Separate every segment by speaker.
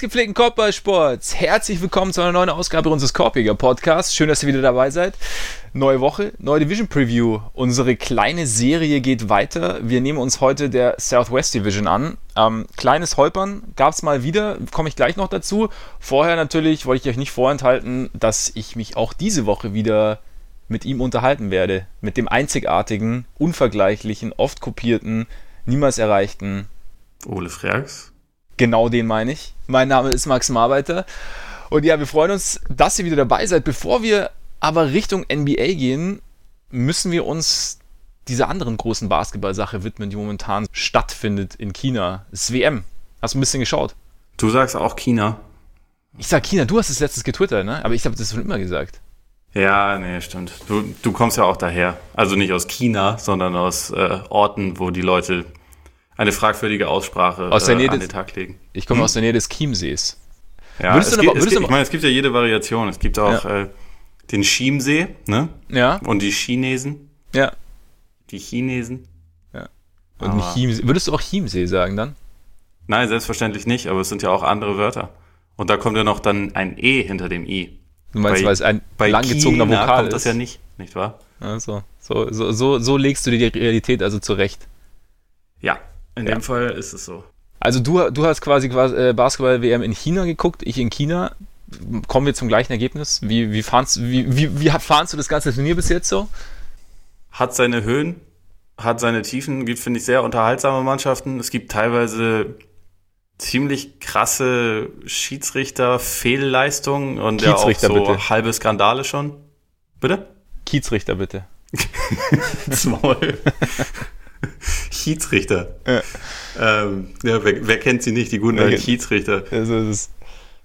Speaker 1: Des gepflegten Kopfballsports, herzlich willkommen zu einer neuen Ausgabe unseres Korpiger Podcasts. Schön, dass ihr wieder dabei seid. Neue Woche, neue Division Preview. Unsere kleine Serie geht weiter. Wir nehmen uns heute der Southwest Division an. Ähm, kleines Holpern gab es mal wieder, komme ich gleich noch dazu. Vorher natürlich wollte ich euch nicht vorenthalten, dass ich mich auch diese Woche wieder mit ihm unterhalten werde. Mit dem einzigartigen, unvergleichlichen, oft kopierten, niemals erreichten
Speaker 2: Ole Freaks.
Speaker 1: Genau den meine ich. Mein Name ist Max Marbeiter. Und ja, wir freuen uns, dass ihr wieder dabei seid. Bevor wir aber Richtung NBA gehen, müssen wir uns dieser anderen großen Basketballsache widmen, die momentan stattfindet in China. Das ist WM. Hast du ein bisschen geschaut?
Speaker 2: Du sagst auch China.
Speaker 1: Ich sag China, du hast es letztes getwittert, ne? Aber ich habe das schon immer gesagt.
Speaker 2: Ja, nee, stimmt. Du, du kommst ja auch daher. Also nicht aus China, sondern aus äh, Orten, wo die Leute eine fragwürdige Aussprache
Speaker 1: aus der Nähe
Speaker 2: äh, an
Speaker 1: des,
Speaker 2: den Tag legen.
Speaker 1: Ich komme hm? aus der Nähe des Chiemsees.
Speaker 2: Ja, es gibt, es gibt, ich meine, es gibt ja jede Variation. Es gibt auch ja. äh, den Chiemsee, ne?
Speaker 1: Ja.
Speaker 2: Und die Chinesen.
Speaker 1: Ja.
Speaker 2: Die Chinesen.
Speaker 1: Ja. Und Chiemsee. Würdest du auch Chiemsee sagen dann?
Speaker 2: Nein, selbstverständlich nicht, aber es sind ja auch andere Wörter. Und da kommt ja noch dann ein E hinter dem I.
Speaker 1: Du meinst, bei, weil es ein langgezogener Vokal kommt ist?
Speaker 2: das ja nicht, nicht wahr?
Speaker 1: Also, so, so, so, so legst du dir die Realität also zurecht.
Speaker 2: Ja, in ja. dem Fall ist es so.
Speaker 1: Also du, du hast quasi, quasi Basketball-WM in China geguckt, ich in China. Kommen wir zum gleichen Ergebnis? Wie, wie, fahnst, wie, wie, wie fahnst du das ganze Turnier bis jetzt so?
Speaker 2: Hat seine Höhen, hat seine Tiefen, gibt, finde ich, sehr unterhaltsame Mannschaften. Es gibt teilweise ziemlich krasse Schiedsrichter-Fehlleistungen und ja auch so bitte. halbe Skandale schon. Bitte?
Speaker 1: Kiezrichter, bitte.
Speaker 2: Small. Schiedsrichter. Ja. Ähm, ja, wer, wer, kennt sie nicht, die guten alten Schiedsrichter?
Speaker 1: Also ist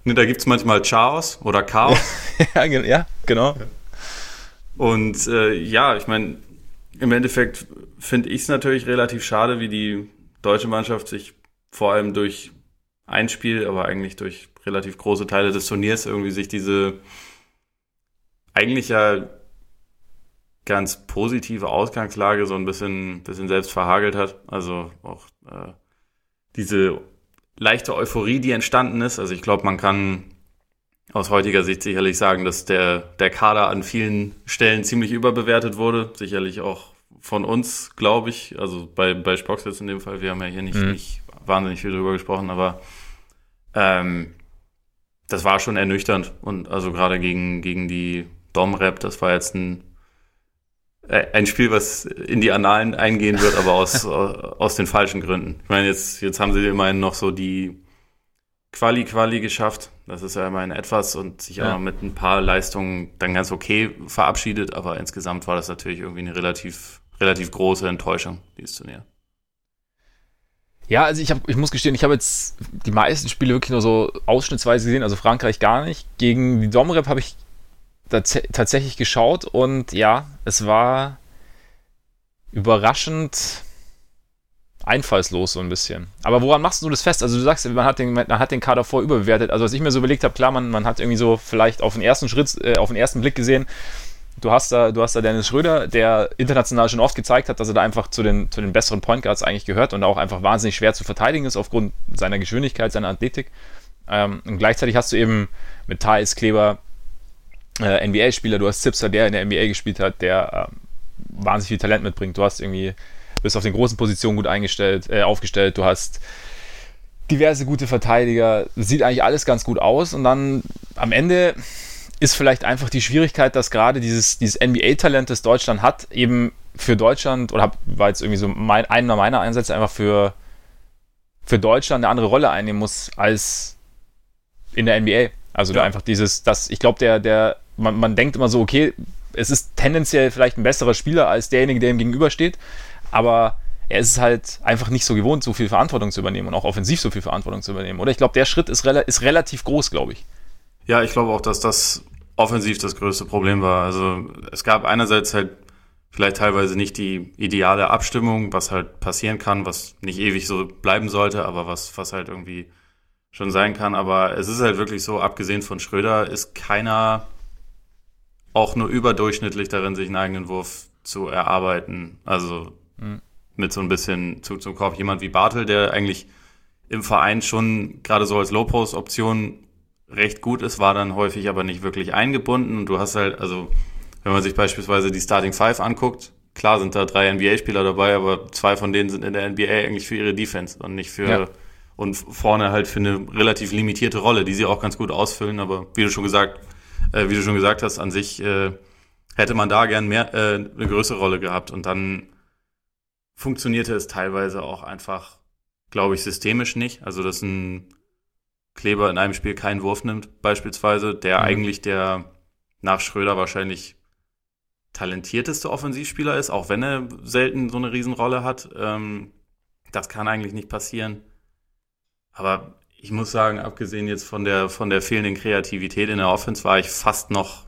Speaker 2: ne, da gibt es manchmal Chaos oder Chaos.
Speaker 1: ja, ja, genau.
Speaker 2: Und äh, ja, ich meine, im Endeffekt finde ich es natürlich relativ schade, wie die deutsche Mannschaft sich vor allem durch ein Spiel, aber eigentlich durch relativ große Teile des Turniers irgendwie sich diese eigentlich ja ganz positive Ausgangslage so ein bisschen, bisschen selbst verhagelt hat. Also auch äh, diese leichte Euphorie, die entstanden ist. Also ich glaube, man kann aus heutiger Sicht sicherlich sagen, dass der, der Kader an vielen Stellen ziemlich überbewertet wurde. Sicherlich auch von uns, glaube ich. Also bei, bei Spox jetzt in dem Fall. Wir haben ja hier nicht, mhm. nicht wahnsinnig viel drüber gesprochen, aber ähm, das war schon ernüchternd. Und also gerade gegen, gegen die Dom-Rap, das war jetzt ein ein Spiel, was in die Annalen eingehen wird, aber aus, aus den falschen Gründen. Ich meine, jetzt, jetzt haben sie immerhin noch so die Quali-Quali geschafft. Das ist ja immerhin etwas und sich ja. auch mit ein paar Leistungen dann ganz okay verabschiedet, aber insgesamt war das natürlich irgendwie eine relativ, relativ große Enttäuschung, dieses Turnier.
Speaker 1: Ja, also ich, hab, ich muss gestehen, ich habe jetzt die meisten Spiele wirklich nur so ausschnittsweise gesehen, also Frankreich gar nicht. Gegen die Domrep habe ich tatsächlich geschaut und ja, es war überraschend einfallslos so ein bisschen. Aber woran machst du das fest? Also du sagst, man hat den, man hat den Kader vor überbewertet. Also was ich mir so überlegt habe, klar, man, man hat irgendwie so vielleicht auf den ersten Schritt, äh, auf den ersten Blick gesehen, du hast da, du hast da Dennis Schröder, der international schon oft gezeigt hat, dass er da einfach zu den, zu den besseren Point Guards eigentlich gehört und auch einfach wahnsinnig schwer zu verteidigen ist aufgrund seiner Geschwindigkeit, seiner Athletik. Ähm, und gleichzeitig hast du eben mit Thais Kleber äh, NBA-Spieler, du hast Zipser, der in der NBA gespielt hat, der äh, wahnsinnig viel Talent mitbringt. Du hast irgendwie, bist auf den großen Positionen gut eingestellt, äh, aufgestellt, du hast diverse gute Verteidiger, sieht eigentlich alles ganz gut aus und dann am Ende ist vielleicht einfach die Schwierigkeit, dass gerade dieses, dieses NBA-Talent, das Deutschland hat, eben für Deutschland, oder war jetzt irgendwie so mein, einer meiner Einsätze, einfach für, für Deutschland eine andere Rolle einnehmen muss als in der NBA. Also ja. einfach dieses, dass ich glaube, der, der man, man denkt immer so, okay, es ist tendenziell vielleicht ein besserer Spieler als derjenige, der ihm gegenübersteht, aber er ist halt einfach nicht so gewohnt, so viel Verantwortung zu übernehmen und auch offensiv so viel Verantwortung zu übernehmen. Oder ich glaube, der Schritt ist, rela ist relativ groß, glaube ich.
Speaker 2: Ja, ich glaube auch, dass das offensiv das größte Problem war. Also es gab einerseits halt vielleicht teilweise nicht die ideale Abstimmung, was halt passieren kann, was nicht ewig so bleiben sollte, aber was, was halt irgendwie schon sein kann. Aber es ist halt wirklich so, abgesehen von Schröder ist keiner auch nur überdurchschnittlich darin, sich einen eigenen Wurf zu erarbeiten. Also mhm. mit so ein bisschen Zug zum Korb. Jemand wie Bartel, der eigentlich im Verein schon gerade so als Low-Post-Option recht gut ist, war dann häufig aber nicht wirklich eingebunden. Und du hast halt, also wenn man sich beispielsweise die Starting Five anguckt, klar sind da drei NBA-Spieler dabei, aber zwei von denen sind in der NBA eigentlich für ihre Defense und nicht für ja. und vorne halt für eine relativ limitierte Rolle, die sie auch ganz gut ausfüllen. Aber wie du schon gesagt, äh, wie du schon gesagt hast, an sich äh, hätte man da gern mehr äh, eine größere Rolle gehabt und dann funktionierte es teilweise auch einfach, glaube ich, systemisch nicht. Also dass ein Kleber in einem Spiel keinen Wurf nimmt, beispielsweise, der mhm. eigentlich der nach Schröder wahrscheinlich talentierteste Offensivspieler ist, auch wenn er selten so eine Riesenrolle hat. Ähm, das kann eigentlich nicht passieren. Aber ich muss sagen, abgesehen jetzt von der, von der fehlenden Kreativität in der Offense, war ich fast noch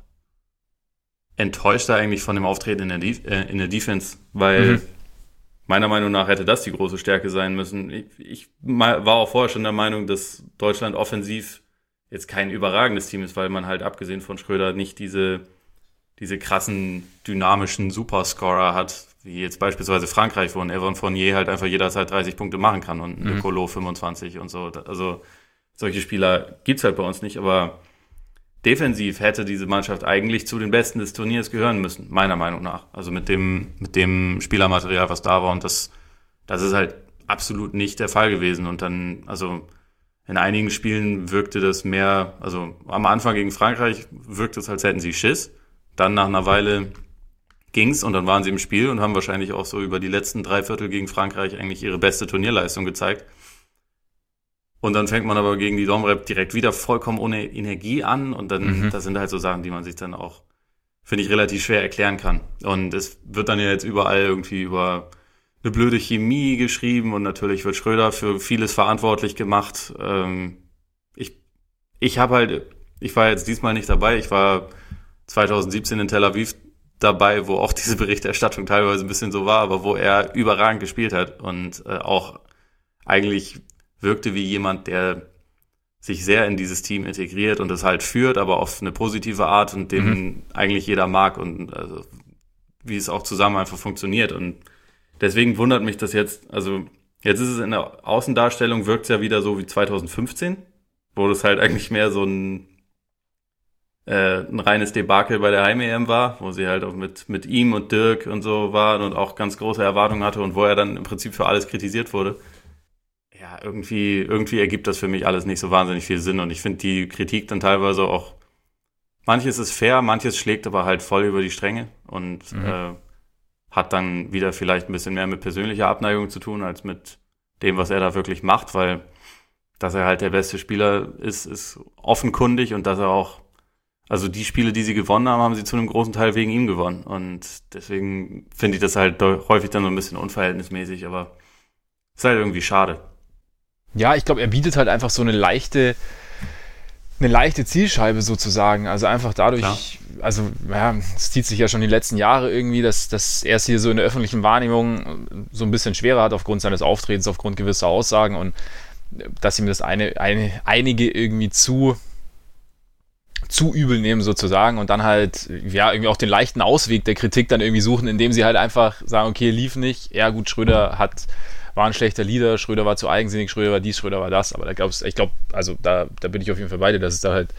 Speaker 2: enttäuschter eigentlich von dem Auftreten in der, De äh, in der Defense, weil mhm. meiner Meinung nach hätte das die große Stärke sein müssen. Ich, ich war auch vorher schon der Meinung, dass Deutschland offensiv jetzt kein überragendes Team ist, weil man halt abgesehen von Schröder nicht diese diese krassen, dynamischen Superscorer hat, wie jetzt beispielsweise Frankreich, wo ein Evan Fournier halt einfach jederzeit 30 Punkte machen kann und ein mhm. Colo 25 und so. Also solche Spieler gibt's halt bei uns nicht, aber defensiv hätte diese Mannschaft eigentlich zu den Besten des Turniers gehören müssen, meiner Meinung nach. Also mit dem, mit dem Spielermaterial, was da war und das, das ist halt absolut nicht der Fall gewesen und dann, also in einigen Spielen wirkte das mehr, also am Anfang gegen Frankreich wirkte es, als hätten sie Schiss dann nach einer Weile ging's und dann waren sie im Spiel und haben wahrscheinlich auch so über die letzten drei Viertel gegen Frankreich eigentlich ihre beste Turnierleistung gezeigt. Und dann fängt man aber gegen die Domrep direkt wieder vollkommen ohne Energie an und dann, mhm. das sind halt so Sachen, die man sich dann auch, finde ich, relativ schwer erklären kann. Und es wird dann ja jetzt überall irgendwie über eine blöde Chemie geschrieben und natürlich wird Schröder für vieles verantwortlich gemacht. Ähm, ich ich habe halt, ich war jetzt diesmal nicht dabei, ich war 2017 in Tel Aviv dabei, wo auch diese Berichterstattung teilweise ein bisschen so war, aber wo er überragend gespielt hat und äh, auch eigentlich wirkte wie jemand, der sich sehr in dieses Team integriert und es halt führt, aber auf eine positive Art und den mhm. eigentlich jeder mag und also, wie es auch zusammen einfach funktioniert. Und deswegen wundert mich das jetzt, also jetzt ist es in der Außendarstellung, wirkt es ja wieder so wie 2015, wo das halt eigentlich mehr so ein äh, ein reines Debakel bei der Heim-EM war, wo sie halt auch mit, mit ihm und Dirk und so waren und auch ganz große Erwartungen hatte und wo er dann im Prinzip für alles kritisiert wurde. Ja, irgendwie, irgendwie ergibt das für mich alles nicht so wahnsinnig viel Sinn und ich finde die Kritik dann teilweise auch, manches ist fair, manches schlägt aber halt voll über die Stränge und mhm. äh, hat dann wieder vielleicht ein bisschen mehr mit persönlicher Abneigung zu tun, als mit dem, was er da wirklich macht, weil dass er halt der beste Spieler ist, ist offenkundig und dass er auch also die Spiele, die sie gewonnen haben, haben sie zu einem großen Teil wegen ihm gewonnen. Und deswegen finde ich das halt häufig dann so ein bisschen unverhältnismäßig, aber ist halt irgendwie schade.
Speaker 1: Ja, ich glaube, er bietet halt einfach so eine leichte, eine leichte Zielscheibe sozusagen. Also einfach dadurch, Klar. also ja, es zieht sich ja schon die letzten Jahre irgendwie, dass, dass er es hier so in der öffentlichen Wahrnehmung so ein bisschen schwerer hat aufgrund seines Auftretens, aufgrund gewisser Aussagen und dass ihm das eine, eine, einige irgendwie zu zu übel nehmen sozusagen und dann halt, ja, irgendwie auch den leichten Ausweg der Kritik dann irgendwie suchen, indem sie halt einfach sagen, okay, lief nicht, ja gut, Schröder hat, war ein schlechter Leader, Schröder war zu eigensinnig, Schröder war dies, Schröder war das, aber da glaubst ich glaube, also da, da bin ich auf jeden Fall bei dir, dass es da halt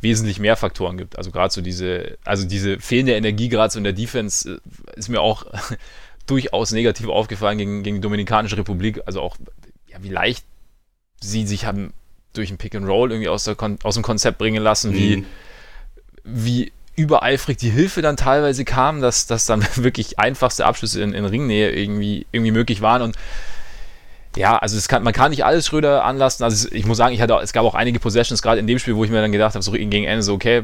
Speaker 1: wesentlich mehr Faktoren gibt. Also gerade so diese, also diese fehlende Energie gerade so in der Defense äh, ist mir auch durchaus negativ aufgefallen gegen, gegen die Dominikanische Republik, also auch, ja, wie leicht sie sich haben durch ein Pick and Roll irgendwie aus, der aus dem Konzept bringen lassen, mhm. wie, wie übereifrig die Hilfe dann teilweise kam, dass, dass dann wirklich einfachste Abschlüsse in, in Ringnähe irgendwie, irgendwie möglich waren und ja, also kann, man kann nicht alles Schröder anlassen. Also ich muss sagen, ich hatte, es gab auch einige Possessions, gerade in dem Spiel, wo ich mir dann gedacht habe, so gegen Ende so, okay,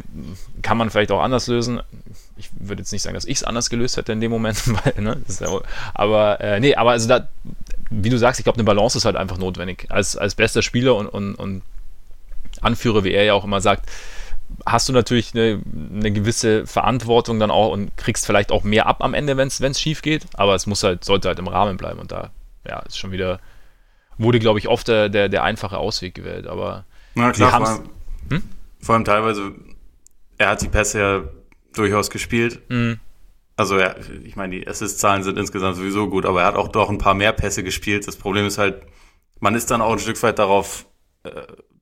Speaker 1: kann man vielleicht auch anders lösen. Ich würde jetzt nicht sagen, dass ich es anders gelöst hätte in dem Moment, weil, ne, ja, aber äh, nee, aber also da, wie du sagst, ich glaube, eine Balance ist halt einfach notwendig. Als, als bester Spieler und, und, und Anführer, wie er ja auch immer sagt, hast du natürlich eine, eine, gewisse Verantwortung dann auch und kriegst vielleicht auch mehr ab am Ende, wenn es schief geht, aber es muss halt, sollte halt im Rahmen bleiben und da, ja, ist schon wieder, wurde, glaube ich, oft der, der, der einfache Ausweg gewählt, aber
Speaker 2: Na klar, vor allem, hm? vor allem teilweise, er hat die Pässe ja durchaus gespielt. Mhm. Also ja, ich meine, die Assist-Zahlen sind insgesamt sowieso gut, aber er hat auch doch ein paar mehr Pässe gespielt. Das Problem ist halt, man ist dann auch ein Stück weit darauf, äh,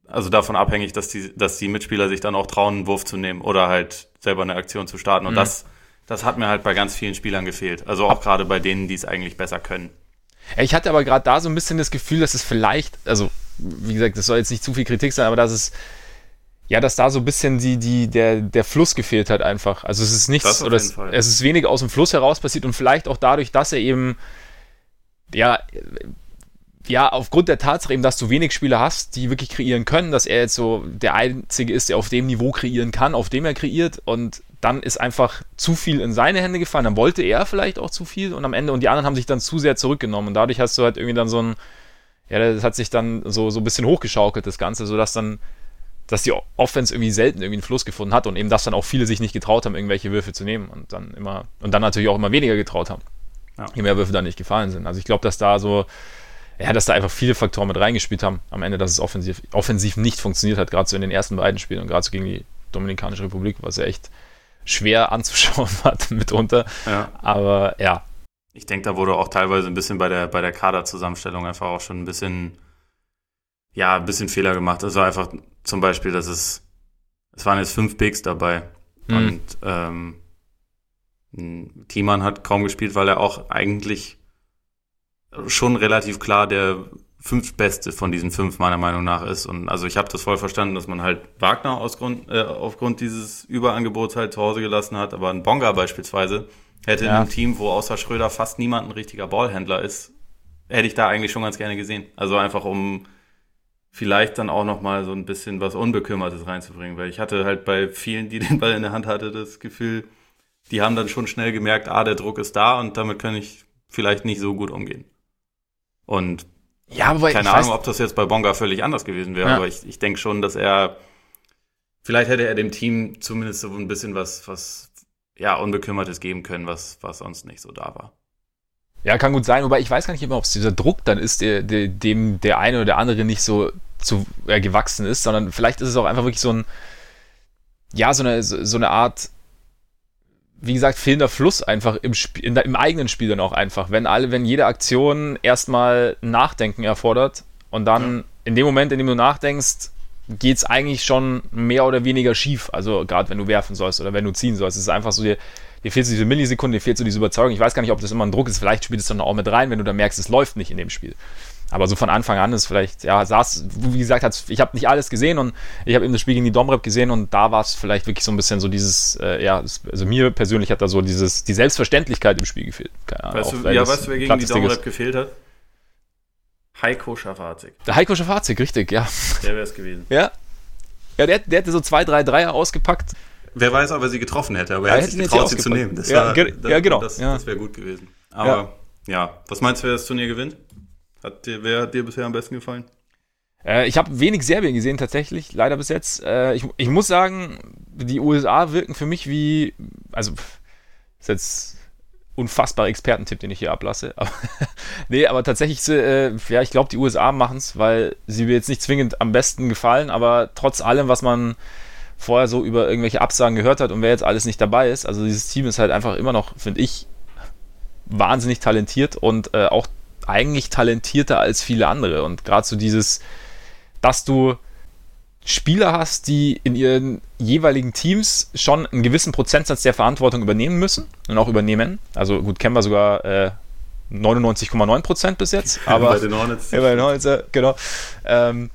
Speaker 2: also davon abhängig, dass die, dass die Mitspieler sich dann auch trauen, einen Wurf zu nehmen oder halt selber eine Aktion zu starten. Und mhm. das, das hat mir halt bei ganz vielen Spielern gefehlt. Also auch gerade bei denen, die es eigentlich besser können.
Speaker 1: Ich hatte aber gerade da so ein bisschen das Gefühl, dass es vielleicht, also wie gesagt, das soll jetzt nicht zu viel Kritik sein, aber dass es ja, dass da so ein bisschen die, die, der, der Fluss gefehlt hat einfach. Also es ist nichts, oder es, es, ist weniger aus dem Fluss heraus passiert und vielleicht auch dadurch, dass er eben, ja, ja, aufgrund der Tatsache eben, dass du wenig Spieler hast, die wirklich kreieren können, dass er jetzt so der Einzige ist, der auf dem Niveau kreieren kann, auf dem er kreiert und dann ist einfach zu viel in seine Hände gefallen, dann wollte er vielleicht auch zu viel und am Ende und die anderen haben sich dann zu sehr zurückgenommen und dadurch hast du halt irgendwie dann so ein, ja, das hat sich dann so, so ein bisschen hochgeschaukelt, das Ganze, sodass dann dass die Offense irgendwie selten irgendwie einen Fluss gefunden hat und eben, dass dann auch viele sich nicht getraut haben, irgendwelche Würfe zu nehmen und dann immer, und dann natürlich auch immer weniger getraut haben. Ja. Je mehr Würfe dann nicht gefallen sind. Also ich glaube, dass da so, ja, dass da einfach viele Faktoren mit reingespielt haben am Ende, dass es offensiv, offensiv nicht funktioniert hat, gerade so in den ersten beiden Spielen und gerade so gegen die Dominikanische Republik, was ja echt schwer anzuschauen war mitunter. Ja. Aber ja.
Speaker 2: Ich denke, da wurde auch teilweise ein bisschen bei der, bei der Kaderzusammenstellung einfach auch schon ein bisschen, ja, ein bisschen Fehler gemacht. Also einfach zum Beispiel, dass es, es waren jetzt fünf Bigs dabei mhm. und ähm, Thiemann hat kaum gespielt, weil er auch eigentlich schon relativ klar der fünftbeste von diesen fünf meiner Meinung nach ist. Und also ich habe das voll verstanden, dass man halt Wagner Grund, äh, aufgrund dieses Überangebots halt zu Hause gelassen hat, aber ein Bonga beispielsweise hätte ja. in einem Team, wo außer Schröder fast niemand ein richtiger Ballhändler ist, hätte ich da eigentlich schon ganz gerne gesehen. Also einfach um vielleicht dann auch noch mal so ein bisschen was Unbekümmertes reinzubringen, weil ich hatte halt bei vielen, die den Ball in der Hand hatte, das Gefühl, die haben dann schon schnell gemerkt, ah, der Druck ist da und damit kann ich vielleicht nicht so gut umgehen. Und ja, aber keine Ahnung, ob das jetzt bei Bonga völlig anders gewesen wäre, ja. aber ich, ich denke schon, dass er vielleicht hätte er dem Team zumindest so ein bisschen was, was ja, Unbekümmertes geben können, was, was sonst nicht so da war.
Speaker 1: Ja, kann gut sein, wobei ich weiß gar nicht immer, ob es dieser Druck dann ist, der, der, dem der eine oder der andere nicht so zu äh, gewachsen ist, sondern vielleicht ist es auch einfach wirklich so ein, ja, so eine, so, eine Art, wie gesagt, fehlender Fluss einfach im, Spiel, in, im eigenen Spiel dann auch einfach. Wenn alle, wenn jede Aktion erstmal Nachdenken erfordert und dann ja. in dem Moment, in dem du nachdenkst, geht es eigentlich schon mehr oder weniger schief. Also gerade wenn du werfen sollst oder wenn du ziehen sollst. Es ist einfach so, dir, dir fehlt so diese Millisekunde, dir fehlt so diese Überzeugung. Ich weiß gar nicht, ob das immer ein Druck ist. Vielleicht spielt es dann auch mit rein, wenn du dann merkst, es läuft nicht in dem Spiel. Aber so von Anfang an ist vielleicht, ja, saß, wie gesagt, ich habe nicht alles gesehen und ich habe eben das Spiel gegen die Domrep gesehen und da war es vielleicht wirklich so ein bisschen so dieses, äh, ja, also mir persönlich hat da so dieses, die Selbstverständlichkeit im Spiel gefehlt.
Speaker 2: Keine weißt du, ja, weißt du, wer gegen die Domrep gefehlt hat? Heiko Schafazik.
Speaker 1: Der Heiko Schafazik, richtig, ja.
Speaker 2: Der wäre es gewesen.
Speaker 1: Ja. Ja, der, der hätte so zwei, drei Dreier ausgepackt.
Speaker 2: Wer weiß, ob er sie getroffen hätte, aber er ja, hat sich getraut, sie zu nehmen. Das
Speaker 1: ja, war, ja, genau.
Speaker 2: Das, das wäre gut gewesen. Aber ja. ja. was meinst du, wer das Turnier gewinnt? Hat dir, wer hat dir bisher am besten gefallen?
Speaker 1: Äh, ich habe wenig Serbien gesehen, tatsächlich, leider bis jetzt. Äh, ich, ich muss sagen, die USA wirken für mich wie, also, ist jetzt unfassbarer Expertentipp, den ich hier ablasse. Aber nee, aber tatsächlich, äh, ja, ich glaube, die USA machen es, weil sie mir jetzt nicht zwingend am besten gefallen, aber trotz allem, was man vorher so über irgendwelche Absagen gehört hat und wer jetzt alles nicht dabei ist, also dieses Team ist halt einfach immer noch, finde ich, wahnsinnig talentiert und äh, auch eigentlich talentierter als viele andere. Und gerade so dieses, dass du Spieler hast, die in ihren jeweiligen Teams schon einen gewissen Prozentsatz der Verantwortung übernehmen müssen und auch übernehmen. Also gut, kennen wir sogar äh, 99,9 Prozent bis jetzt. Aber, bei den Hornets. Ja, bei den Hornets, genau. Ähm,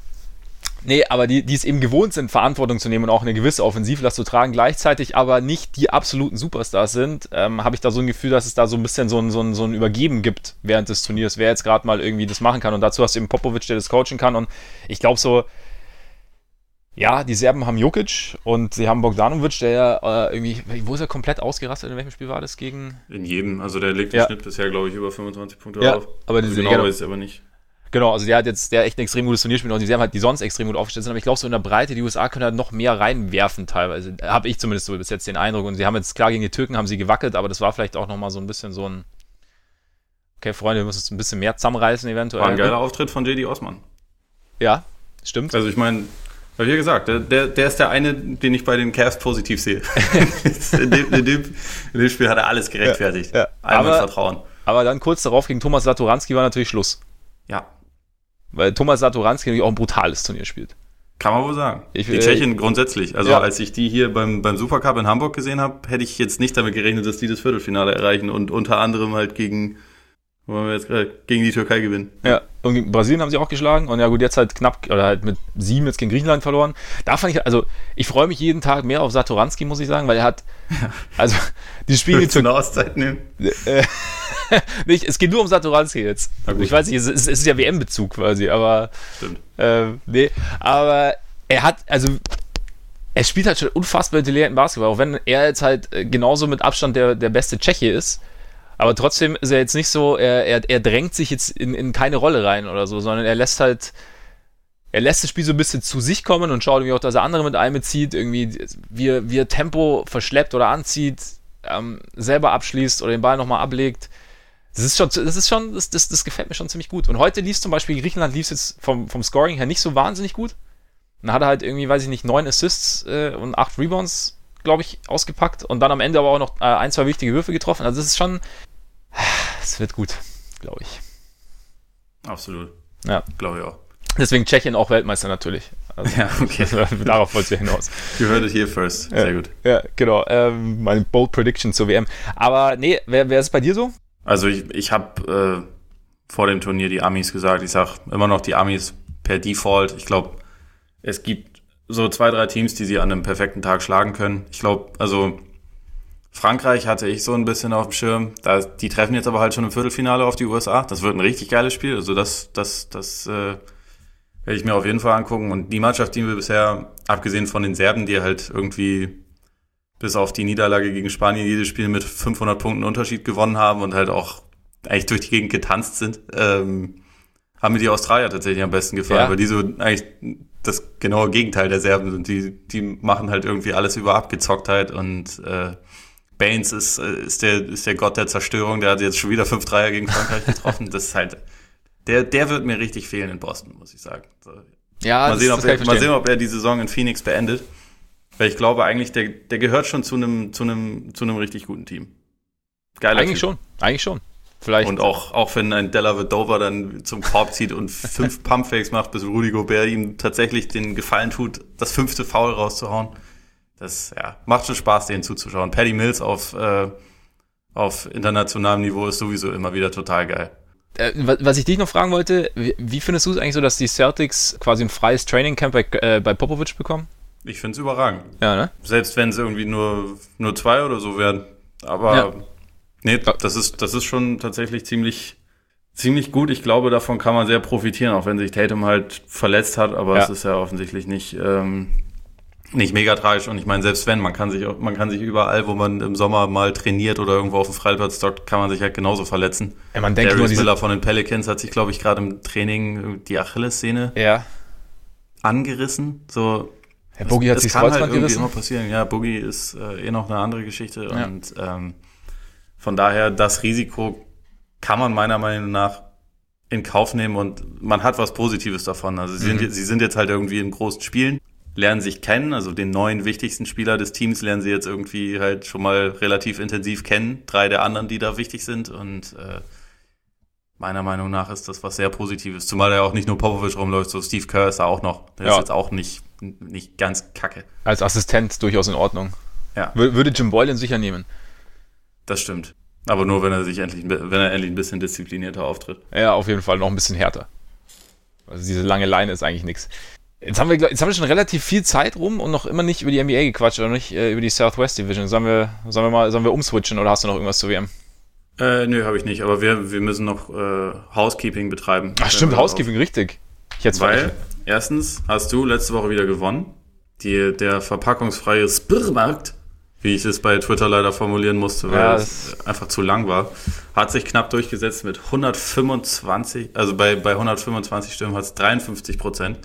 Speaker 1: Nee, aber die, die es eben gewohnt sind, Verantwortung zu nehmen und auch eine gewisse Offensivlast zu tragen, gleichzeitig aber nicht die absoluten Superstars sind, ähm, habe ich da so ein Gefühl, dass es da so ein bisschen so ein, so ein, so ein Übergeben gibt während des Turniers, wer jetzt gerade mal irgendwie das machen kann. Und dazu hast du eben Popovic, der das coachen kann. Und ich glaube so, ja, die Serben haben Jokic und sie haben Bogdanovic, der ja äh, irgendwie, wo ist er komplett ausgerastet? In welchem Spiel war das gegen?
Speaker 2: In jedem, also der legt im ja. Schnitt bisher, glaube ich, über 25 Punkte
Speaker 1: ja,
Speaker 2: auf.
Speaker 1: Aber also
Speaker 2: genau weiß ich aber nicht.
Speaker 1: Genau, also der hat jetzt der echt ein extrem gutes Turnier spielt und die haben halt die sonst extrem gut aufgestellt sind, aber ich glaube so in der Breite, die USA können halt noch mehr reinwerfen teilweise. Habe ich zumindest so bis jetzt den Eindruck und sie haben jetzt klar gegen die Türken haben sie gewackelt, aber das war vielleicht auch nochmal so ein bisschen so ein Okay, Freunde, wir müssen uns ein bisschen mehr zusammenreißen eventuell.
Speaker 2: War ein geiler Auftritt von JD Osman.
Speaker 1: Ja, stimmt.
Speaker 2: Also ich meine, ja gesagt, der, der ist der eine, den ich bei den Cavs positiv sehe. in, dem, in, dem, in, dem, Spiel hat er alles gerechtfertigt. Ja, ja.
Speaker 1: Einmal aber, Vertrauen. Aber dann kurz darauf gegen Thomas Latoranski war natürlich Schluss.
Speaker 2: Ja,
Speaker 1: Weil Thomas Satoranski natürlich auch ein brutales Turnier spielt.
Speaker 2: Kann man wohl sagen.
Speaker 1: Ich,
Speaker 2: die
Speaker 1: äh,
Speaker 2: Tschechien grundsätzlich. Also
Speaker 1: ja.
Speaker 2: als ich die hier beim, beim Supercup in Hamburg gesehen habe, hätte ich jetzt nicht damit gerechnet, dass die das Viertelfinale erreichen und unter anderem halt gegen, wo wir jetzt gerade, gegen die Türkei gewinnen.
Speaker 1: Ja, und gegen Brasilien haben sie auch geschlagen und ja gut, jetzt halt knapp, oder halt mit sieben jetzt gegen Griechenland verloren. Da fand ich, also ich freue mich jeden Tag mehr auf Satoranski, muss ich sagen, weil er hat, also die Spiele
Speaker 2: Willst du eine Auszeit nehmen?
Speaker 1: äh, nicht, es geht nur um Satoranski jetzt. Ich weiß nicht, es ist, es ist ja WM-Bezug quasi, aber
Speaker 2: Stimmt.
Speaker 1: äh, nee, aber er hat, also er spielt halt schon unfassbar intelligenten Basketball, auch wenn er jetzt halt äh, genauso mit Abstand der, der beste Tscheche ist. Aber trotzdem ist er jetzt nicht so, er, er, er drängt sich jetzt in, in keine Rolle rein oder so, sondern er lässt halt, er lässt das Spiel so ein bisschen zu sich kommen und schaut irgendwie auch, dass er andere mit einbezieht, irgendwie, wie er, Tempo verschleppt oder anzieht, ähm, selber abschließt oder den Ball nochmal ablegt. Das ist schon, das ist schon, das, das, das gefällt mir schon ziemlich gut. Und heute lief zum Beispiel, Griechenland lief es jetzt vom, vom Scoring her nicht so wahnsinnig gut. Dann hat er halt irgendwie, weiß ich nicht, neun Assists äh, und acht Rebounds, glaube ich, ausgepackt und dann am Ende aber auch noch äh, ein, zwei wichtige Würfe getroffen. Also das ist schon, es wird gut, glaube ich.
Speaker 2: Absolut.
Speaker 1: Ja.
Speaker 2: Glaube ich auch.
Speaker 1: Deswegen Tschechien auch Weltmeister natürlich. Also,
Speaker 2: Ja, okay.
Speaker 1: Darauf wollte ich hinaus.
Speaker 2: You heard it here first. Sehr
Speaker 1: ja,
Speaker 2: gut.
Speaker 1: Ja, genau. Ähm, meine Bold Prediction zur WM. Aber nee, wer, wer ist bei dir so?
Speaker 2: Also ich, ich habe äh, vor dem Turnier die Amis gesagt. Ich sag immer noch die Amis per Default. Ich glaube, es gibt so zwei, drei Teams, die sie an einem perfekten Tag schlagen können. Ich glaube, also Frankreich hatte ich so ein bisschen auf dem Schirm. Da, die treffen jetzt aber halt schon im Viertelfinale auf die USA. Das wird ein richtig geiles Spiel. Also das, das, das äh, werde ich mir auf jeden Fall angucken. Und die Mannschaft, die wir bisher, abgesehen von den Serben, die halt irgendwie bis auf die Niederlage gegen Spanien jedes Spiel mit 500 Punkten Unterschied gewonnen haben und halt auch eigentlich durch die Gegend getanzt sind, ähm, haben mir die Australier tatsächlich am besten gefallen,
Speaker 1: Ja.
Speaker 2: weil die so eigentlich das genaue Gegenteil der Serben sind. Die, die machen halt irgendwie alles über Abgezocktheit und äh, Baines ist, äh, ist, der, ist der Gott der Zerstörung, der hat jetzt schon wieder fünf Dreier gegen Frankreich getroffen. Das ist halt, der, der wird mir richtig fehlen in Boston, muss ich sagen. So,
Speaker 1: Ja,
Speaker 2: mal, sehen, ob
Speaker 1: kann
Speaker 2: er, mal sehen, ob er die Saison in Phoenix beendet. Weil ich glaube eigentlich, der, der gehört schon zu einem, zu einem, zu einem richtig guten Team. Geiler
Speaker 1: Eigentlich
Speaker 2: Typ.
Speaker 1: schon, eigentlich schon. Vielleicht.
Speaker 2: Und auch, auch wenn ein Della Vedova dann zum Korb zieht und fünf Pumpfakes macht, bis Rudy Gobert ihm tatsächlich den Gefallen tut, das fünfte Foul rauszuhauen. Das, ja, macht schon Spaß, denen zuzuschauen. Paddy Mills auf, äh, auf internationalem Niveau ist sowieso immer wieder total geil.
Speaker 1: Äh, wa- was ich dich noch fragen wollte, wie, wie findest du es eigentlich so, dass die Celtics quasi ein freies Trainingcamp bei, äh, bei Popovic bekommen?
Speaker 2: Ich find's überragend.
Speaker 1: Ja, ne?
Speaker 2: Selbst wenn es irgendwie nur, nur zwei oder so werden. Aber
Speaker 1: Ja.
Speaker 2: nee, das ist, das ist schon tatsächlich ziemlich, ziemlich gut. Ich glaube, davon kann man sehr profitieren, auch wenn sich Tatum halt verletzt hat, aber
Speaker 1: Ja.
Speaker 2: es ist ja offensichtlich nicht, ähm, nicht mega tragisch. Und ich meine, selbst wenn, man kann sich man kann sich überall, wo man im Sommer mal trainiert oder irgendwo auf dem Freiplatz dort, kann man sich halt genauso verletzen.
Speaker 1: Ja, man denkt nur
Speaker 2: Darius Miller von den Pelicans hat sich, glaube ich, gerade im Training die Achillessehne
Speaker 1: Ja.
Speaker 2: angerissen. So,
Speaker 1: Herr Boogie hat sich das
Speaker 2: kann halt irgendwie
Speaker 1: gerissen.
Speaker 2: immer passieren. Ja, Boogie ist äh, eh noch eine andere Geschichte
Speaker 1: Ja.
Speaker 2: und ähm, von daher das Risiko kann man meiner Meinung nach in Kauf nehmen und man hat was Positives davon. Also sie,
Speaker 1: Mhm.
Speaker 2: sind, sie sind jetzt halt irgendwie in großen Spielen, lernen sich kennen, also den neuen wichtigsten Spieler des Teams lernen sie jetzt irgendwie halt schon mal relativ intensiv kennen. Drei der anderen, die da wichtig sind und äh, meiner Meinung nach ist das was sehr Positives. Zumal da ja auch nicht nur Popovic rumläuft, so Steve Kerr ist da auch noch. Der
Speaker 1: Ja.
Speaker 2: ist jetzt auch nicht, nicht ganz kacke.
Speaker 1: Als Assistent durchaus in Ordnung.
Speaker 2: Ja.
Speaker 1: Wür- Würde Jim Boylan sicher nehmen.
Speaker 2: Das stimmt. Aber nur, wenn er sich endlich, wenn er endlich ein bisschen disziplinierter auftritt.
Speaker 1: Ja, auf jeden Fall noch ein bisschen härter. Also diese lange Leine ist eigentlich nichts. Jetzt haben wir, jetzt haben wir schon relativ viel Zeit rum und noch immer nicht über die NBA gequatscht oder nicht äh, über die Southwest Division. Sollen wir, sollen wir mal, sollen wir umswitchen oder hast du noch irgendwas zu WM?
Speaker 2: Äh, nö, habe ich nicht. Aber wir, wir müssen noch äh, Housekeeping betreiben.
Speaker 1: Ach stimmt, Housekeeping, richtig. Ich hätte
Speaker 2: Weil, erstens hast du letzte Woche wieder gewonnen. Die, der verpackungsfreie Spirmarkt, wie ich es bei Twitter leider formulieren musste, weil
Speaker 1: Ja,
Speaker 2: es einfach zu lang war, hat sich knapp durchgesetzt mit 125, also bei, bei 125 Stimmen hat es 53 Prozent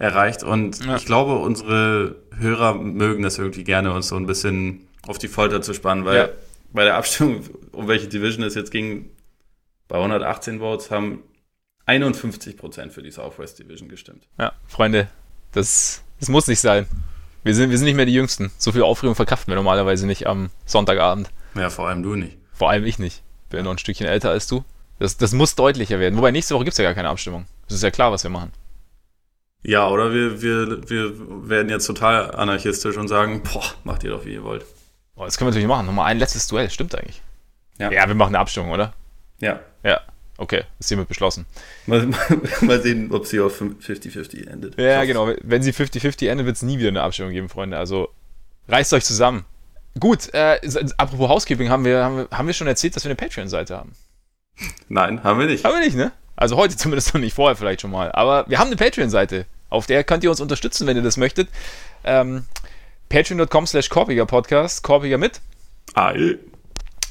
Speaker 2: erreicht. Und
Speaker 1: Ja.
Speaker 2: ich glaube, unsere Hörer mögen das irgendwie gerne, uns so ein bisschen auf die Folter zu spannen, weil
Speaker 1: Ja.
Speaker 2: bei der Abstimmung, um welche Division es jetzt ging, bei 118 Votes haben 51 Prozent für die Southwest Division gestimmt.
Speaker 1: Ja, Freunde, das, das muss nicht sein. Wir sind, wir sind nicht mehr die Jüngsten. So viel Aufregung verkraften wir normalerweise nicht am Sonntagabend.
Speaker 2: Ja, vor allem du nicht.
Speaker 1: Vor allem ich nicht. Bin noch ein Stückchen älter als du. Das, das muss deutlicher werden. Wobei nächste Woche gibt es ja gar keine Abstimmung. Das ist ja klar, was wir machen.
Speaker 2: Ja, oder wir, wir, wir werden jetzt total anarchistisch und sagen, boah, macht ihr doch, wie ihr wollt.
Speaker 1: Oh, das können wir natürlich machen. Nochmal ein letztes Duell. Stimmt eigentlich.
Speaker 2: Ja.
Speaker 1: Ja, wir machen eine Abstimmung, oder?
Speaker 2: Ja.
Speaker 1: Ja. Okay, ist hiermit beschlossen.
Speaker 2: Mal, mal sehen, ob sie auf 50-50 endet.
Speaker 1: Ja, genau. Wenn sie 50-50 endet, wird es nie wieder eine Abstimmung geben, Freunde. Also reißt euch zusammen. Gut, äh, apropos Housekeeping, haben wir, haben, wir, haben wir schon erzählt, dass wir eine Patreon-Seite haben?
Speaker 2: Nein, haben wir nicht.
Speaker 1: Haben wir nicht, ne? Also heute zumindest noch nicht, vorher vielleicht schon mal. Aber wir haben eine Patreon-Seite. Auf der könnt ihr uns unterstützen, wenn ihr das möchtet. Ähm, Patreon.com slash Korpiger Podcast, Korpiger mit.
Speaker 2: Ei.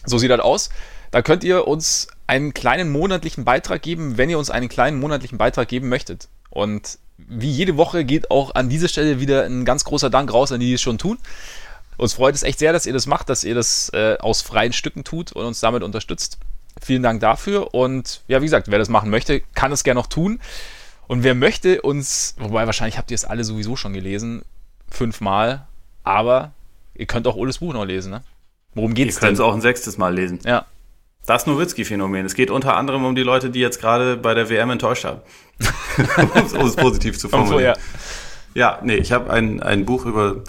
Speaker 1: So sieht das aus. Da könnt ihr uns einen kleinen monatlichen Beitrag geben, wenn ihr uns einen kleinen monatlichen Beitrag geben möchtet. Und wie jede Woche geht auch an dieser Stelle wieder ein ganz großer Dank raus an die, die es schon tun. Uns freut es echt sehr, dass ihr das macht, dass ihr das äh, aus freien Stücken tut und uns damit unterstützt. Vielen Dank dafür. Und ja, wie gesagt, wer das machen möchte, kann es gerne noch tun. Und wer möchte uns, wobei wahrscheinlich habt ihr es alle sowieso schon gelesen, fünfmal, aber ihr könnt auch Oles Buch noch lesen, ne? Worum geht's
Speaker 2: Ihr könnt es auch ein sechstes Mal lesen.
Speaker 1: Ja.
Speaker 2: Das Nowitzki-Phänomen. Es geht unter anderem um die Leute, die jetzt gerade bei der WM enttäuscht haben. um es positiv zu formulieren.
Speaker 1: ja.
Speaker 2: Ja, nee, ich habe ein, ein Buch über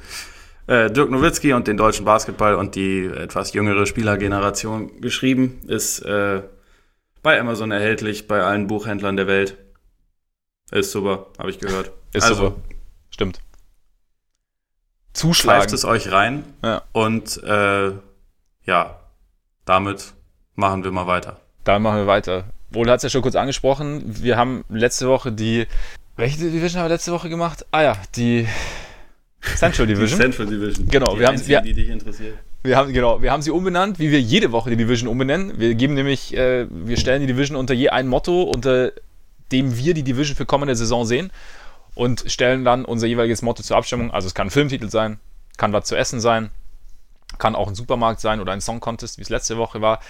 Speaker 2: äh, Dirk Nowitzki und den deutschen Basketball und die etwas jüngere Spielergeneration geschrieben. Ist äh, bei Amazon erhältlich, bei allen Buchhändlern der Welt. Ist super, habe ich gehört.
Speaker 1: Ist
Speaker 2: also,
Speaker 1: super. Stimmt.
Speaker 2: Schleift
Speaker 1: Zuschlagen.
Speaker 2: es euch rein
Speaker 1: Ja.
Speaker 2: und äh, ja, damit machen wir mal weiter.
Speaker 1: Da machen wir weiter. Wohl hat es ja schon kurz angesprochen. Wir haben letzte Woche die. Welche Division haben wir letzte Woche gemacht? Ah ja, die Central Division.
Speaker 2: Die Central Division.
Speaker 1: Genau,
Speaker 2: die
Speaker 1: wir haben- wir-
Speaker 2: die dich interessiert.
Speaker 1: Wir haben, genau, wir haben sie umbenannt, wie wir jede Woche die Division umbenennen. Wir geben nämlich, äh, wir stellen die Division unter je ein Motto, unter dem wir die Division für kommende Saison sehen und stellen dann unser jeweiliges Motto zur Abstimmung. Also es kann ein Filmtitel sein, kann was zu essen sein, kann auch ein Supermarkt sein oder ein Song Contest, wie es letzte Woche war.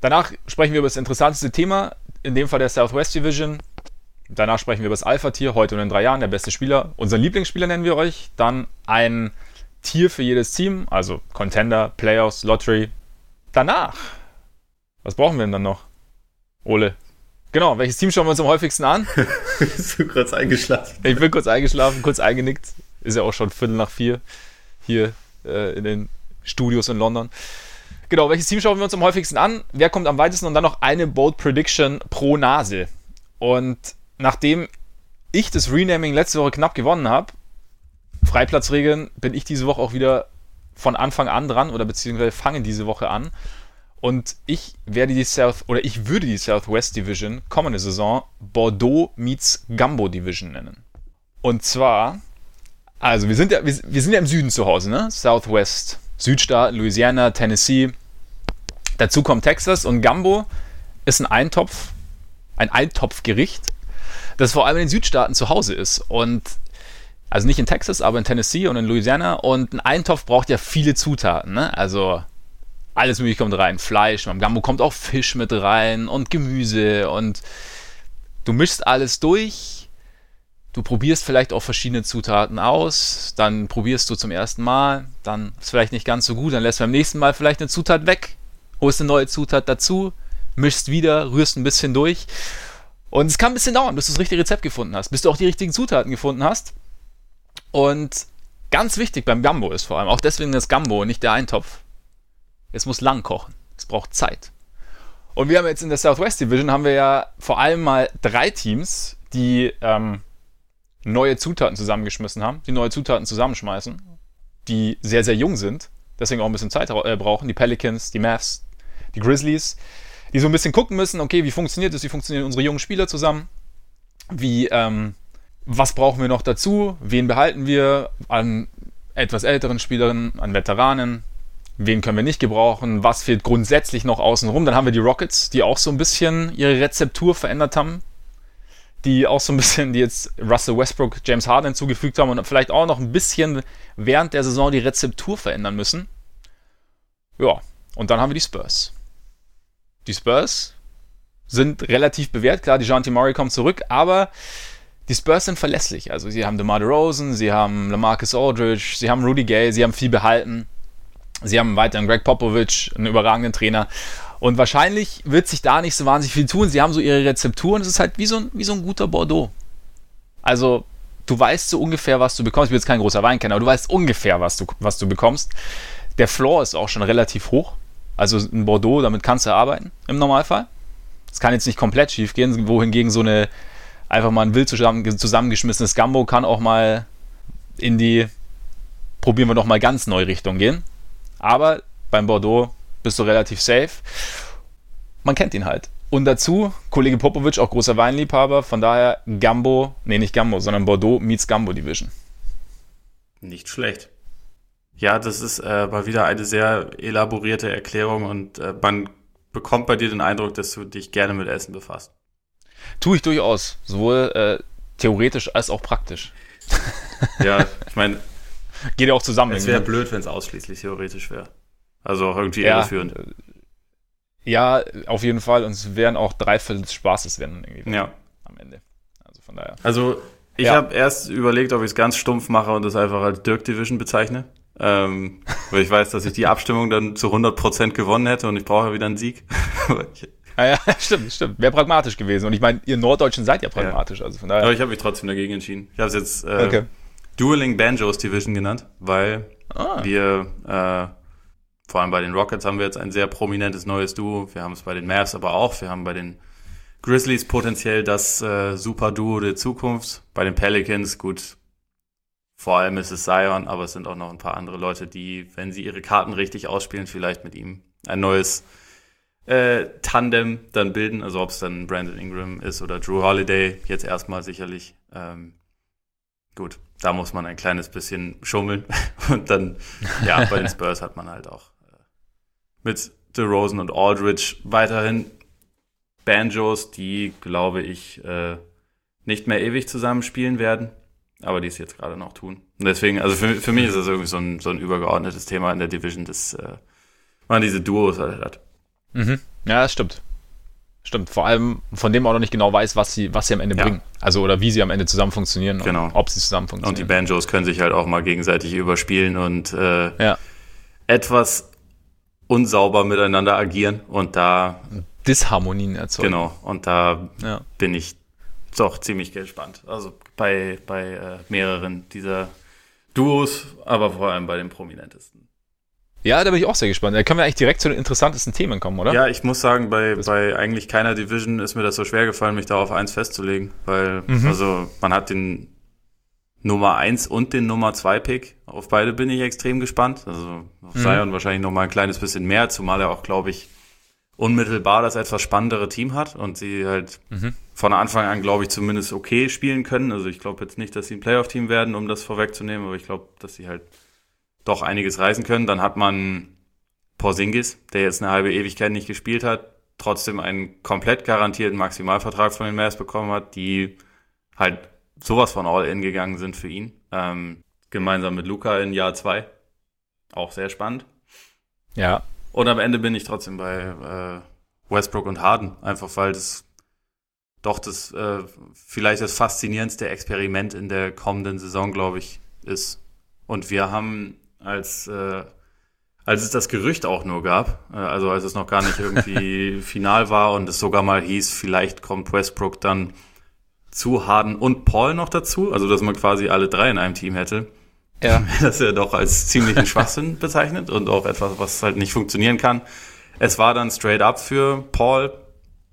Speaker 1: Danach sprechen wir über das interessanteste Thema, in dem Fall der Southwest Division. Danach sprechen wir über das Alpha-Tier, heute und in drei Jahren, der beste Spieler. Unseren Lieblingsspieler nennen wir euch. Dann ein Tier für jedes Team, also Contender, Playoffs, Lottery. Danach, was brauchen wir denn dann noch? Ole. Genau, welches Team schauen wir uns am häufigsten an?
Speaker 2: Bist du kurz eingeschlafen?
Speaker 1: Ich bin kurz eingeschlafen, kurz eingenickt. Ist ja auch schon Viertel nach vier hier äh, in den Studios in London. Genau, welches Team schauen wir uns am häufigsten an? Wer kommt am weitesten? Und dann noch eine Bold Prediction pro Nase. Und nachdem ich das Renaming letzte Woche knapp gewonnen habe, Freiplatzregeln, bin ich diese Woche auch wieder von Anfang an dran oder beziehungsweise fange diese Woche an. Und ich werde die South oder ich würde die Southwest Division kommende Saison Bordeaux meets Gumbo Division nennen. Und zwar, also wir sind ja, wir, wir sind ja im Süden zu Hause, ne? Southwest, Südstaaten, Louisiana, Tennessee. Dazu kommt Texas und Gumbo ist ein Eintopf, ein Eintopfgericht, das vor allem in den Südstaaten zu Hause ist. Und also nicht in Texas, aber in Tennessee und in Louisiana. Und ein Eintopf braucht ja viele Zutaten, ne? Also alles mögliche kommt rein. Fleisch, beim Gambo kommt auch Fisch mit rein und Gemüse und du mischst alles durch. Du probierst vielleicht auch verschiedene Zutaten aus, dann probierst du zum ersten Mal, dann ist vielleicht nicht ganz so gut, dann lässt du beim nächsten Mal vielleicht eine Zutat weg, holst eine neue Zutat dazu, mischst wieder, rührst ein bisschen durch. Und es kann ein bisschen dauern, bis du das richtige Rezept gefunden hast, bis du auch die richtigen Zutaten gefunden hast. Und ganz wichtig beim Gambo ist vor allem, auch deswegen das Gambo und nicht der Eintopf. Es muss lang kochen. Es braucht Zeit. Und wir haben jetzt in der Southwest Division haben wir ja vor allem mal drei Teams, die ähm, neue Zutaten zusammengeschmissen haben, die neue Zutaten zusammenschmeißen, die sehr, sehr jung sind, deswegen auch ein bisschen Zeit äh, brauchen. Die Pelicans, die Mavs, die Grizzlies, die so ein bisschen gucken müssen, okay, wie funktioniert das, wie funktionieren unsere jungen Spieler zusammen, wie, ähm, was brauchen wir noch dazu, wen behalten wir an etwas älteren Spielern, an Veteranen, wen können wir nicht gebrauchen, was fehlt grundsätzlich noch außenrum. Dann haben wir die Rockets, die auch so ein bisschen ihre Rezeptur verändert haben, die auch so ein bisschen, die jetzt Russell Westbrook, James Harden hinzugefügt haben und vielleicht auch noch ein bisschen während der Saison die Rezeptur verändern müssen. Ja, und dann haben wir die Spurs. Die Spurs sind relativ bewährt, klar, die Janti Murray kommt zurück, aber die Spurs sind verlässlich. Also sie haben DeMar DeRozan, sie haben LaMarcus Aldridge, sie haben Rudy Gay, sie haben viel behalten. Sie haben weiterhin Greg Popovich, einen überragenden Trainer. Und wahrscheinlich wird sich da nicht so wahnsinnig viel tun. Sie haben so ihre Rezepturen. Es ist halt wie so ein, wie so ein guter Bordeaux. Also, du weißt so ungefähr, was du bekommst. Ich bin jetzt kein großer Weinkenner, aber du weißt ungefähr, was du, was du bekommst. Der Floor ist auch schon relativ hoch. Also ein Bordeaux, damit kannst du arbeiten im Normalfall. Es kann jetzt nicht komplett schief gehen, wohingegen so eine einfach mal ein wild zusammengeschmissenes Gambo kann auch mal in die probieren wir noch mal ganz neue Richtung gehen. Aber beim Bordeaux bist du relativ safe. Man kennt ihn halt. Und dazu, Kollege Popovic, auch großer Weinliebhaber, von daher Gambo, nee, nicht Gambo, sondern Bordeaux meets Gambo Division.
Speaker 2: Nicht schlecht. Ja, das ist äh, mal wieder eine sehr elaborierte Erklärung und äh, man bekommt bei dir den Eindruck, dass du dich gerne mit Essen befasst.
Speaker 1: Tue ich durchaus, sowohl äh, theoretisch als auch praktisch.
Speaker 2: ja, ich meine,
Speaker 1: geht ja auch zusammen.
Speaker 2: Es wäre blöd, wenn es ausschließlich theoretisch wäre. Also auch irgendwie ja, irreführend.
Speaker 1: Ja, auf jeden Fall. Und es wären auch drei Viertel des Spaßes werden irgendwie
Speaker 2: ja.
Speaker 1: am Ende. Also von daher.
Speaker 2: Also ich ja. habe erst überlegt, ob ich es ganz stumpf mache und das einfach als Dirk Division bezeichne. Ähm, weil ich weiß, dass ich die Abstimmung dann zu 100% gewonnen hätte und ich brauche ja wieder einen Sieg.
Speaker 1: ah ja, stimmt, stimmt. Wäre pragmatisch gewesen. Und ich meine, ihr Norddeutschen seid ja pragmatisch. Ja. Also von daher.
Speaker 2: Aber ich habe mich trotzdem dagegen entschieden. Ich habe es jetzt äh, okay. Dueling Banjos Division genannt, weil ah. wir äh, vor allem bei den Rockets haben wir jetzt ein sehr prominentes neues Duo. Wir haben es bei den Mavs aber auch. Wir haben bei den Grizzlies potenziell das äh, Super Duo der Zukunft. Bei den Pelicans, gut, vor allem ist es Zion, aber es sind auch noch ein paar andere Leute, die, wenn sie ihre Karten richtig ausspielen, vielleicht mit ihm ein neues äh, Tandem dann bilden. Also ob es dann Brandon Ingram ist oder Drew Holiday, jetzt erstmal sicherlich. Ähm, gut, da muss man ein kleines bisschen schummeln. Und dann, ja, bei den Spurs hat man halt auch äh, mit DeRozan und Aldridge weiterhin Banjos, die, glaube ich, äh, nicht mehr ewig zusammenspielen werden aber die es jetzt gerade noch tun. Und deswegen, also für, für mich ist das irgendwie so ein, so ein übergeordnetes Thema in der Division, dass äh, man diese Duos halt hat.
Speaker 1: Mhm. Ja, das stimmt. Stimmt. Vor allem, von dem man auch noch nicht genau weiß, was sie, was sie am Ende ja. bringen. Also, oder wie sie am Ende zusammen funktionieren.
Speaker 2: Genau.
Speaker 1: ob sie zusammen funktionieren.
Speaker 2: Und die Banjos können sich halt auch mal gegenseitig überspielen und äh,
Speaker 1: ja.
Speaker 2: etwas unsauber miteinander agieren und da
Speaker 1: Disharmonien erzeugen.
Speaker 2: Genau. Und da ja. bin ich doch ziemlich gespannt. Also bei, bei äh, mehreren dieser Duos, aber vor allem bei den prominentesten.
Speaker 1: Ja, da bin ich auch sehr gespannt. Da können wir eigentlich direkt zu den interessantesten Themen kommen, oder?
Speaker 2: Ja, ich muss sagen, bei, bei eigentlich keiner Division ist mir das so schwer gefallen, mich da auf eins festzulegen, weil, mhm. also, man hat den Nummer 1 und den Nummer 2 Pick. Auf beide bin ich extrem gespannt. Also, auf mhm. Zion wahrscheinlich noch mal ein kleines bisschen mehr, zumal er auch, glaube ich, unmittelbar das etwas spannendere Team hat und sie halt mhm. Von Anfang an, glaube ich, zumindest okay spielen können. Also ich glaube jetzt nicht, dass sie ein Playoff-Team werden, um das vorwegzunehmen, aber ich glaube, dass sie halt doch einiges reißen können. Dann hat man Porzingis, der jetzt eine halbe Ewigkeit nicht gespielt hat, trotzdem einen komplett garantierten Maximalvertrag von den Mavs bekommen hat, die halt sowas von All-In gegangen sind für ihn. Ähm, gemeinsam mit Luca in Jahr zwei. Auch sehr spannend.
Speaker 1: Ja,
Speaker 2: und am Ende bin ich trotzdem bei äh, Westbrook und Harden, einfach weil das doch das äh, vielleicht das faszinierendste Experiment in der kommenden Saison, glaube ich, ist. Und wir haben als äh, als es das Gerücht auch nur gab, äh, also als es noch gar nicht irgendwie final war und es sogar mal hieß, vielleicht kommt Westbrook dann zu Harden und Paul noch dazu, also dass man quasi alle drei in einem Team hätte, ja. das ja doch als ziemlichen Schwachsinn bezeichnet und auch etwas, was halt nicht funktionieren kann. Es war dann straight up für Paul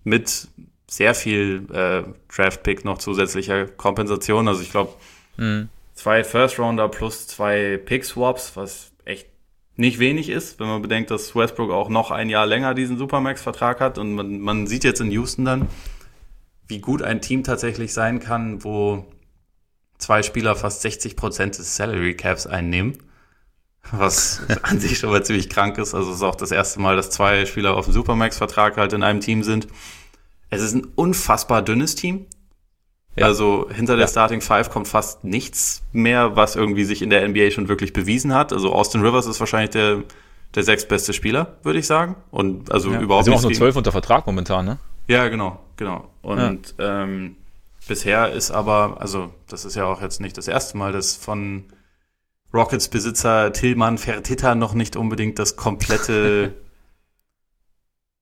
Speaker 2: mit sehr viel äh, Draft-Pick noch zusätzlicher Kompensation. Also ich glaube, mhm. zwei First-Rounder plus zwei Pick-Swaps, was echt nicht wenig ist, wenn man bedenkt, dass Westbrook auch noch ein Jahr länger diesen Supermax-Vertrag hat. Und man, man sieht jetzt in Houston dann, wie gut ein Team tatsächlich sein kann, wo zwei Spieler fast 60 Prozent des Salary Caps einnehmen. Was an sich schon mal ziemlich krank ist. Also es ist auch das erste Mal, dass zwei Spieler auf dem Supermax-Vertrag halt in einem Team sind. Es ist ein unfassbar dünnes Team. Ja. Also hinter der ja. Starting Five kommt fast nichts mehr, was irgendwie sich in der NBA schon wirklich bewiesen hat. Also Austin Rivers ist wahrscheinlich der, der sechstbeste Spieler, würde ich sagen. Und also ja. überhaupt
Speaker 1: nicht. Also auch nur zwölf unter Vertrag momentan, ne?
Speaker 2: Ja, genau, genau. Und ähm, Bisher ist aber, also das ist ja auch jetzt nicht das erste Mal, dass von Rockets Besitzer Tillmann Fertitta noch nicht unbedingt das komplette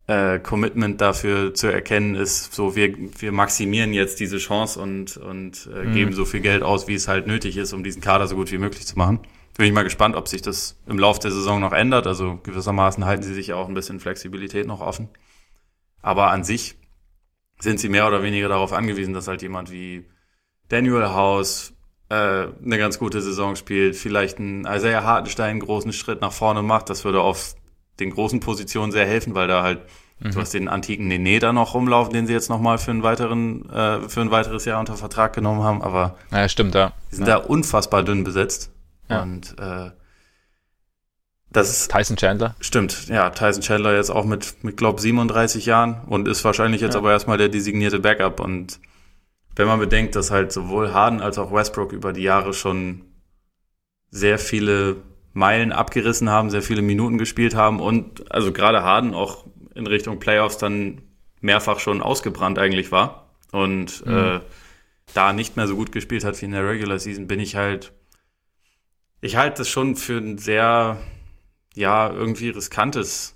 Speaker 2: äh, Commitment dafür zu erkennen ist, so wir, wir maximieren jetzt diese Chance und, und äh, mhm. geben so viel Geld aus, wie es halt nötig ist, um diesen Kader so gut wie möglich zu machen. Bin ich mal gespannt, ob sich das im Laufe der Saison noch ändert. Also gewissermaßen halten sie sich auch ein bisschen Flexibilität noch offen. Aber an sich sind sie mehr oder weniger darauf angewiesen, dass halt jemand wie Daniel House äh, eine ganz gute Saison spielt, vielleicht ein Isaiah Hartenstein einen großen Schritt nach vorne macht. Das würde auf den großen Positionen sehr helfen, weil da halt mhm. du hast den antiken Nene da noch rumlaufen, den sie jetzt nochmal für einen weiteren, äh, für ein weiteres Jahr unter Vertrag genommen haben, aber
Speaker 1: ja, stimmt, ja.
Speaker 2: Die sind
Speaker 1: ja.
Speaker 2: da unfassbar dünn besetzt. Ja. Und äh, das ist.
Speaker 1: Tyson Chandler.
Speaker 2: Stimmt, ja, Tyson Chandler jetzt auch mit, mit glaub 37 Jahren und ist wahrscheinlich jetzt ja. aber erstmal der designierte Backup. Und wenn man bedenkt, dass halt sowohl Harden als auch Westbrook über die Jahre schon sehr viele Meilen abgerissen haben, sehr viele Minuten gespielt haben und also gerade Harden auch in Richtung Playoffs dann mehrfach schon ausgebrannt eigentlich war und mhm. äh, da nicht mehr so gut gespielt hat wie in der Regular Season, bin ich halt, ich halte das schon für ein sehr, ja, irgendwie riskantes,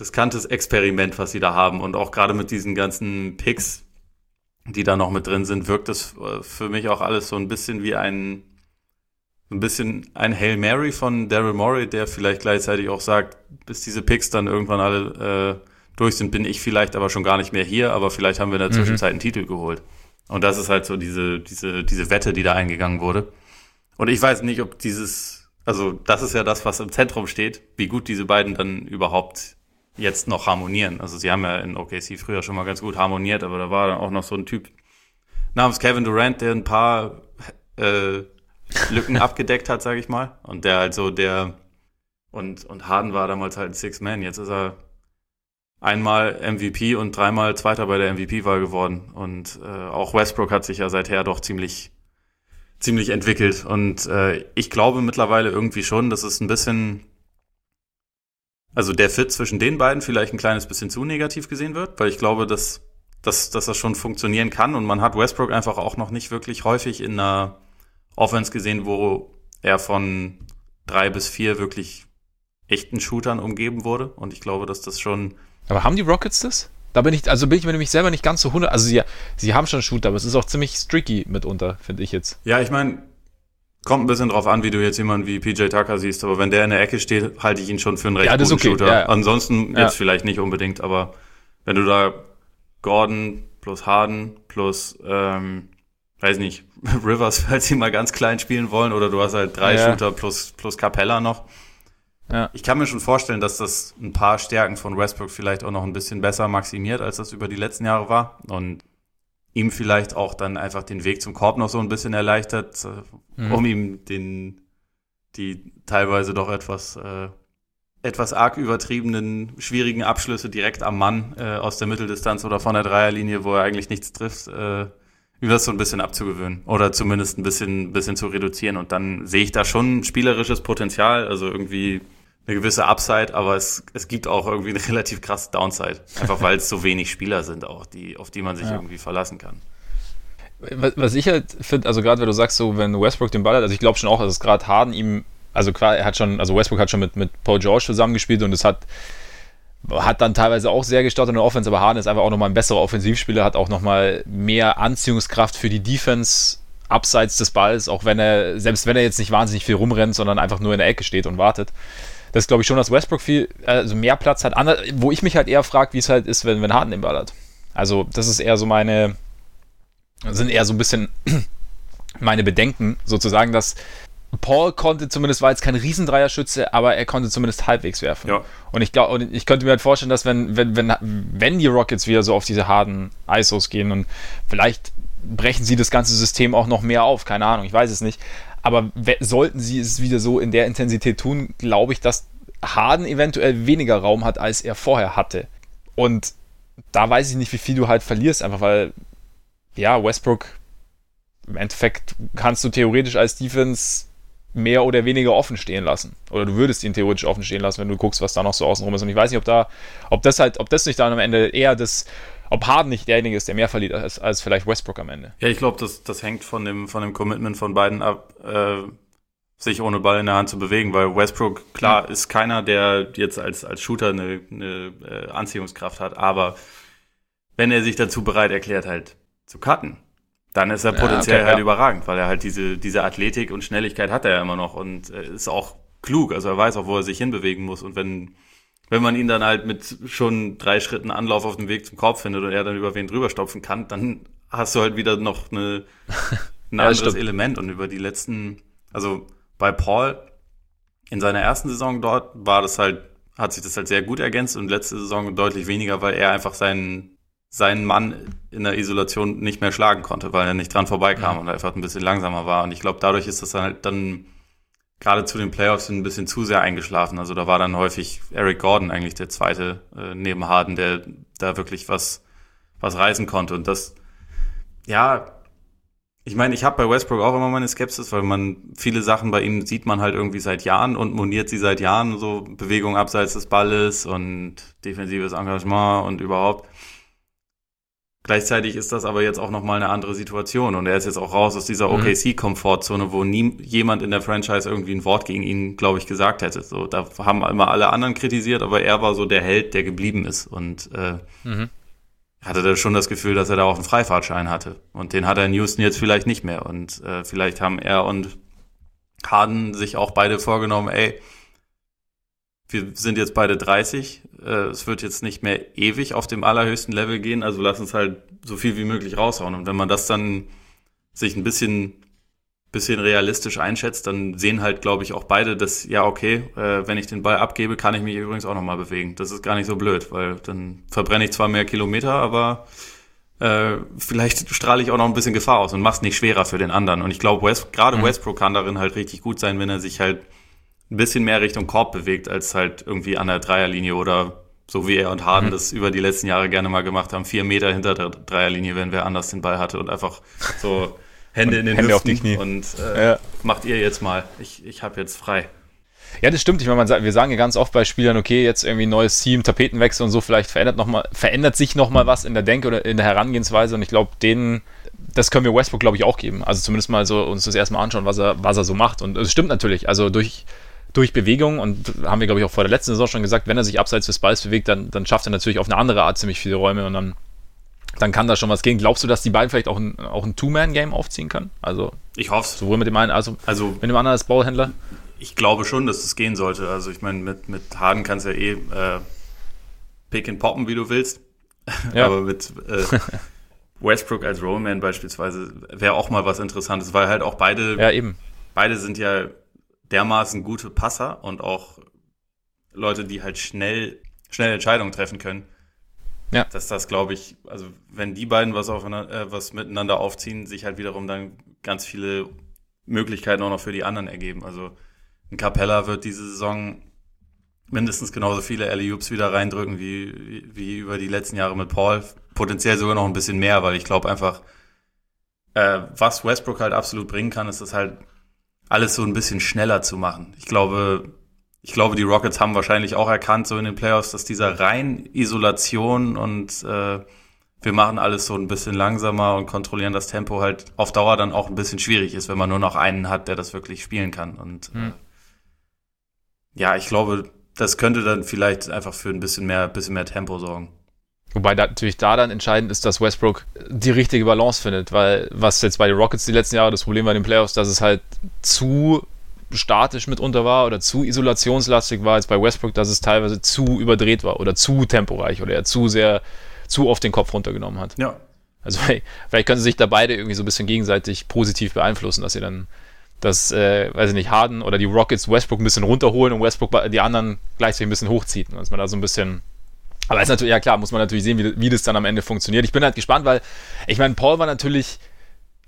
Speaker 2: riskantes Experiment, was sie da haben und auch gerade mit diesen ganzen Picks, die da noch mit drin sind, wirkt es äh, für mich auch alles so ein bisschen wie ein ein bisschen ein Hail Mary von Daryl Morey, der vielleicht gleichzeitig auch sagt, bis diese Picks dann irgendwann alle äh, durch sind, bin ich vielleicht aber schon gar nicht mehr hier, aber vielleicht haben wir in der mhm. Zwischenzeit einen Titel geholt. Und das ist halt so diese, diese, diese Wette, die da eingegangen wurde. Und ich weiß nicht, ob dieses, also das ist ja das, was im Zentrum steht, wie gut diese beiden dann überhaupt jetzt noch harmonieren. Also sie haben ja in OKC früher schon mal ganz gut harmoniert, aber da war dann auch noch so ein Typ namens Kevin Durant, der ein paar äh, Lücken abgedeckt hat, sage ich mal. Und der halt so der und und Harden war damals halt ein Six Man. Jetzt ist er einmal MVP und dreimal Zweiter bei der MVP-Wahl geworden. Und äh, auch Westbrook hat sich ja seither doch ziemlich ziemlich entwickelt. Und äh, ich glaube mittlerweile irgendwie schon, dass es ein bisschen also der Fit zwischen den beiden vielleicht ein kleines bisschen zu negativ gesehen wird, weil ich glaube, dass, dass, dass das schon funktionieren kann und man hat Westbrook einfach auch noch nicht wirklich häufig in einer Offense gesehen, wo er von drei bis vier wirklich echten Shootern umgeben wurde. Und ich glaube, dass das schon.
Speaker 1: Aber haben die Rockets das? Da bin ich, also bin ich mir nämlich selber nicht ganz so hundert. Also sie, sie haben schon Shooter, aber es ist auch ziemlich streaky mitunter, finde ich jetzt.
Speaker 2: Ja, ich meine, kommt ein bisschen drauf an, wie du jetzt jemanden wie PJ Tucker siehst, aber wenn der in der Ecke steht, halte ich ihn schon für einen recht
Speaker 1: ja, guten okay.
Speaker 2: Shooter. Ja, Ansonsten jetzt ja. vielleicht nicht unbedingt, aber wenn du da Gordon plus Harden plus ähm, weiß nicht, Rivers, falls sie mal ganz klein spielen wollen, oder du hast halt drei ja. Shooter plus, plus Capella noch. Ja. Ich kann mir schon vorstellen, dass das ein paar Stärken von Westbrook vielleicht auch noch ein bisschen besser maximiert, als das über die letzten Jahre war. Und ihm vielleicht auch dann einfach den Weg zum Korb noch so ein bisschen erleichtert, äh, mhm. um ihm den, die teilweise doch etwas, äh, etwas arg übertriebenen, schwierigen Abschlüsse direkt am Mann äh, aus der Mitteldistanz oder von der Dreierlinie, wo er eigentlich nichts trifft, äh, das so ein bisschen abzugewöhnen oder zumindest ein bisschen, bisschen zu reduzieren. Und dann sehe ich da schon spielerisches Potenzial, also irgendwie eine gewisse Upside, aber es, es gibt auch irgendwie eine relativ krasse Downside. Einfach weil es so wenig Spieler sind auch, die, auf die man sich ja. irgendwie verlassen kann.
Speaker 1: Was ich halt finde, also gerade wenn du sagst, so wenn Westbrook den Ball hat, also ich glaube schon auch, dass es gerade Harden ihm, also klar, er hat schon, also Westbrook hat schon mit, mit Paul George zusammengespielt und es hat hat dann teilweise auch sehr gestartet in der Offense, aber Harden ist einfach auch nochmal ein besserer Offensivspieler, hat auch nochmal mehr Anziehungskraft für die Defense abseits des Balls, auch wenn er, selbst wenn er jetzt nicht wahnsinnig viel rumrennt, sondern einfach nur in der Ecke steht und wartet. Das glaube ich schon, dass Westbrook viel, also mehr Platz hat. Wo ich mich halt eher frage, wie es halt ist, wenn, wenn Harden den Ball hat. Also, das ist eher so meine, sind eher so ein bisschen meine Bedenken, sozusagen, dass Paul konnte zumindest, war jetzt kein Riesendreierschütze, aber er konnte zumindest halbwegs werfen. Ja. Und ich glaube, und ich könnte mir halt vorstellen, dass wenn, wenn, wenn, wenn die Rockets wieder so auf diese harten ISOs gehen und vielleicht brechen sie das ganze System auch noch mehr auf, keine Ahnung, ich weiß es nicht. Aber sollten sie es wieder so in der Intensität tun, glaube ich, dass Harden eventuell weniger Raum hat, als er vorher hatte. Und da weiß ich nicht, wie viel du halt verlierst, einfach weil, ja, Westbrook, im Endeffekt kannst du theoretisch als Defense mehr oder weniger offen stehen lassen. Oder du würdest ihn theoretisch offen stehen lassen, wenn du guckst, was da noch so außenrum ist. Und ich weiß nicht, ob da, ob das halt, ob das nicht dann am Ende eher das, ob Harden nicht derjenige ist, der mehr verliert als, als vielleicht Westbrook am Ende.
Speaker 2: Ja, ich glaube, das, das hängt von dem, von dem Commitment von beiden ab, äh, sich ohne Ball in der Hand zu bewegen, weil Westbrook, klar, ist keiner, der jetzt als, als Shooter eine, eine äh, Anziehungskraft hat, aber wenn er sich dazu bereit erklärt, halt zu cutten, dann ist er potenziell ja, okay, halt ja. überragend, weil er halt diese, diese Athletik und Schnelligkeit hat er ja immer noch und äh, ist auch klug, also er weiß auch, wo er sich hinbewegen muss und wenn wenn man ihn dann halt mit schon drei Schritten Anlauf auf dem Weg zum Korb findet und er dann über wen drüber stopfen kann, dann hast du halt wieder noch eine, ein ja, anderes stimmt. Element und über die letzten, also bei Paul in seiner ersten Saison dort war das halt, hat sich das halt sehr gut ergänzt und letzte Saison deutlich weniger, weil er einfach seinen, seinen Mann in der Isolation nicht mehr schlagen konnte, weil er nicht dran vorbeikam mhm. und einfach ein bisschen langsamer war. Und ich glaube, dadurch ist das dann halt dann gerade zu den Playoffs ein bisschen zu sehr eingeschlafen. Also da war dann häufig Eric Gordon eigentlich der zweite äh, neben Harden, der da wirklich was, was reißen konnte. Und das, ja, ich meine, ich habe bei Westbrook auch immer meine Skepsis, weil man viele Sachen bei ihm sieht man halt irgendwie seit Jahren und moniert sie seit Jahren, so Bewegung abseits des Balles und defensives Engagement und überhaupt. Gleichzeitig ist das aber jetzt auch nochmal eine andere Situation und er ist jetzt auch raus aus dieser mhm. OKC-Komfortzone, wo nie jemand in der Franchise irgendwie ein Wort gegen ihn, glaube ich, gesagt hätte. So, da haben immer alle anderen kritisiert, aber er war so der Held, der geblieben ist und äh, mhm hatte da schon das Gefühl, dass er da auch einen Freifahrtschein hatte. Und den hat er in Houston jetzt vielleicht nicht mehr. Und äh, vielleicht haben er und Harden sich auch beide vorgenommen, ey, wir sind jetzt beide 30, äh, es wird jetzt nicht mehr ewig auf dem allerhöchsten Level gehen, also lass uns halt so viel wie möglich raushauen. Und wenn man das dann sich ein bisschen bisschen realistisch einschätzt, dann sehen halt, glaube ich, auch beide, dass, ja, okay, äh, wenn ich den Ball abgebe, kann ich mich übrigens auch nochmal bewegen. Das ist gar nicht so blöd, weil dann verbrenne ich zwar mehr Kilometer, aber äh, vielleicht strahle ich auch noch ein bisschen Gefahr aus und mach's nicht schwerer für den anderen. Und ich glaube, West, gerade mhm. Westbrook kann darin halt richtig gut sein, wenn er sich halt ein bisschen mehr Richtung Korb bewegt, als halt irgendwie an der Dreierlinie oder so wie er und Harden mhm. das über die letzten Jahre gerne mal gemacht haben, vier Meter hinter der Dreierlinie, wenn wer anders den Ball hatte und einfach so Hände in den
Speaker 1: Hände Hüften auf die Knie.
Speaker 2: und äh, ja. macht ihr jetzt mal. Ich, ich habe jetzt frei.
Speaker 1: Ja, das stimmt. Ich meine, wir sagen ja ganz oft bei Spielern, okay, jetzt irgendwie neues Team, Tapetenwechsel und so, vielleicht verändert, noch mal, verändert sich nochmal was in der Denke oder in der Herangehensweise. Und ich glaube, denen, das können wir Westbrook, glaube ich, auch geben. Also zumindest mal so uns das erstmal anschauen, was er, was er so macht. Und es stimmt natürlich. Also durch, durch Bewegung und haben wir, glaube ich, auch vor der letzten Saison schon gesagt, wenn er sich abseits des Balls bewegt, dann, dann schafft er natürlich auf eine andere Art ziemlich viele Räume und dann dann kann da schon was gehen. Glaubst du, dass die beiden vielleicht auch ein, auch ein Two-Man-Game aufziehen können? Also
Speaker 2: ich hoffe
Speaker 1: Sowohl mit dem einen, also, also mit dem anderen als Ballhändler?
Speaker 2: Ich glaube schon, dass es das gehen sollte. Also ich meine, mit, mit Harden kannst du ja eh äh, pick and poppen, wie du willst. Ja. Aber mit äh, Westbrook als Rollman beispielsweise wäre auch mal was Interessantes, weil halt auch beide,
Speaker 1: ja, eben.
Speaker 2: beide sind ja dermaßen gute Passer und auch Leute, die halt schnell, schnell Entscheidungen treffen können. Ja. Dass das, glaube ich, also wenn die beiden was, äh, was miteinander aufziehen, sich halt wiederum dann ganz viele Möglichkeiten auch noch für die anderen ergeben. Also ein Capella wird diese Saison mindestens genauso viele alley wieder reindrücken wie, wie, über die letzten Jahre mit Paul. Potenziell sogar noch ein bisschen mehr, weil ich glaube einfach, äh, was Westbrook halt absolut bringen kann, ist das halt alles so ein bisschen schneller zu machen. Ich glaube, ich glaube, die Rockets haben wahrscheinlich auch erkannt, so in den Playoffs, dass dieser rein Isolation und äh, wir machen alles so ein bisschen langsamer und kontrollieren das Tempo halt auf Dauer dann auch ein bisschen schwierig ist, wenn man nur noch einen hat, der das wirklich spielen kann. Und hm. äh, ja, ich glaube, das könnte dann vielleicht einfach für ein bisschen mehr, bisschen mehr Tempo sorgen.
Speaker 1: Wobei da, natürlich da dann entscheidend ist, dass Westbrook die richtige Balance findet, weil was jetzt bei den Rockets die letzten Jahre das Problem bei den Playoffs, dass es halt zu statisch mitunter war oder zu isolationslastig war als bei Westbrook, dass es teilweise zu überdreht war oder zu temporeich oder er zu sehr, zu oft den Kopf runtergenommen hat.
Speaker 2: Ja.
Speaker 1: Also vielleicht können sie sich da beide irgendwie so ein bisschen gegenseitig positiv beeinflussen, dass sie dann das, äh, weiß ich nicht, Harden oder die Rockets Westbrook ein bisschen runterholen und Westbrook die anderen gleichzeitig ein bisschen hochzieht. Dass man da so ein bisschen aber ist natürlich, ja klar, muss man natürlich sehen, wie, wie das dann am Ende funktioniert. Ich bin halt gespannt, weil ich meine, Paul war natürlich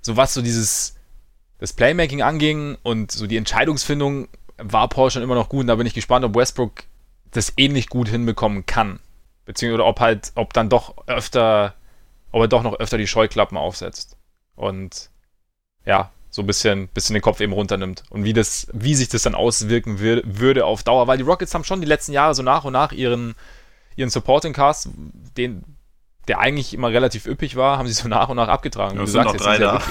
Speaker 1: so was so dieses das Playmaking anging und so die Entscheidungsfindung war Paul schon immer noch gut. Und da bin ich gespannt, ob Westbrook das ähnlich gut hinbekommen kann. Beziehungsweise ob halt, ob dann doch öfter, ob er doch noch öfter die Scheuklappen aufsetzt. Und ja, so ein bisschen, bisschen den Kopf eben runternimmt. Und wie das, wie sich das dann auswirken würde auf Dauer. Weil die Rockets haben schon die letzten Jahre so nach und nach ihren, ihren Supporting Cast, den, der eigentlich immer relativ üppig war, haben sie so nach und nach abgetragen.
Speaker 2: Ja, es sind noch drei da.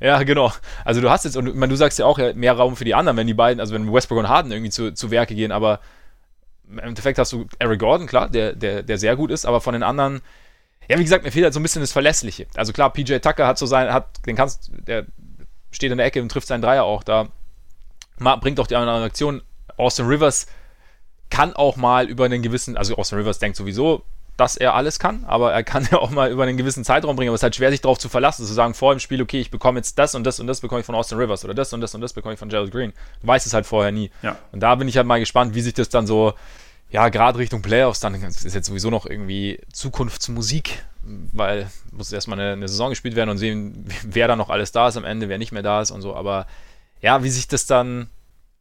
Speaker 1: Ja, genau. Also du hast jetzt, und meine, du sagst ja auch mehr Raum für die anderen, wenn die beiden, also wenn Westbrook und Harden irgendwie zu, zu Werke gehen, aber im Endeffekt hast du Eric Gordon, klar, der, der, der sehr gut ist, aber von den anderen, ja, wie gesagt, mir fehlt halt so ein bisschen das Verlässliche. Also klar, PJ Tucker hat so sein, hat, den kannst, der steht in der Ecke und trifft seinen Dreier auch da, bringt auch die andere Aktion. Austin Rivers kann auch mal über einen gewissen, also Austin Rivers denkt sowieso, dass er alles kann, aber er kann ja auch mal über einen gewissen Zeitraum bringen. Aber es ist halt schwer, sich darauf zu verlassen, zu sagen vor dem Spiel, okay, ich bekomme jetzt das und das und das bekomme ich von Austin Rivers oder das und das und das bekomme ich von Gerald Green. Du weißt es halt vorher nie.
Speaker 2: Ja.
Speaker 1: Und da bin ich halt mal gespannt, wie sich das dann so, ja, gerade Richtung Playoffs dann, ist jetzt sowieso noch irgendwie Zukunftsmusik, weil muss erstmal eine, eine Saison gespielt werden und sehen, wer da noch alles da ist am Ende, wer nicht mehr da ist und so. Aber ja, wie sich das dann,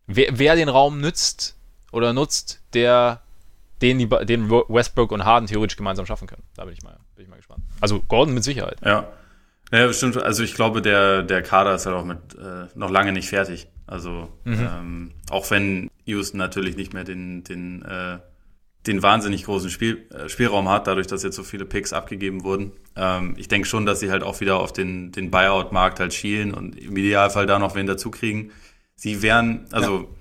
Speaker 1: wer, wer den Raum nützt oder nutzt, der den, die, den Westbrook und Harden theoretisch gemeinsam schaffen können. Da bin ich mal, bin ich mal gespannt. Also Gordon mit Sicherheit.
Speaker 2: Ja. Ja, bestimmt. Also ich glaube, der, der Kader ist halt auch mit äh, noch lange nicht fertig. Also mhm. ähm, auch wenn Houston natürlich nicht mehr den, den, äh, den wahnsinnig großen Spiel, äh, Spielraum hat, dadurch, dass jetzt so viele Picks abgegeben wurden. Ähm, ich denke schon, dass sie halt auch wieder auf den, den Buyout-Markt halt schielen und im Idealfall da noch wen dazu kriegen. Sie wären, also ja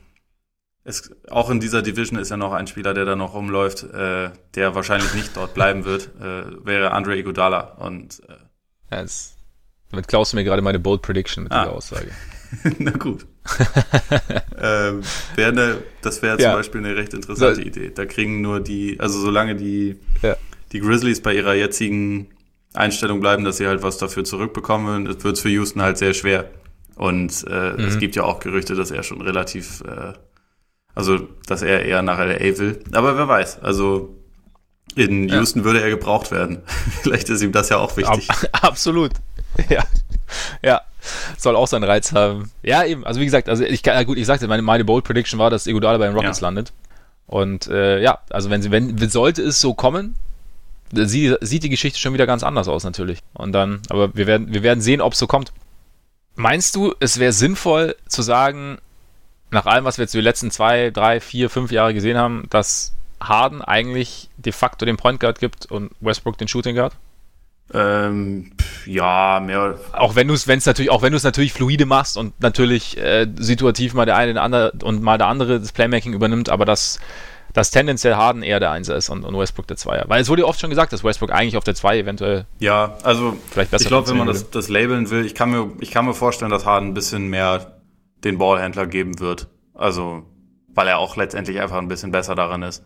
Speaker 2: es, auch in dieser Division ist ja noch ein Spieler, der da noch rumläuft, äh, der wahrscheinlich nicht dort bleiben wird, äh, wäre Andre Iguodala. Und äh,
Speaker 1: ja, das, damit klaust du mir gerade meine Bold Prediction mit ah. dieser Aussage.
Speaker 2: Na gut. ähm, wär ne, das wäre ja. zum Beispiel eine recht interessante so, Idee. Da kriegen nur die, also solange die, ja. die Grizzlies bei ihrer jetzigen Einstellung bleiben, dass sie halt was dafür zurückbekommen, wird es für Houston halt sehr schwer. Und äh, mhm. es gibt ja auch Gerüchte, dass er schon relativ äh, also, dass er eher nach LA will. Aber wer weiß. Also, in Houston ja. würde er gebraucht werden. Vielleicht ist ihm das ja auch wichtig.
Speaker 1: Ab, absolut. Ja. Ja. Soll auch seinen Reiz haben. Ja, eben. Also, wie gesagt, also ich kann, gut, ich sagte, meine, meine Bold Prediction war, dass Iguodala bei den Rockets ja. landet. Und äh, ja, also wenn sie, wenn, sollte es so kommen, sieht, sieht die Geschichte schon wieder ganz anders aus natürlich. Und dann, aber wir werden, wir werden sehen, ob es so kommt. Meinst du, es wäre sinnvoll zu sagen, nach allem, was wir jetzt die letzten zwei, drei, vier, fünf Jahre gesehen haben, dass Harden eigentlich de facto den Point Guard gibt und Westbrook den Shooting Guard?
Speaker 2: Ähm, ja, mehr.
Speaker 1: Auch wenn du es, wenn es natürlich, auch wenn du es natürlich fluide machst und natürlich äh, situativ mal der eine den andere und mal der andere das Playmaking übernimmt, aber dass dass tendenziell Harden eher der Einser ist und, und Westbrook der Zweier. Weil es wurde ja oft schon gesagt, dass Westbrook eigentlich auf der Zwei eventuell.
Speaker 2: Ja, also vielleicht besser. Ich glaube, wenn man das, das labeln will, ich kann mir, ich kann mir vorstellen, dass Harden ein bisschen mehr den Ballhändler geben wird. Also, weil er auch letztendlich einfach ein bisschen besser daran ist.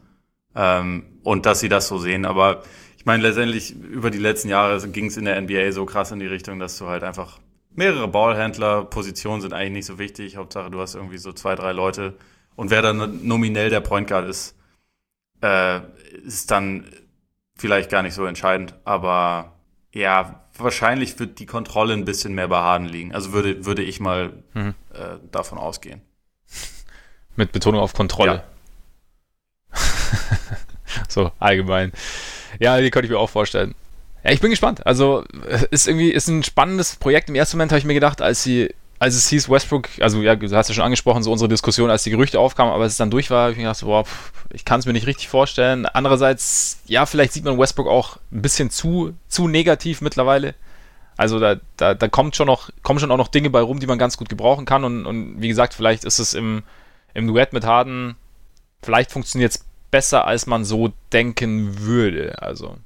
Speaker 2: Ähm, und dass sie das so sehen. Aber ich meine, letztendlich über die letzten Jahre ging es in der NBA so krass in die Richtung, dass du halt einfach mehrere Ballhändler, Positionen sind eigentlich nicht so wichtig. Hauptsache, du hast irgendwie so zwei, drei Leute. Und wer dann nominell der Point Guard ist, äh, ist dann vielleicht gar nicht so entscheidend. Aber ja, wahrscheinlich wird die Kontrolle ein bisschen mehr bei Harden liegen. Also würde, würde ich mal mhm. äh, davon ausgehen.
Speaker 1: Mit Betonung auf Kontrolle. Ja. so, allgemein. Ja, die könnte ich mir auch vorstellen. Ja, ich bin gespannt. Also, ist irgendwie, ist ein spannendes Projekt. Im ersten Moment habe ich mir gedacht, als sie, als es hieß Westbrook, also ja, du hast ja schon angesprochen, so unsere Diskussion, als die Gerüchte aufkamen, aber als es dann durch war, habe ich mir gedacht, boah, pff, ich kann es mir nicht richtig vorstellen. Andererseits, ja, vielleicht sieht man Westbrook auch ein bisschen zu, zu negativ mittlerweile. Also da, da, da kommt schon noch, kommen schon auch noch Dinge bei rum, die man ganz gut gebrauchen kann. Und, und wie gesagt, vielleicht ist es im, im Duett mit Harden, vielleicht funktioniert es besser, als man so denken würde. Also.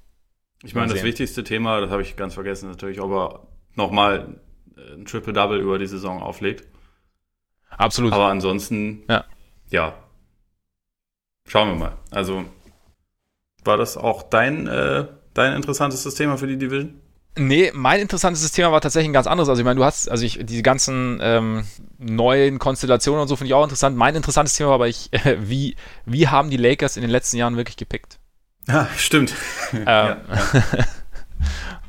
Speaker 2: Ich meine, das wichtigste Thema, das habe ich ganz vergessen, natürlich, ob er nochmal ein Triple-Double über die Saison auflegt.
Speaker 1: Absolut.
Speaker 2: Aber ansonsten,
Speaker 1: ja.
Speaker 2: ja. Schauen wir mal. Also, war das auch dein, äh, dein interessantestes Thema für die Division?
Speaker 1: Nee, mein interessantes Thema war tatsächlich ein ganz anderes. Also ich meine, du hast, also ich, diese ganzen ähm, neuen Konstellationen und so finde ich auch interessant. Mein interessantes Thema war aber, ich, äh, wie, wie haben die Lakers in den letzten Jahren wirklich gepickt?
Speaker 2: Ja, stimmt.
Speaker 1: Ähm, ja, ja.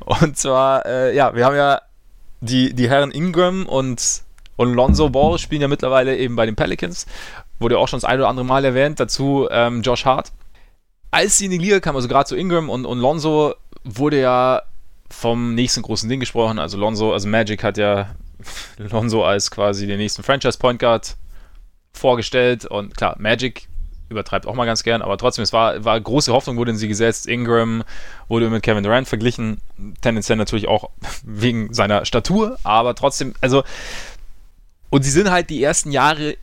Speaker 1: und zwar, äh, ja, wir haben ja die, die Herren Ingram und, und Lonzo Ball spielen ja mittlerweile eben bei den Pelicans. Wurde auch schon das ein oder andere Mal erwähnt. Dazu ähm, Josh Hart. Als sie in die Liga kamen, also gerade zu Ingram und, und Lonzo, wurde ja vom nächsten großen Ding gesprochen. Also Lonzo, also Magic hat ja Lonzo als quasi den nächsten Franchise Point Guard vorgestellt und klar, Magic übertreibt auch mal ganz gern, aber trotzdem, es war, war große Hoffnung, wurde in sie gesetzt. Ingram wurde mit Kevin Durant verglichen, tendenziell natürlich auch wegen seiner Statur, aber trotzdem, also und sie sind halt die ersten Jahre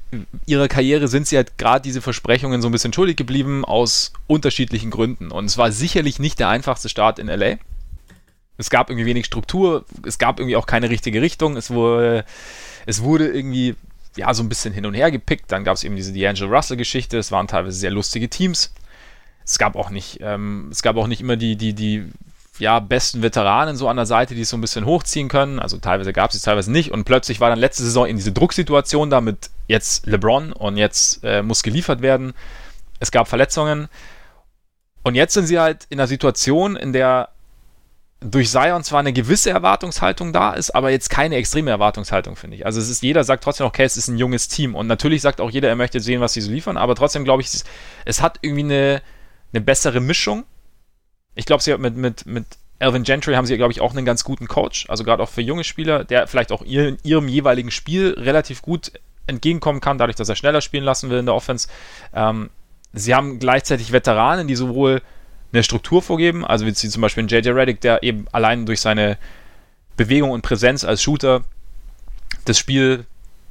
Speaker 1: ihrer Karriere sind sie halt gerade diese Versprechungen so ein bisschen schuldig geblieben aus unterschiedlichen Gründen. Und es war sicherlich nicht der einfachste Start in LA. Es gab irgendwie wenig Struktur, es gab irgendwie auch keine richtige Richtung. Es wurde, es wurde irgendwie ja so ein bisschen hin und her gepickt. Dann gab es eben diese D'Angelo Russell-Geschichte. Es waren teilweise sehr lustige Teams. Es gab auch nicht, ähm, es gab auch nicht immer die, die, die ja, besten Veteranen so an der Seite, die es so ein bisschen hochziehen können. Also teilweise gab es es, teilweise nicht. Und plötzlich war dann letzte Saison in diese Drucksituation da mit jetzt LeBron und jetzt äh, muss geliefert werden. Es gab Verletzungen. Und jetzt sind sie halt in einer Situation, in der durch Zion zwar eine gewisse Erwartungshaltung da ist, aber jetzt keine extreme Erwartungshaltung, finde ich. Also es ist, jeder sagt trotzdem, okay, es ist ein junges Team. Und natürlich sagt auch jeder, er möchte sehen, was sie so liefern, aber trotzdem glaube ich, es, hat irgendwie eine, eine bessere Mischung ich glaube, sie mit, mit, mit Alvin Gentry haben sie, glaube ich, auch einen ganz guten Coach. Also gerade auch für junge Spieler, der vielleicht auch ihr, ihrem jeweiligen Spiel relativ gut entgegenkommen kann, dadurch, dass er schneller spielen lassen will in der Offense. Ähm, sie haben gleichzeitig Veteranen, die sowohl eine Struktur vorgeben, also wie zum Beispiel JJ Reddick, der eben allein durch seine Bewegung und Präsenz als Shooter das Spiel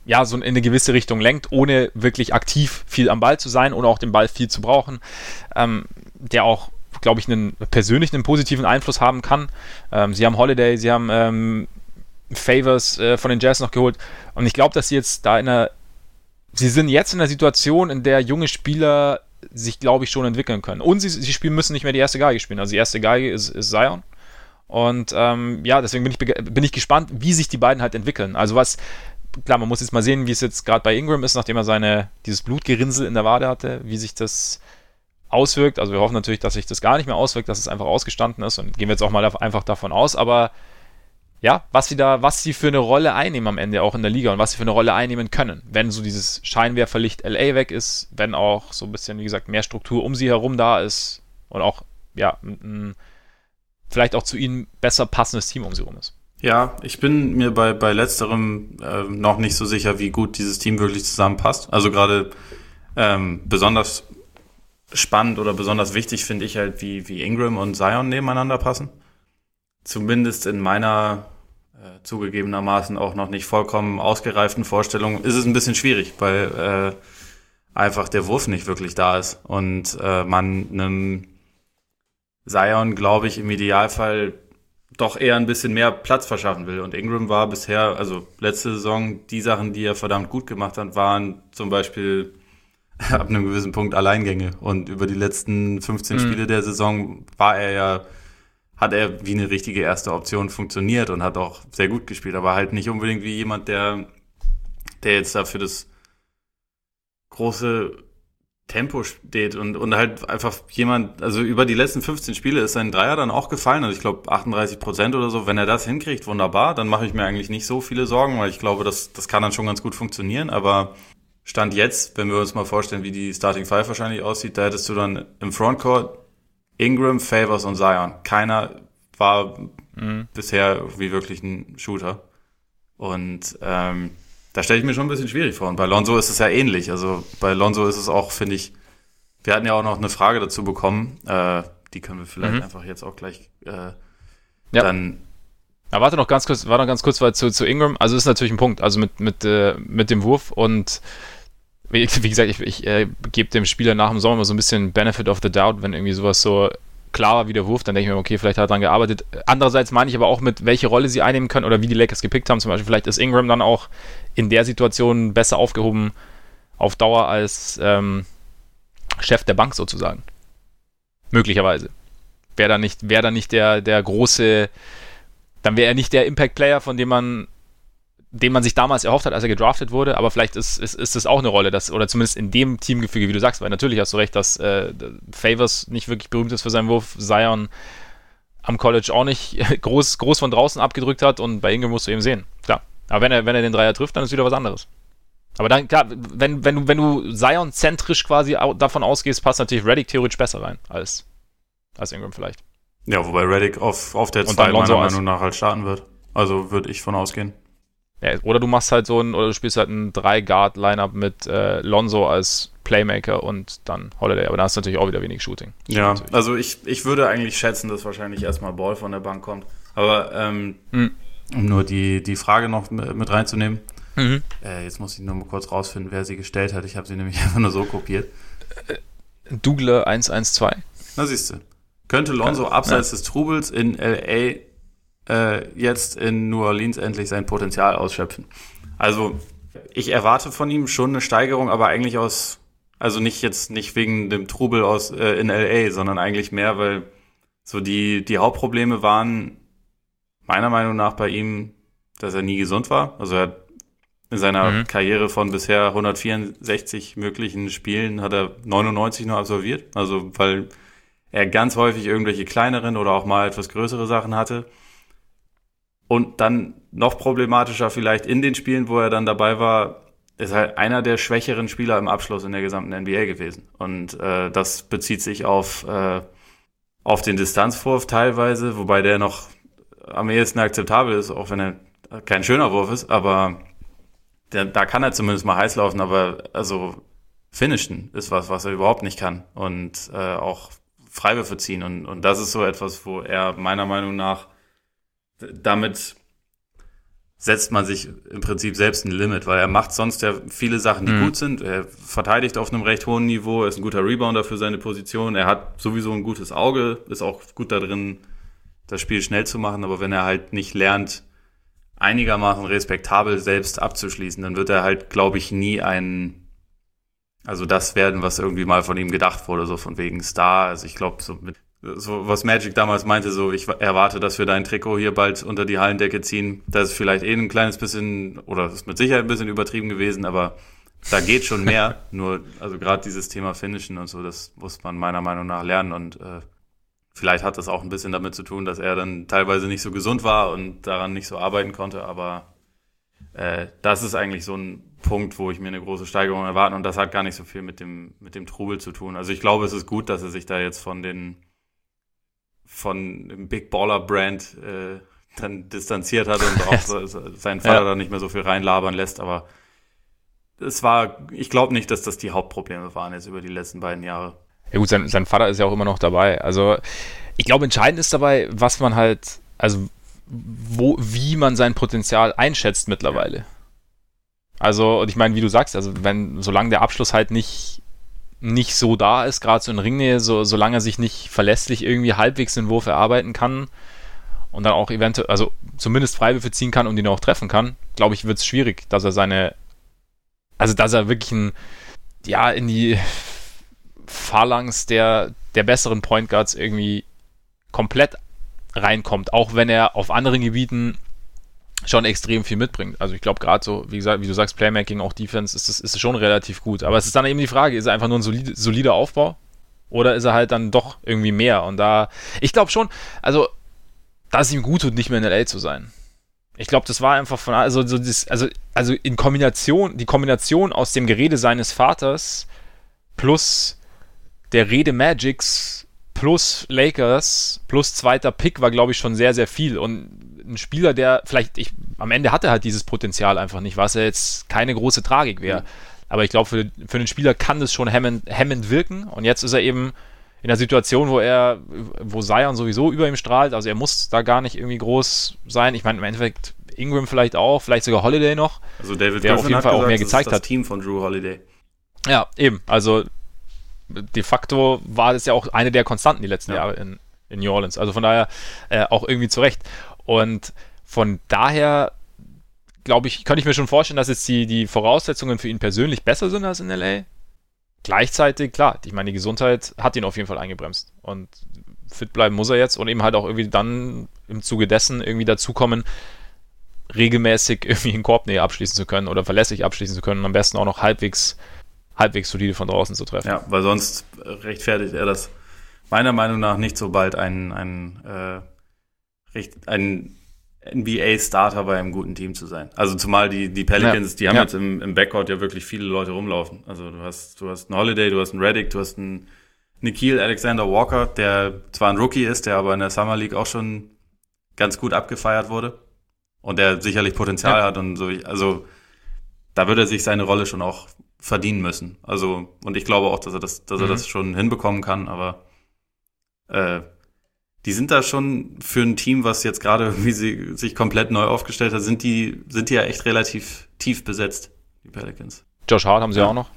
Speaker 1: ja so in eine gewisse Richtung lenkt, ohne wirklich aktiv viel am Ball zu sein oder auch den Ball viel zu brauchen, ähm, der auch glaube ich, einen persönlichen, einen positiven Einfluss haben kann. Ähm, sie haben Holiday, sie haben ähm, Favors äh, von den Jazz noch geholt. Und ich glaube, dass sie jetzt da in einer. Sie sind jetzt in einer Situation, in der junge Spieler sich, glaube ich, schon entwickeln können. Und sie, sie spielen, müssen nicht mehr die erste Geige spielen. Also die erste Geige ist, ist Zion. Und ähm, ja, deswegen bin ich, bin ich gespannt, wie sich die beiden halt entwickeln. Also was, klar, man muss jetzt mal sehen, wie es jetzt gerade bei Ingram ist, nachdem er seine, dieses Blutgerinnsel in der Wade hatte, wie sich das auswirkt. Also wir hoffen natürlich, dass sich das gar nicht mehr auswirkt, dass es einfach ausgestanden ist und gehen wir jetzt auch mal einfach davon aus. Aber ja, was sie da, was sie für eine Rolle einnehmen am Ende auch in der Liga und was sie für eine Rolle einnehmen können, wenn so dieses Scheinwerferlicht LA weg ist, wenn auch so ein bisschen, wie gesagt, mehr Struktur um sie herum da ist und auch, ja, vielleicht auch zu ihnen besser passendes Team um sie herum ist.
Speaker 2: Ja, ich bin mir bei, bei letzterem äh, noch nicht so sicher, wie gut dieses Team wirklich zusammenpasst. Also gerade ähm, besonders spannend oder besonders wichtig finde ich halt, wie, wie Ingram und Zion nebeneinander passen. Zumindest in meiner äh, zugegebenermaßen auch noch nicht vollkommen ausgereiften Vorstellung ist es ein bisschen schwierig, weil äh, einfach der Wurf nicht wirklich da ist und äh, man einem Zion, glaube ich, im Idealfall doch eher ein bisschen mehr Platz verschaffen will. Und Ingram war bisher, also letzte Saison, die Sachen, die er verdammt gut gemacht hat, waren zum Beispiel ab einem gewissen Punkt Alleingänge. Und über die letzten 15 mhm. Spiele der Saison war er ja, hat er wie eine richtige erste Option funktioniert und hat auch sehr gut gespielt, aber halt nicht unbedingt wie jemand, der, der jetzt dafür das große Tempo steht und, und halt einfach jemand, also über die letzten 15 Spiele ist sein Dreier dann auch gefallen, also ich glaube 38 Prozent oder so, wenn er das hinkriegt, wunderbar, dann mache ich mir eigentlich nicht so viele Sorgen, weil ich glaube, das, das kann dann schon ganz gut funktionieren, aber Stand jetzt, wenn wir uns mal vorstellen, wie die Starting Five wahrscheinlich aussieht, da hättest du dann im Frontcourt Ingram, Favors und Zion. Keiner war mhm. bisher wie wirklich ein Shooter. Und ähm, da stelle ich mir schon ein bisschen schwierig vor. Und bei Lonzo ist es ja ähnlich. Also bei Lonzo ist es auch, finde ich, wir hatten ja auch noch eine Frage dazu bekommen. Äh, die können wir vielleicht mhm. einfach jetzt auch gleich äh, ja. dann
Speaker 1: ja, warte noch ganz kurz, warte noch ganz kurz weil zu, zu Ingram. Also ist natürlich ein Punkt, also mit, mit, äh, mit dem Wurf und wie, wie gesagt, ich, ich äh, gebe dem Spieler nach dem Sommer mal so ein bisschen Benefit of the Doubt, wenn irgendwie sowas so klar war wie der Wurf, dann denke ich mir, okay, vielleicht hat er daran gearbeitet. Andererseits meine ich aber auch mit, welche Rolle sie einnehmen können oder wie die Lakers gepickt haben. Zum Beispiel, vielleicht ist Ingram dann auch in der Situation besser aufgehoben auf Dauer als ähm, Chef der Bank sozusagen. Möglicherweise. Wäre da nicht, wär da nicht der, der große, dann wäre er nicht der Impact-Player, von dem man den man sich damals erhofft hat, als er gedraftet wurde, aber vielleicht ist, ist, ist das auch eine Rolle, dass, oder zumindest in dem Teamgefüge, wie du sagst, weil natürlich hast du recht, dass äh, Favors nicht wirklich berühmt ist für seinen Wurf, Zion am College auch nicht groß, groß von draußen abgedrückt hat und bei Ingram musst du eben sehen. Klar. Aber wenn er, wenn er den Dreier trifft, dann ist wieder was anderes. Aber dann, klar, wenn, wenn du, wenn du Zion-zentrisch quasi davon ausgehst, passt natürlich Reddick theoretisch besser rein als, als Ingram vielleicht.
Speaker 2: Ja, wobei Reddick auf, auf der 2 meiner Meinung nach halt starten wird. Also würde ich von ausgehen.
Speaker 1: Ja, oder du machst halt so ein, oder du spielst halt ein 3-Guard-Lineup mit äh, Lonzo als Playmaker und dann Holiday. Aber da ist natürlich auch wieder wenig Shooting.
Speaker 2: Ja,
Speaker 1: natürlich.
Speaker 2: also ich, ich würde eigentlich schätzen, dass wahrscheinlich erstmal Ball von der Bank kommt. Aber ähm, hm. um nur die, die Frage noch mit reinzunehmen. Mhm. Äh, jetzt muss ich nur mal kurz rausfinden, wer sie gestellt hat. Ich habe sie nämlich einfach nur so kopiert.
Speaker 1: Douglas 112.
Speaker 2: Na siehst du. Könnte Lonzo abseits ja. des Trubels in LA äh, jetzt in New Orleans endlich sein Potenzial ausschöpfen? Also ich erwarte von ihm schon eine Steigerung, aber eigentlich aus, also nicht jetzt nicht wegen dem Trubel aus äh, in LA, sondern eigentlich mehr, weil so die, die Hauptprobleme waren meiner Meinung nach bei ihm, dass er nie gesund war. Also er hat in seiner mhm. Karriere von bisher 164 möglichen Spielen hat er 99 nur absolviert. Also weil er ganz häufig irgendwelche kleineren oder auch mal etwas größere Sachen hatte. Und dann noch problematischer vielleicht in den Spielen, wo er dann dabei war, ist halt einer der schwächeren Spieler im Abschluss in der gesamten NBA gewesen. Und äh, das bezieht sich auf, äh, auf den Distanzwurf teilweise, wobei der noch am ehesten akzeptabel ist, auch wenn er kein schöner Wurf ist, aber der, da kann er zumindest mal heiß laufen, aber also finishen ist was, was er überhaupt nicht kann. Und äh, auch Freiwürfe ziehen. Und, und das ist so etwas, wo er meiner Meinung nach damit setzt man sich im Prinzip selbst ein Limit, weil er macht sonst ja viele Sachen, die mhm. gut sind. Er verteidigt auf einem recht hohen Niveau, er ist ein guter Rebounder für seine Position, er hat sowieso ein gutes Auge, ist auch gut da drin, das Spiel schnell zu machen, aber wenn er halt nicht lernt, einigermaßen respektabel selbst abzuschließen, dann wird er halt, glaube ich, nie ein, also das werden, was irgendwie mal von ihm gedacht wurde, so von wegen Star. Also ich glaube, so mit so was Magic damals meinte, so ich erwarte, dass wir dein Trikot hier bald unter die Hallendecke ziehen. Das ist vielleicht eh ein kleines bisschen oder ist mit Sicherheit ein bisschen übertrieben gewesen, aber da geht schon mehr. Nur also gerade dieses Thema Finishen und so, das muss man meiner Meinung nach lernen und äh, vielleicht hat das auch ein bisschen damit zu tun, dass er dann teilweise nicht so gesund war und daran nicht so arbeiten konnte, aber äh, das ist eigentlich so ein Punkt, wo ich mir eine große Steigerung erwarte und das hat gar nicht so viel mit dem mit dem Trubel zu tun. Also ich glaube, es ist gut, dass er sich da jetzt von den von dem Big Baller Brand äh, dann distanziert hat und auch seinen Vater ja. da nicht mehr so viel reinlabern lässt, aber es war, ich glaube nicht, dass das die Hauptprobleme waren jetzt über die letzten beiden Jahre.
Speaker 1: Ja gut, sein, sein Vater ist ja auch immer noch dabei. Also ich glaube, entscheidend ist dabei, was man halt, also wo, wie man sein Potenzial einschätzt mittlerweile. Ja. Also, und ich meine, wie du sagst, also wenn, solange der Abschluss halt nicht nicht so da ist, gerade so in Ringnähe, so, solange er sich nicht verlässlich irgendwie halbwegs den Wurf erarbeiten kann und dann auch eventuell, also zumindest Freiwürfe ziehen kann und ihn auch treffen kann, glaube ich, wird es schwierig, dass er seine, also dass er wirklich ein, ja, in die Phalanx der, der besseren Point Guards irgendwie komplett reinkommt, auch wenn er auf anderen Gebieten schon extrem viel mitbringt. Also ich glaube gerade so, wie gesagt, wie du sagst, Playmaking, auch Defense, ist es ist schon relativ gut. Aber es ist dann eben die Frage, ist er einfach nur ein solide, solider Aufbau oder ist er halt dann doch irgendwie mehr? Und da, ich glaube schon, also, dass es ihm gut tut, nicht mehr in LA zu sein. Ich glaube, das war einfach von, also, so das, also, also in Kombination, die Kombination aus dem Gerede seines Vaters plus der Rede Magics plus Lakers plus zweiter Pick war, glaube ich, schon sehr, sehr viel. Und ein Spieler, der vielleicht, ich, am Ende hatte halt dieses Potenzial einfach nicht, was ja jetzt keine große Tragik wäre. Mhm. Aber ich glaube, für, für den Spieler kann das schon hemmend, hemmend wirken. Und jetzt ist er eben in der Situation, wo er, wo Zion sowieso über ihm strahlt. Also er muss da gar nicht irgendwie groß sein. Ich meine, im Endeffekt Ingram vielleicht auch, vielleicht sogar Holiday noch.
Speaker 2: Also David
Speaker 1: der Griffin auf jeden Fall gesagt, auch mehr gezeigt das
Speaker 2: hat. Team von Drew Holiday.
Speaker 1: Ja, eben. Also de facto war das ja auch eine der Konstanten die letzten ja. Jahre in, in New Orleans. Also von daher äh, auch irgendwie zurecht. Und von daher glaube ich, könnte ich mir schon vorstellen, dass jetzt die, die Voraussetzungen für ihn persönlich besser sind als in LA. Gleichzeitig, klar, ich meine, die Gesundheit hat ihn auf jeden Fall eingebremst. Und fit bleiben muss er jetzt und eben halt auch irgendwie dann im Zuge dessen irgendwie dazukommen, regelmäßig irgendwie in Korbnähe abschließen zu können oder verlässlich abschließen zu können und am besten auch noch halbwegs, halbwegs solide von draußen zu treffen.
Speaker 2: Ja, weil sonst rechtfertigt er das meiner Meinung nach nicht so bald ein, ein äh, ein NBA-Starter bei einem guten Team zu sein. Also zumal die, die Pelicans, ja. die haben ja. jetzt im, im Backcourt ja wirklich viele Leute rumlaufen. Also du hast, du hast einen Holiday, du hast einen Reddick, du hast einen Nikhil Alexander Walker, der zwar ein Rookie ist, der aber in der Summer League auch schon ganz gut abgefeiert wurde und der sicherlich Potenzial ja. hat und so. Also da würde er sich seine Rolle schon auch verdienen müssen. Also, und ich glaube auch, dass er das, dass er mhm. das schon hinbekommen kann, aber äh, die sind da schon für ein Team, was jetzt gerade irgendwie sie, sich komplett neu aufgestellt hat, sind die, sind die ja echt relativ tief besetzt, die Pelicans.
Speaker 1: Josh Hart haben sie ja. auch noch.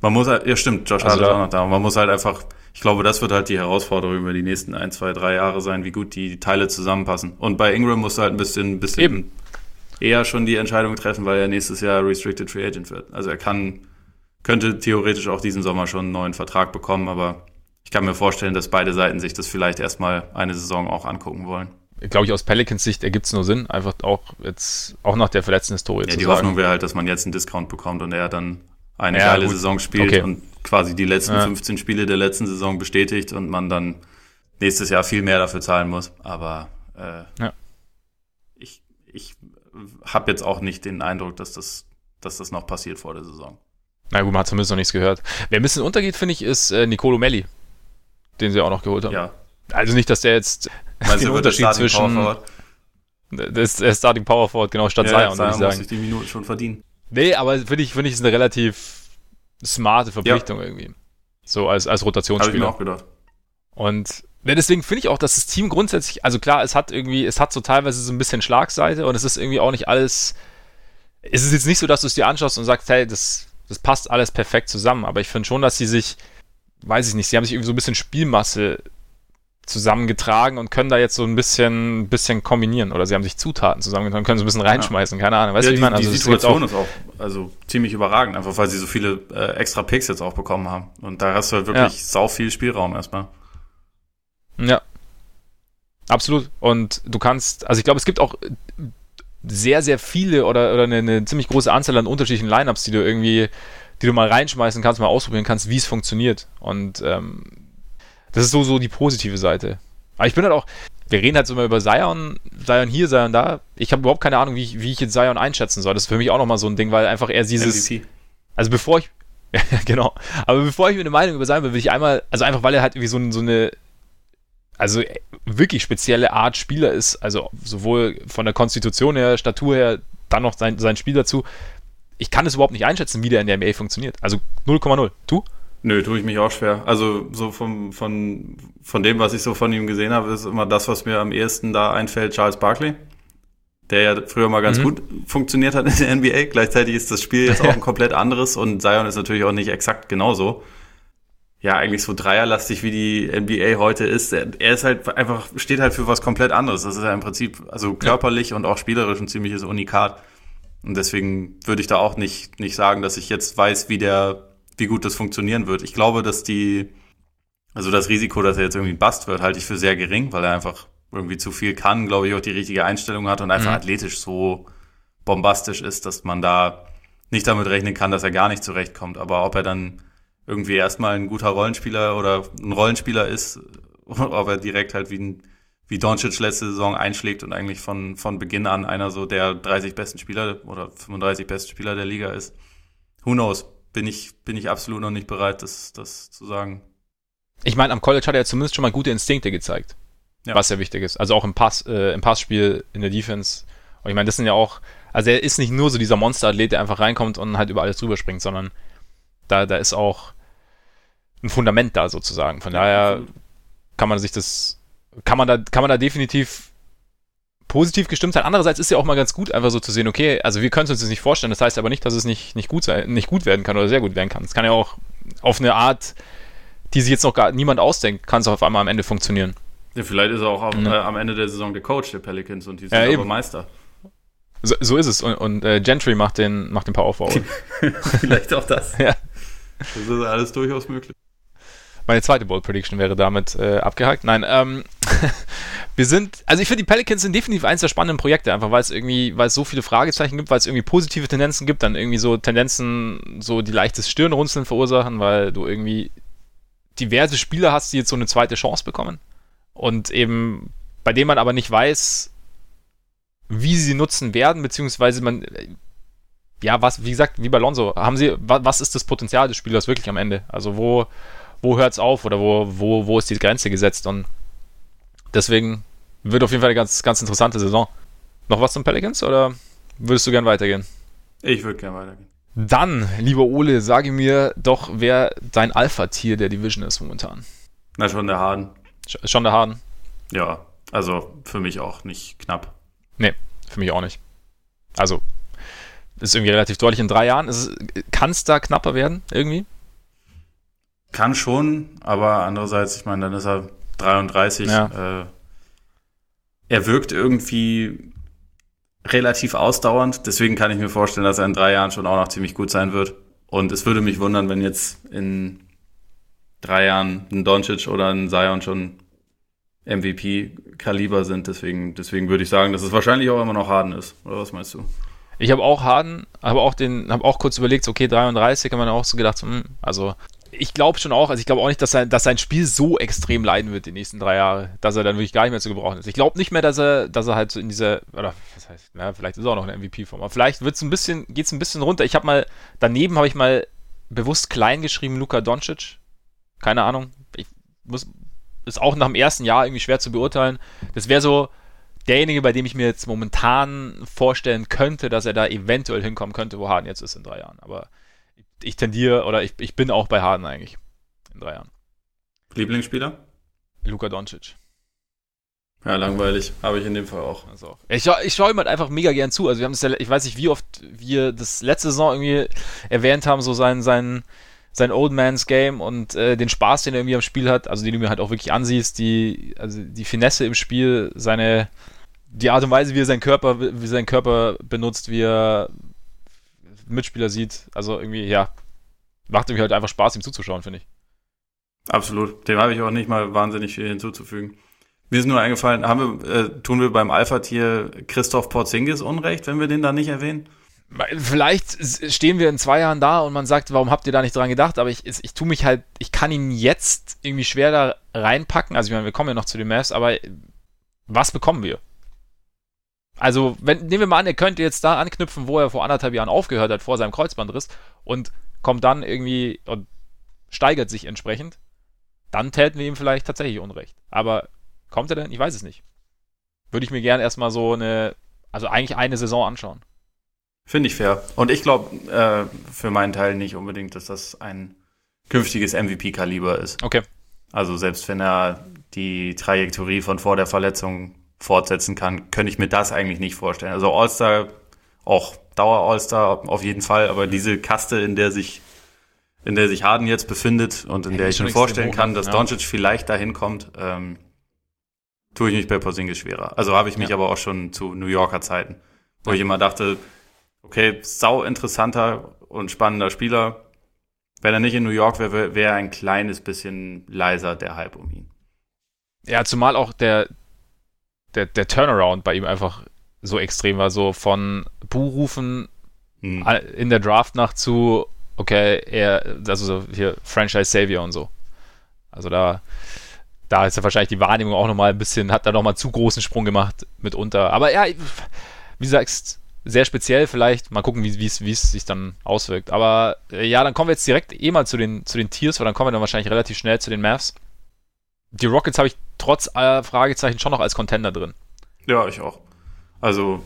Speaker 2: Man muss halt, ja stimmt, Josh also Hart ist auch noch da. Man muss halt einfach, ich glaube, das wird halt die Herausforderung über die nächsten ein, zwei, drei Jahre sein, wie gut die Teile zusammenpassen. Und bei Ingram musst du halt ein bisschen, ein bisschen Eben. eher schon die Entscheidung treffen, weil er nächstes Jahr Restricted Free Agent wird. Also er kann, könnte theoretisch auch diesen Sommer schon einen neuen Vertrag bekommen, aber ich kann mir vorstellen, dass beide Seiten sich das vielleicht erstmal eine Saison auch angucken wollen.
Speaker 1: Glaube ich, aus Pelicans Sicht ergibt es nur Sinn, einfach auch jetzt, auch nach der verletzten Historie.
Speaker 2: Ja, die sagen. Hoffnung wäre halt, dass man jetzt einen Discount bekommt und er dann eine ja, geile gut. Saison spielt okay. und quasi die letzten ja. 15 Spiele der letzten Saison bestätigt und man dann nächstes Jahr viel mehr dafür zahlen muss. Aber äh, ja. ich, ich habe jetzt auch nicht den Eindruck, dass das, dass das noch passiert vor der Saison.
Speaker 1: Na gut, man hat zumindest noch nichts gehört. Wer ein bisschen untergeht, finde ich, ist äh, Nicolo Melli, den sie auch noch geholt haben. Ja. Also nicht, dass der jetzt
Speaker 2: Meinst den Unterschied zwischen
Speaker 1: das ist der Starting Power Forward, genau, statt ja, Zion,
Speaker 2: würde ich sagen. muss sich die Minuten schon verdienen.
Speaker 1: Nee, aber finde ich, finde ich, ist eine relativ smarte Verpflichtung ja. irgendwie. So als, als Rotationsspieler.
Speaker 2: Habe ich mir auch gedacht.
Speaker 1: Und ja, deswegen finde ich auch, dass das Team grundsätzlich, also klar, es hat irgendwie, es hat so teilweise so ein bisschen Schlagseite und es ist irgendwie auch nicht alles, es ist jetzt nicht so, dass du es dir anschaust und sagst, hey, das, das passt alles perfekt zusammen, aber ich finde schon, dass sie sich, weiß ich nicht, sie haben sich irgendwie so ein bisschen Spielmasse zusammengetragen und können da jetzt so ein bisschen, bisschen kombinieren. Oder sie haben sich Zutaten zusammengetragen, können so ein bisschen reinschmeißen, keine Ahnung.
Speaker 2: Weißt ja, du, wie ich meine? Also die Situation ist auch, also ziemlich überragend, einfach weil sie so viele äh, extra Picks jetzt auch bekommen haben. Und da hast du halt wirklich ja. sau viel Spielraum erstmal.
Speaker 1: Ja. Absolut. Und du kannst, also ich glaube, es gibt auch sehr, sehr viele oder, oder eine, eine ziemlich große Anzahl an unterschiedlichen Lineups, die du irgendwie, die du mal reinschmeißen kannst, mal ausprobieren kannst, wie es funktioniert. Und ähm, das ist so, so die positive Seite. Aber ich bin halt auch, wir reden halt so immer über Zion, Zion hier, Zion da. Ich habe überhaupt keine Ahnung, wie ich, wie ich jetzt Zion einschätzen soll. Das ist für mich auch nochmal so ein Ding, weil einfach er dieses. MVP. Also bevor ich. Ja, genau. Aber bevor ich mir eine Meinung über Zion will, will ich einmal, also einfach weil er halt irgendwie so, so eine. Also wirklich spezielle Art Spieler ist, also sowohl von der Konstitution her, Statur her, dann noch sein, sein Spiel dazu. Ich kann es überhaupt nicht einschätzen, wie der in der NBA funktioniert. Also 0,0. Du?
Speaker 2: Nö, tue ich mich auch schwer. Also so vom, von, von dem, was ich so von ihm gesehen habe, ist immer das, was mir am ehesten da einfällt, Charles Barkley. Der ja früher mal ganz mhm. gut funktioniert hat in der NBA. Gleichzeitig ist das Spiel jetzt auch ein komplett anderes und Zion ist natürlich auch nicht exakt genauso. Ja, eigentlich so dreierlastig, wie die NBA heute ist. Er, er ist halt einfach, steht halt für was komplett anderes. Das ist ja im Prinzip, also körperlich ja. und auch spielerisch ein ziemliches Unikat. Und deswegen würde ich da auch nicht, nicht sagen, dass ich jetzt weiß, wie der wie gut das funktionieren wird. Ich glaube, dass die, also das Risiko, dass er jetzt irgendwie ein Bast wird, halte ich für sehr gering, weil er einfach irgendwie zu viel kann, glaube ich, auch die richtige Einstellung hat und einfach mhm. athletisch so bombastisch ist, dass man da nicht damit rechnen kann, dass er gar nicht zurechtkommt. Aber ob er dann irgendwie erstmal ein guter Rollenspieler oder ein Rollenspieler ist, ob er direkt halt wie ein wie Doncic letzte Saison einschlägt und eigentlich von, von Beginn an einer so der 30 besten Spieler oder 35 besten Spieler der Liga ist. Who knows? bin ich, bin ich absolut noch nicht bereit, das, das zu sagen.
Speaker 1: Ich meine, am College hat er zumindest schon mal gute Instinkte gezeigt. Ja. Was ja wichtig ist. Also auch im Pass, äh, im Passspiel, in der Defense. Und ich meine, das sind ja auch, also er ist nicht nur so dieser Monsterathlet, der einfach reinkommt und halt über alles drüber springt, sondern da, da ist auch ein Fundament da sozusagen. Von ja, daher kann man sich das, kann man da, kann man da definitiv positiv gestimmt sein. Andererseits ist ja auch mal ganz gut, einfach so zu sehen, okay, also wir können es uns das nicht vorstellen. Das heißt aber nicht, dass es nicht, nicht, gut sein, nicht gut werden kann oder sehr gut werden kann. Es kann ja auch auf eine Art, die sich jetzt noch gar niemand ausdenkt, kann es auf einmal am Ende funktionieren.
Speaker 2: Ja, vielleicht ist er auch auf, mhm. äh, am Ende der Saison der Coach der Pelicans und die sind ja, aber Meister.
Speaker 1: So, so, ist es. Und, und äh, Gentry macht den, macht den Power Forward.
Speaker 2: vielleicht auch das. ja. Das ist alles durchaus möglich.
Speaker 1: Meine zweite Bold Prediction wäre damit äh, abgehakt. Nein, ähm, wir sind, also ich finde, die Pelicans sind definitiv eines der spannenden Projekte, einfach weil es irgendwie, weil es so viele Fragezeichen gibt, weil es irgendwie positive Tendenzen gibt, dann irgendwie so Tendenzen, so die leichtes Stirnrunzeln verursachen, weil du irgendwie diverse Spieler hast, die jetzt so eine zweite Chance bekommen und eben bei denen man aber nicht weiß, wie sie nutzen werden, beziehungsweise man, ja, was, wie gesagt, wie bei Lonzo, haben sie, was ist das Potenzial des Spielers wirklich am Ende? Also wo, wo hört es auf oder wo, wo, wo ist die Grenze gesetzt? Und deswegen wird auf jeden Fall eine ganz, ganz interessante Saison. Noch was zum Pelicans oder würdest du gern weitergehen?
Speaker 2: Ich würde gern weitergehen.
Speaker 1: Dann, lieber Ole, sage mir doch, wer dein Alpha-Tier der Division ist momentan.
Speaker 2: Na, schon der Harden.
Speaker 1: Schon der Harden?
Speaker 2: Ja, also für mich auch nicht knapp.
Speaker 1: Nee, für mich auch nicht. Also, ist irgendwie relativ deutlich in drei Jahren. Kann es da knapper werden, irgendwie?
Speaker 2: Kann schon, aber andererseits, ich meine, dann ist er 33. Ja. Äh, er wirkt irgendwie relativ ausdauernd, deswegen kann ich mir vorstellen, dass er in drei Jahren schon auch noch ziemlich gut sein wird. Und es würde mich wundern, wenn jetzt in drei Jahren ein Doncic oder ein Zion schon MVP-Kaliber sind. Deswegen, deswegen würde ich sagen, dass es wahrscheinlich auch immer noch Harden ist. Oder was meinst du?
Speaker 1: Ich habe auch Harden, habe auch den, habe auch kurz überlegt, okay, 33, haben wir auch so gedacht, hm, also ich glaube schon auch, also ich glaube auch nicht, dass sein, dass sein Spiel so extrem leiden wird die nächsten drei Jahre, dass er dann wirklich gar nicht mehr zu gebrauchen ist. Ich glaube nicht mehr, dass er, dass er halt so in dieser, oder was heißt, ja, vielleicht ist er auch noch eine MVP-Form, aber vielleicht wird's ein bisschen, geht's ein bisschen runter. Ich habe mal, daneben habe ich mal bewusst klein geschrieben, Luka Doncic. Keine Ahnung. Ich muss, ist auch nach dem ersten Jahr irgendwie schwer zu beurteilen. Das wäre so derjenige, bei dem ich mir jetzt momentan vorstellen könnte, dass er da eventuell hinkommen könnte, wo Harden jetzt ist in drei Jahren. Aber ich tendiere oder ich, ich bin auch bei Harden eigentlich in drei Jahren.
Speaker 2: Lieblingsspieler?
Speaker 1: Luka Doncic.
Speaker 2: Ja, langweilig. Habe ich in dem Fall auch.
Speaker 1: Also, ich, ich schaue ihm halt einfach mega gern zu. Also wir haben es ja, ich weiß nicht, wie oft wir das letzte Saison irgendwie erwähnt haben, so sein, sein, sein Old Man's Game und äh, den Spaß, den er irgendwie am Spiel hat, also den du mir halt auch wirklich ansiehst, die, also die Finesse im Spiel, seine, die Art und Weise, wie er seinen Körper, wie seinen Körper benutzt, wie er Mitspieler sieht. Also irgendwie, ja, macht irgendwie halt einfach Spaß, ihm zuzuschauen, finde ich.
Speaker 2: Absolut. Dem habe ich auch nicht mal wahnsinnig viel hinzuzufügen. Mir ist nur eingefallen, haben wir, äh, tun wir beim Alpha-Tier Christoph Porzingis Unrecht, wenn wir den da nicht erwähnen?
Speaker 1: Vielleicht stehen wir in zwei Jahren da und man sagt, warum habt ihr da nicht dran gedacht? Aber ich, ich, ich tue mich halt, ich kann ihn jetzt irgendwie schwer da reinpacken. Also ich meine, wir kommen ja noch zu den Mavs, aber was bekommen wir? Also, wenn, nehmen wir mal an, er könnte jetzt da anknüpfen, wo er vor anderthalb Jahren aufgehört hat, vor seinem Kreuzbandriss, und kommt dann irgendwie und steigert sich entsprechend, dann täten wir ihm vielleicht tatsächlich Unrecht. Aber kommt er denn? Ich weiß es nicht. Würde ich mir gern erstmal so eine, also eigentlich eine Saison anschauen.
Speaker 2: Finde ich fair. Und ich glaube äh, für meinen Teil nicht unbedingt, dass das ein künftiges MVP-Kaliber ist.
Speaker 1: Okay.
Speaker 2: Also selbst wenn er die Trajektorie von vor der Verletzung fortsetzen kann, könnte ich mir das eigentlich nicht vorstellen. Also All-Star, auch Dauer-All-Star auf jeden Fall, aber diese Kaste, in der sich in der sich Harden jetzt befindet und in ja, der ich mir vorstellen kann, dass ja. Doncic vielleicht dahin kommt, ähm, tue ich mich bei Porzingis schwerer. Also habe ich mich ja. aber auch schon zu New Yorker Zeiten, wo ich immer dachte, okay, sau interessanter und spannender Spieler. Wenn er nicht in New York wäre, wäre ein kleines bisschen leiser der Hype um ihn.
Speaker 1: Ja, zumal auch der, der, der Turnaround bei ihm einfach so extrem war, so von Buhrufen hm. in der Draftnacht zu, okay, er, also hier Franchise Savior und so. Also da, da ist ja wahrscheinlich die Wahrnehmung auch nochmal ein bisschen, hat da nochmal zu großen Sprung gemacht mitunter. Aber ja, wie sagst, sehr speziell vielleicht. Mal gucken, wie es sich dann auswirkt. Aber äh, ja, dann kommen wir jetzt direkt eh mal zu den, zu den Tiers, weil dann kommen wir dann wahrscheinlich relativ schnell zu den Mavs. Die Rockets habe ich trotz aller Fragezeichen schon noch als Contender drin.
Speaker 2: Ja, ich auch. Also,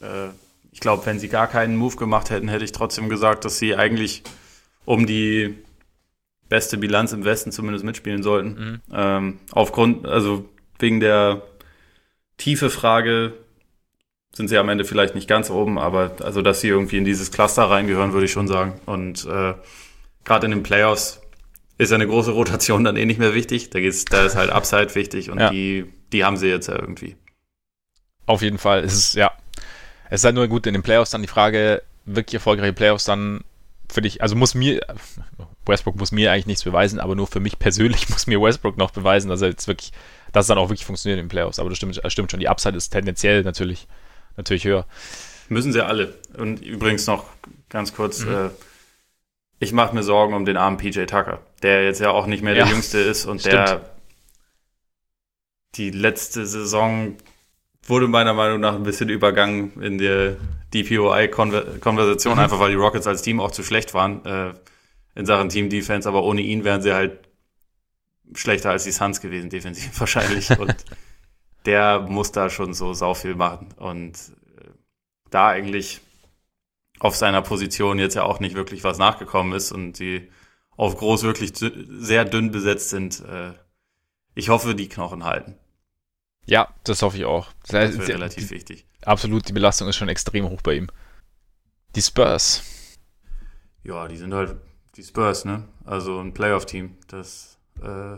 Speaker 2: äh, ich glaube, wenn sie gar keinen Move gemacht hätten, hätte ich trotzdem gesagt, dass sie eigentlich um die beste Bilanz im Westen zumindest mitspielen sollten. Mhm. Ähm, aufgrund, also wegen der tiefe Frage sind sie am Ende vielleicht nicht ganz oben, aber also, dass sie irgendwie in dieses Cluster reingehören, würde ich schon sagen. Und äh, gerade in den Playoffs ist eine große Rotation dann eh nicht mehr wichtig. Da, geht's, da ist halt Upside wichtig und ja. die, die haben sie jetzt ja irgendwie.
Speaker 1: Auf jeden Fall. Es ist, ja. Es ist halt nur gut in den Playoffs dann die Frage, wirklich erfolgreiche Playoffs dann für dich, also muss mir, Westbrook muss mir eigentlich nichts beweisen, aber nur für mich persönlich muss mir Westbrook noch beweisen, dass er jetzt wirklich, dass es dann auch wirklich funktioniert in den Playoffs. Aber das stimmt, das stimmt schon. Die Upside ist tendenziell natürlich, natürlich höher.
Speaker 2: Müssen sie alle. Und übrigens noch ganz kurz, mhm. äh, ich mache mir Sorgen um den armen PJ Tucker, der jetzt ja auch nicht mehr ja, der Jüngste ist und stimmt. der die letzte Saison wurde meiner Meinung nach ein bisschen übergangen in der DPOI-Konversation, mhm. einfach weil die Rockets als Team auch zu schlecht waren äh, in Sachen Team-Defense, aber ohne ihn wären sie halt schlechter als die Suns gewesen, defensiv wahrscheinlich. und der muss da schon so sau viel machen. Und äh, da eigentlich auf seiner Position jetzt ja auch nicht wirklich was nachgekommen ist und sie auf groß wirklich sehr dünn besetzt sind. Äh, ich hoffe, die Knochen halten.
Speaker 1: Ja, das hoffe ich auch.
Speaker 2: Das wäre relativ wichtig.
Speaker 1: Absolut, die Belastung ist schon extrem hoch bei ihm. Die Spurs.
Speaker 2: Ja, die sind halt die Spurs, ne? Also ein Playoff-Team. Das, äh,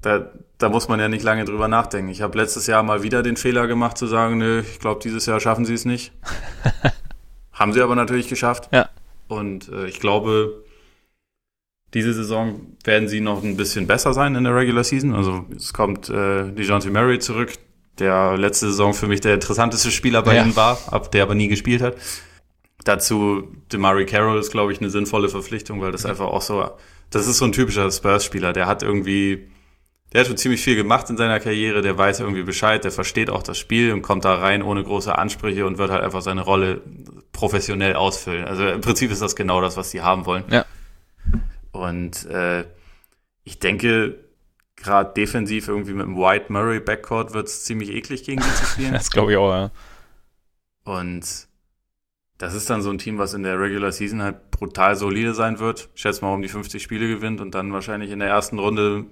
Speaker 2: da, da muss man ja nicht lange drüber nachdenken. Ich habe letztes Jahr mal wieder den Fehler gemacht zu sagen, nö, ich glaube, dieses Jahr schaffen sie es nicht. Haben sie aber natürlich geschafft.
Speaker 1: Ja.
Speaker 2: Und äh, ich glaube, diese Saison werden sie noch ein bisschen besser sein in der Regular Season. Also es kommt äh, DeJounte Murray zurück, der letzte Saison für mich der interessanteste Spieler bei ja. ihnen war, ab der aber nie gespielt hat. Dazu DeMarie Carroll ist, glaube ich, eine sinnvolle Verpflichtung, weil das einfach auch so, das ist so ein typischer Spurs-Spieler. Der hat irgendwie, der hat schon ziemlich viel gemacht in seiner Karriere, der weiß irgendwie Bescheid, der versteht auch das Spiel und kommt da rein ohne große Ansprüche und wird halt einfach seine Rolle professionell ausfüllen. Also im Prinzip ist das genau das, was die haben wollen.
Speaker 1: Ja.
Speaker 2: Und äh, ich denke, gerade defensiv irgendwie mit dem White Murray Backcourt wird es ziemlich eklig gegen die zu spielen.
Speaker 1: das glaube ich auch, ja.
Speaker 2: Und das ist dann so ein Team, was in der Regular Season halt brutal solide sein wird. Ich schätze mal um die 50 Spiele gewinnt und dann wahrscheinlich in der ersten Runde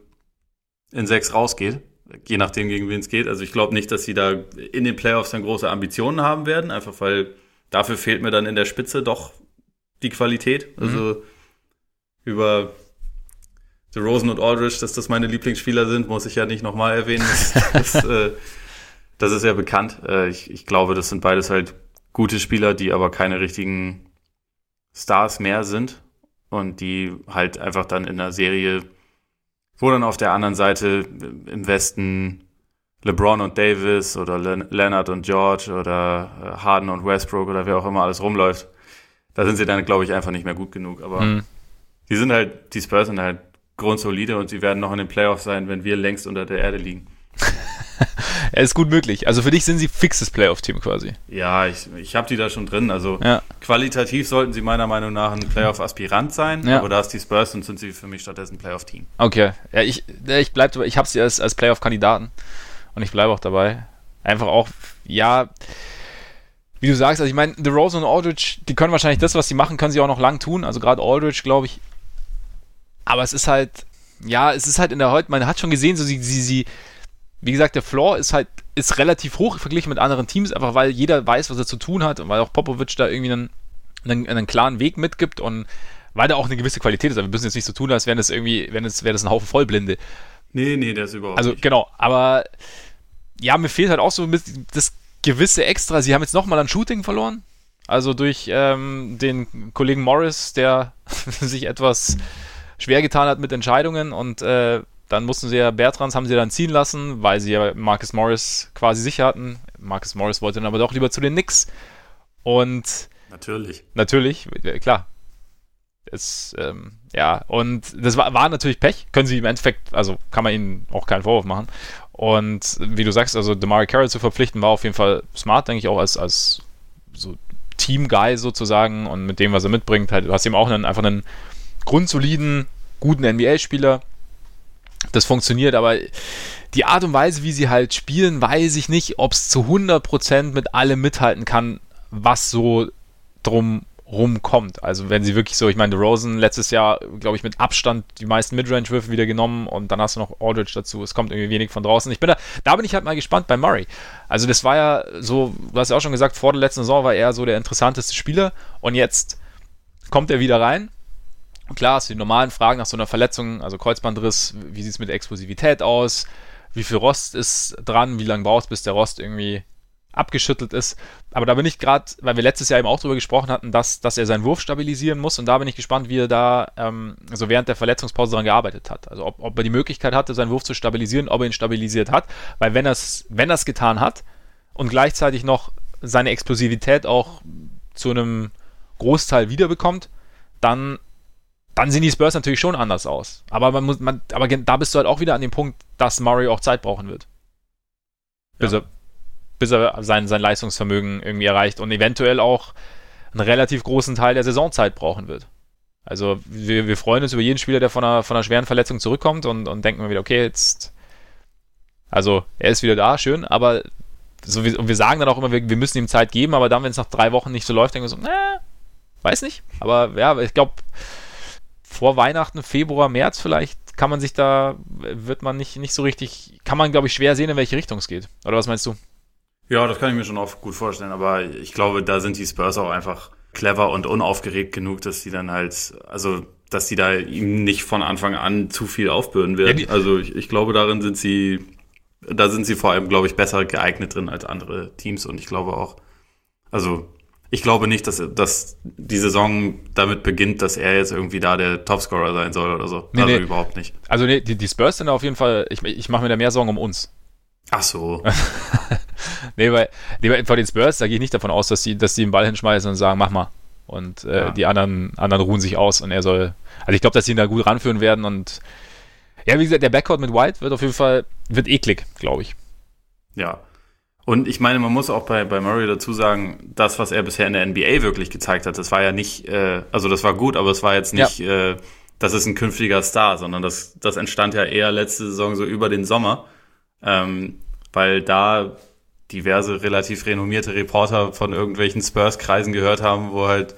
Speaker 2: in sechs rausgeht. Je nachdem, gegen wen es geht. Also ich glaube nicht, dass sie da in den Playoffs dann große Ambitionen haben werden, einfach weil dafür fehlt mir dann in der Spitze doch die Qualität. Also mhm. über The Rosen und Aldridge, dass das meine Lieblingsspieler sind, muss ich ja nicht nochmal erwähnen. Das, das, äh, das, ist ja bekannt. Äh, ich, ich glaube, das sind beides halt gute Spieler, die aber keine richtigen Stars mehr sind und die halt einfach dann in der Serie, wo dann auf der anderen Seite im Westen LeBron und Davis oder Leonard und George oder äh, Harden und Westbrook oder wer auch immer alles rumläuft, da sind sie dann, glaube ich, einfach nicht mehr gut genug. Aber mhm. die sind halt, die Spurs sind halt grundsolide und sie werden noch in den Playoffs sein, wenn wir längst unter der Erde liegen.
Speaker 1: Er ist gut möglich. Also für dich sind sie fixes Playoff-Team quasi.
Speaker 2: Ja, ich, ich habe die da schon drin. Also
Speaker 1: ja.
Speaker 2: qualitativ sollten sie meiner Meinung nach ein Playoff-Aspirant sein, ja. aber da es die Spurs sind, sind sie für mich stattdessen ein Playoff-Team.
Speaker 1: Okay. Ja, ich, ich bleibe, ich habe sie als, als Playoff-Kandidaten und ich bleibe auch dabei. Einfach auch, ja, wie du sagst, also ich meine, The Rose und Aldridge, die können wahrscheinlich das, was sie machen, können sie auch noch lang tun. Also gerade Aldridge, glaube ich. Aber es ist halt, ja, es ist halt in der heute, man hat schon gesehen, so sie, sie, sie, wie gesagt, der Floor ist halt ist relativ hoch verglichen mit anderen Teams, einfach weil jeder weiß, was er zu tun hat und weil auch Popovic da irgendwie einen, einen, einen klaren Weg mitgibt und weil da auch eine gewisse Qualität ist. Aber wir müssen jetzt nicht so tun, als wären das irgendwie, wenn es wäre das ein Haufen Vollblinde.
Speaker 2: Nee, nee, das überhaupt
Speaker 1: Also nicht. genau, aber ja, mir fehlt halt auch so das gewisse Extra. Sie haben jetzt nochmal an Shooting verloren. Also durch ähm, den Kollegen Morris, der sich etwas schwer getan hat mit Entscheidungen und äh, dann mussten sie ja Bertrands haben sie dann ziehen lassen, weil sie ja Marcus Morris quasi sicher hatten. Marcus Morris wollte dann aber doch lieber zu den Knicks. Und
Speaker 2: natürlich.
Speaker 1: Natürlich, klar. Es, ähm, ja, und das war, war natürlich Pech. Können sie im Endeffekt, also kann man ihnen auch keinen Vorwurf machen. Und wie du sagst, also Demari Carroll zu verpflichten, war auf jeden Fall smart, denke ich, auch als, als so Team-Guy sozusagen und mit dem, was er mitbringt, halt, du hast ihm auch einen, einfach einen grundsoliden, guten NBA-Spieler, das funktioniert, aber die Art und Weise, wie sie halt spielen, weiß ich nicht, ob es zu 100% mit allem mithalten kann, was so drum rumkommt. Also wenn sie wirklich so, ich meine, Rosen letztes Jahr, glaube ich, mit Abstand die meisten Midrange-Würfe wieder genommen und dann hast du noch Aldridge dazu. Es kommt irgendwie wenig von draußen. Ich bin da, da bin ich halt mal gespannt bei Murray. Also das war ja so, du hast ja auch schon gesagt, vor der letzten Saison war er so der interessanteste Spieler und jetzt kommt er wieder rein klar, hast du die normalen Fragen nach so einer Verletzung, also Kreuzbandriss, wie sieht es mit der Explosivität aus, wie viel Rost ist dran, wie lange braucht es, bis der Rost irgendwie abgeschüttelt ist. Aber da bin ich gerade, weil wir letztes Jahr eben auch darüber gesprochen hatten, dass, dass er seinen Wurf stabilisieren muss und da bin ich gespannt, wie er da ähm, also während der Verletzungspause daran gearbeitet hat. Also ob, ob er die Möglichkeit hatte, seinen Wurf zu stabilisieren, ob er ihn stabilisiert hat, weil wenn er es wenn getan hat und gleichzeitig noch seine Explosivität auch zu einem Großteil wiederbekommt, dann dann sehen die Spurs natürlich schon anders aus. Aber man muss, man, aber da bist du halt auch wieder an dem Punkt, dass Murray auch Zeit brauchen wird. Bis, ja. er, bis er sein, sein Leistungsvermögen irgendwie erreicht und eventuell auch einen relativ großen Teil der Saisonzeit brauchen wird. Also wir, wir freuen uns über jeden Spieler, der von einer, von einer schweren Verletzung zurückkommt und, und denken wir wieder, okay, jetzt, also er ist wieder da, schön, aber so, und wir sagen dann auch immer, wir, wir müssen ihm Zeit geben, aber dann, wenn es nach drei Wochen nicht so läuft, denken wir so, na, weiß nicht. Aber ja, ich glaube, vor Weihnachten, Februar, März vielleicht kann man sich da, wird man nicht, nicht so richtig, kann man, glaube ich, schwer sehen, in welche Richtung es geht. Oder was meinst du?
Speaker 2: Ja, das kann ich mir schon auch gut vorstellen, aber ich glaube, da sind die Spurs auch einfach clever und unaufgeregt genug, dass die dann halt, also dass die da ihm nicht von Anfang an zu viel aufbürden werden. Ja, also ich, ich glaube, darin sind sie, da sind sie vor allem, glaube ich, besser geeignet drin als andere Teams und ich glaube auch, also ich glaube nicht, dass, dass die Saison damit beginnt, dass er jetzt irgendwie da der Topscorer sein soll oder so.
Speaker 1: Nee, also nee. überhaupt nicht. Also nee, die, die Spurs sind auf jeden Fall, ich, ich mache mir da mehr Sorgen um uns.
Speaker 2: Ach so.
Speaker 1: nee, weil, nee, vor den Spurs, da gehe ich nicht davon aus, dass die, dass die den Ball hinschmeißen und sagen, mach mal. Und äh, ja. die anderen, anderen ruhen sich aus und er soll. Also ich glaube, dass sie ihn da gut ranführen werden und ja, wie gesagt, der Backcourt mit White wird auf jeden Fall, wird eklig, glaube ich.
Speaker 2: Ja. Und ich meine, man muss auch bei, bei Murray dazu sagen, das, was er bisher in der NBA wirklich gezeigt hat, das war ja nicht, äh, also das war gut, aber es war jetzt nicht, ja. äh, das ist ein künftiger Star, sondern das, das entstand ja eher letzte Saison so über den Sommer, ähm, weil da diverse relativ renommierte Reporter von irgendwelchen Spurs-Kreisen gehört haben, wo halt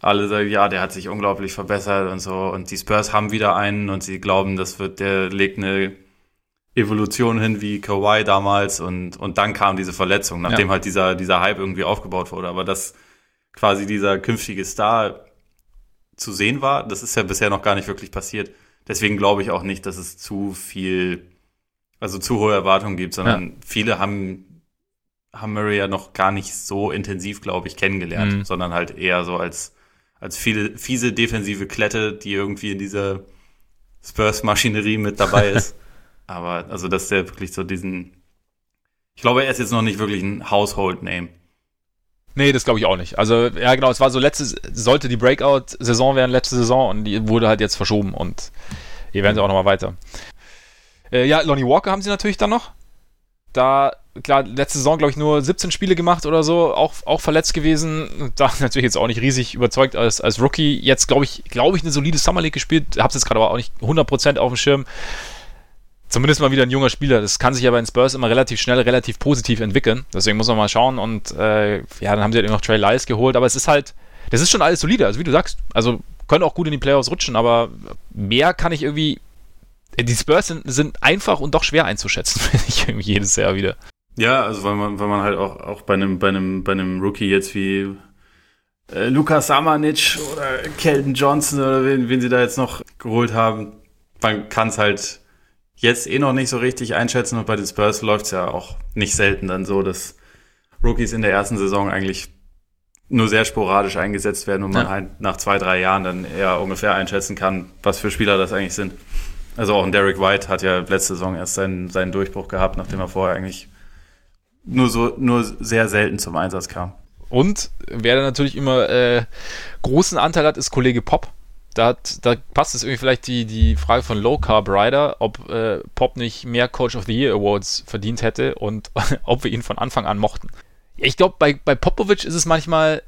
Speaker 2: alle sagen, ja, der hat sich unglaublich verbessert und so. Und die Spurs haben wieder einen und sie glauben, das wird, der legt eine Evolution hin wie Kawhi damals und, und dann kam diese Verletzung, nachdem ja. halt dieser, dieser Hype irgendwie aufgebaut wurde. Aber dass quasi dieser künftige Star zu sehen war, das ist ja bisher noch gar nicht wirklich passiert. Deswegen glaube ich auch nicht, dass es zu viel, also zu hohe Erwartungen gibt, sondern ja. viele haben haben Murray ja noch gar nicht so intensiv, glaube ich, kennengelernt, mhm. sondern halt eher so als, als viele, fiese defensive Klette, die irgendwie in dieser Spurs-Maschinerie mit dabei ist. Aber also, dass der wirklich so diesen. Ich glaube, er ist jetzt noch nicht wirklich ein Household-Name.
Speaker 1: Nee, das glaube ich auch nicht. Also, ja, genau, es war so letzte, sollte die Breakout-Saison werden, letzte Saison, und die wurde halt jetzt verschoben und hier werden sie auch nochmal weiter. Äh, ja, Lonnie Walker haben sie natürlich dann noch. Da klar, letzte Saison, glaube ich, nur 17 Spiele gemacht oder so, auch, auch verletzt gewesen. Da natürlich jetzt auch nicht riesig überzeugt als, als Rookie. Jetzt, glaube ich, glaube ich, eine solide Summer League gespielt. Hab's jetzt gerade aber auch nicht 100% auf dem Schirm. Zumindest mal wieder ein junger Spieler. Das kann sich aber in Spurs immer relativ schnell, relativ positiv entwickeln. Deswegen muss man mal schauen. Und äh, ja, dann haben sie halt noch Trey Lyles geholt. Aber es ist halt, das ist schon alles solide. Also wie du sagst, also können auch gut in die Playoffs rutschen, aber mehr kann ich irgendwie die Spurs sind, sind, einfach und doch schwer einzuschätzen, finde ich irgendwie jedes Jahr wieder.
Speaker 2: Ja, also weil man, weil man halt auch, auch bei einem, bei einem, bei einem Rookie jetzt wie äh, Lukas Samanic oder Kelton Johnson oder wen, wen sie da jetzt noch geholt haben, man kann es halt jetzt eh noch nicht so richtig einschätzen und bei den Spurs läuft es ja auch nicht selten dann so, dass Rookies in der ersten Saison eigentlich nur sehr sporadisch eingesetzt werden und man ja. halt nach zwei, drei Jahren dann eher ungefähr einschätzen kann, was für Spieler das eigentlich sind. Also auch ein Derek White hat ja letzte Saison erst seinen, seinen Durchbruch gehabt, nachdem er vorher eigentlich nur so nur sehr selten zum Einsatz kam.
Speaker 1: Und wer da natürlich immer äh, großen Anteil hat, ist Kollege Pop. Da, hat, da passt es irgendwie vielleicht die, die Frage von Low Carb Rider, ob äh, Pop nicht mehr Coach of the Year Awards verdient hätte und ob wir ihn von Anfang an mochten. Ich glaube, bei, bei Popovic ist es manchmal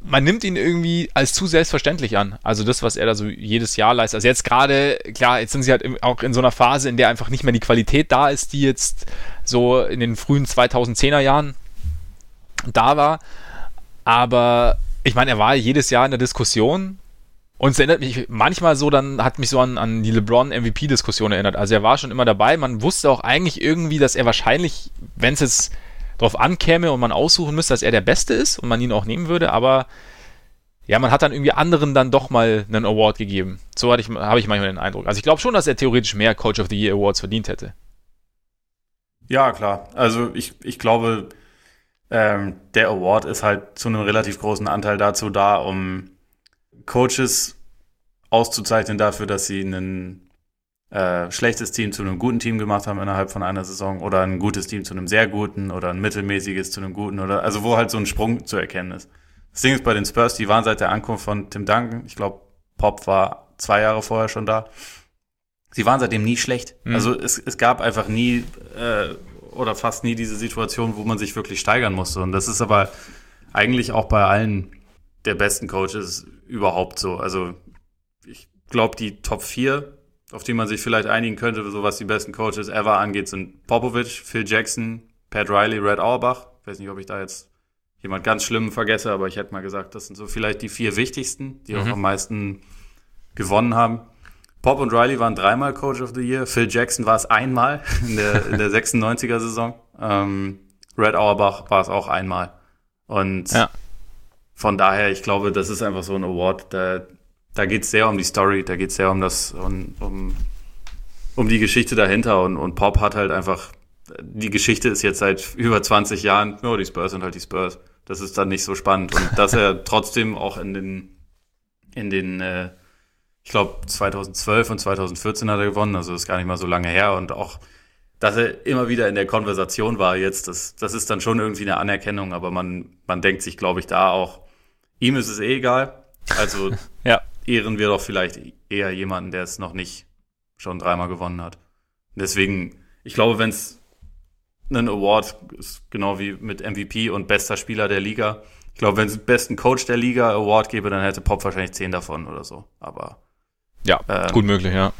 Speaker 1: man nimmt ihn irgendwie als zu selbstverständlich an. Also das, was er da so jedes Jahr leistet. Also jetzt gerade, klar, jetzt sind sie halt auch in so einer Phase, in der einfach nicht mehr die Qualität da ist, die jetzt so in den frühen 2010er Jahren da war. Aber ich meine, er war jedes Jahr in der Diskussion. Und es erinnert mich manchmal so, dann hat mich so an, an die LeBron-MVP-Diskussion erinnert. Also er war schon immer dabei. Man wusste auch eigentlich irgendwie, dass er wahrscheinlich, wenn es jetzt drauf ankäme und man aussuchen müsste, dass er der Beste ist und man ihn auch nehmen würde, aber ja, man hat dann irgendwie anderen dann doch mal einen Award gegeben. So hatte ich, habe ich manchmal den Eindruck. Also ich glaube schon, dass er theoretisch mehr Coach of the Year Awards verdient hätte.
Speaker 2: Ja, klar. Also ich, ich glaube, ähm, der Award ist halt zu einem relativ großen Anteil dazu da, um Coaches auszuzeichnen dafür, dass sie einen äh, schlechtes Team zu einem guten Team gemacht haben innerhalb von einer Saison oder ein gutes Team zu einem sehr guten oder ein mittelmäßiges zu einem guten oder also wo halt so ein Sprung zu erkennen ist. Das Ding ist bei den Spurs, die waren seit der Ankunft von Tim Duncan, ich glaube, Pop war zwei Jahre vorher schon da. Sie waren seitdem nie schlecht. Mhm. Also es, es gab einfach nie äh, oder fast nie diese Situation, wo man sich wirklich steigern musste. Und das ist aber eigentlich auch bei allen der besten Coaches überhaupt so. Also ich glaube, die Top 4 auf die man sich vielleicht einigen könnte, so was die besten Coaches ever angeht, sind Popovich, Phil Jackson, Pat Riley, Red Auerbach. Ich weiß nicht, ob ich da jetzt jemand ganz Schlimmen vergesse, aber ich hätte mal gesagt, das sind so vielleicht die vier wichtigsten, die mhm. auch am meisten gewonnen haben. Pop und Riley waren dreimal Coach of the Year. Phil Jackson war es einmal in der, in der 96er Saison. Ähm, Red Auerbach war es auch einmal. Und ja. Von daher, ich glaube, das ist einfach so ein Award. Da, da geht es sehr um die Story, da geht es sehr um das, um, um, um die Geschichte dahinter. Und, und Pop hat halt einfach, die Geschichte ist jetzt seit über 20 Jahren, oh, die Spurs sind halt die Spurs. Das ist dann nicht so spannend. Und dass er trotzdem auch in den, in den, äh, ich glaube, 2012 und 2014 hat er gewonnen, also ist gar nicht mal so lange her. Und auch dass er immer wieder in der Konversation war jetzt, das, das ist dann schon irgendwie eine Anerkennung, aber man, man denkt sich, glaube ich, da auch, ihm ist es eh egal. Also ja. ehren wir doch vielleicht eher jemanden, der es noch nicht schon dreimal gewonnen hat. Deswegen, ich glaube, wenn es einen Award ist, genau wie mit MVP und bester Spieler der Liga, ich glaube, wenn es besten Coach der Liga Award gäbe, dann hätte Pop wahrscheinlich zehn davon oder so. Aber
Speaker 1: ja, ähm, gut möglich, ja.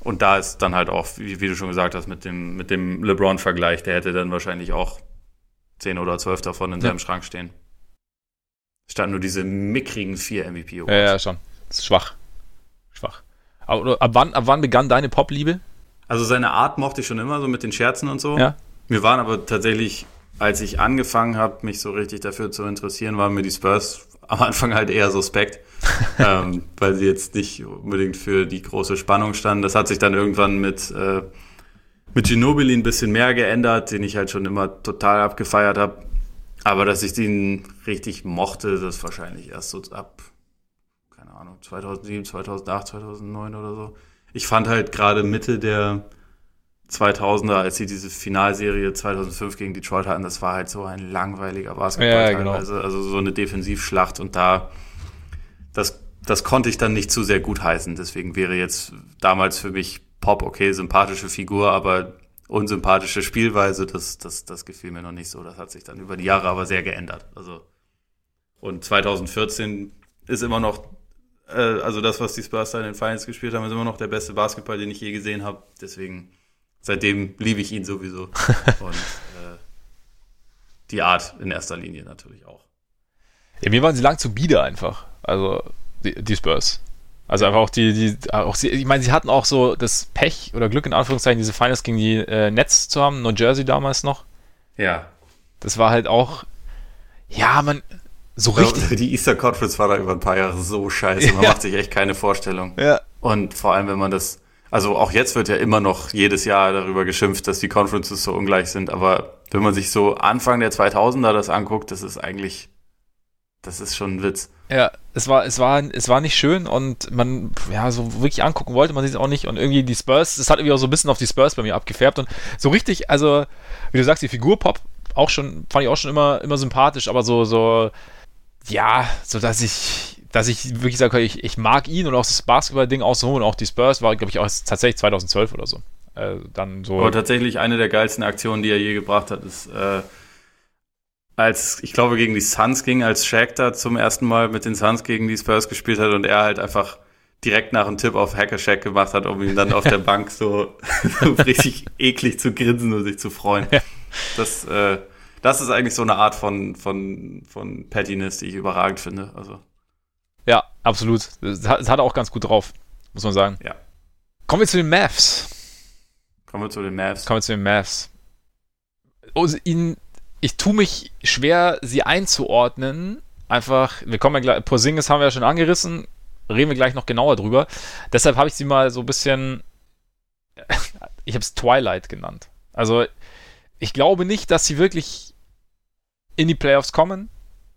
Speaker 2: Und da ist dann halt auch, wie, wie du schon gesagt hast, mit dem, mit dem LeBron-Vergleich, der hätte dann wahrscheinlich auch zehn oder zwölf davon in ja. seinem Schrank stehen. Stand nur diese mickrigen vier MVP
Speaker 1: Awards. Ja, ja, schon. Das ist schwach. Schwach. Aber ab wann, ab wann begann deine Pop-Liebe?
Speaker 2: Also seine Art mochte ich schon immer, so mit den Scherzen und so.
Speaker 1: Ja.
Speaker 2: Mir waren aber tatsächlich, als ich angefangen habe, mich so richtig dafür zu interessieren, waren mir die Spurs am Anfang halt eher suspekt, ähm, weil sie jetzt nicht unbedingt für die große Spannung standen. Das hat sich dann irgendwann mit, äh, mit Ginobili ein bisschen mehr geändert, den ich halt schon immer total abgefeiert habe. Aber dass ich den richtig mochte, das wahrscheinlich erst so ab, keine Ahnung, 2007, 2008, 2009 oder so. Ich fand halt gerade Mitte der 2000er, als sie diese Finalserie 2005 gegen Detroit hatten, das war halt so ein langweiliger Basketball ja, genau. teilweise. Also so eine Defensivschlacht und da, das, das konnte ich dann nicht zu sehr gut heißen. Deswegen wäre jetzt damals für mich Pop, okay, sympathische Figur, aber unsympathische Spielweise, das, das, das gefiel mir noch nicht so. Das hat sich dann über die Jahre aber sehr geändert. Also, und 2014 ist immer noch, äh, also das, was die Spurs da in den Finals gespielt haben, ist immer noch der beste Basketball, den ich je gesehen habe. Deswegen, seitdem liebe ich ihn sowieso. Und äh, die Art in erster Linie natürlich auch.
Speaker 1: Ja, mir waren sie lang zu bieder einfach. Also die, die Spurs. Also einfach auch die, die, auch sie, ich meine, sie hatten auch so das Pech oder Glück in Anführungszeichen, diese Finals gegen die äh, Nets zu haben, New Jersey damals noch.
Speaker 2: Ja.
Speaker 1: Das war halt auch, ja, man, so richtig.
Speaker 2: Die Easter Conference war da über ein paar Jahre so scheiße, man ja. macht sich echt keine Vorstellung.
Speaker 1: Ja.
Speaker 2: Und vor allem, wenn man das, also auch jetzt wird ja immer noch jedes Jahr darüber geschimpft, dass die Conferences so ungleich sind, aber wenn man sich so Anfang der 2000er das anguckt, das ist eigentlich, das ist schon ein Witz.
Speaker 1: Ja, es war, es war, es war nicht schön und man, ja, so wirklich angucken wollte man sich auch nicht und irgendwie die Spurs, das hat irgendwie auch so ein bisschen auf die Spurs bei mir abgefärbt und so richtig, also, wie du sagst, die Figur Pop auch schon, fand ich auch schon immer, immer sympathisch, aber so, so, ja, so dass ich, dass ich wirklich sage, ich, ich mag ihn und auch das Basketball-Ding auch so und auch die Spurs war, glaube ich, auch tatsächlich 2012 oder so. Äh, dann so.
Speaker 2: Aber tatsächlich eine der geilsten Aktionen, die er je gebracht hat, ist, äh, als, ich glaube, gegen die Suns ging, als Shaq da zum ersten Mal mit den Suns gegen die Spurs gespielt hat und er halt einfach direkt nach einem Tipp auf Hacker Shaq gemacht hat, um ihn dann auf der Bank so, so richtig eklig zu grinsen und sich zu freuen. Das, äh, das ist eigentlich so eine Art von, von, von Pettiness, die ich überragend finde. Also.
Speaker 1: Ja, absolut. Es hat, hat auch ganz gut drauf, muss man sagen.
Speaker 2: Ja.
Speaker 1: Kommen wir zu den Mavs.
Speaker 2: Kommen wir zu den Mavs.
Speaker 1: Kommen wir zu den Mavs. Also in, ich tue mich schwer, sie einzuordnen. Einfach, wir kommen ja gleich, Porzingis haben wir ja schon angerissen, reden wir gleich noch genauer drüber. Deshalb habe ich sie mal so ein bisschen, ich habe es Twilight genannt. Also, ich glaube nicht, dass sie wirklich in die Playoffs kommen.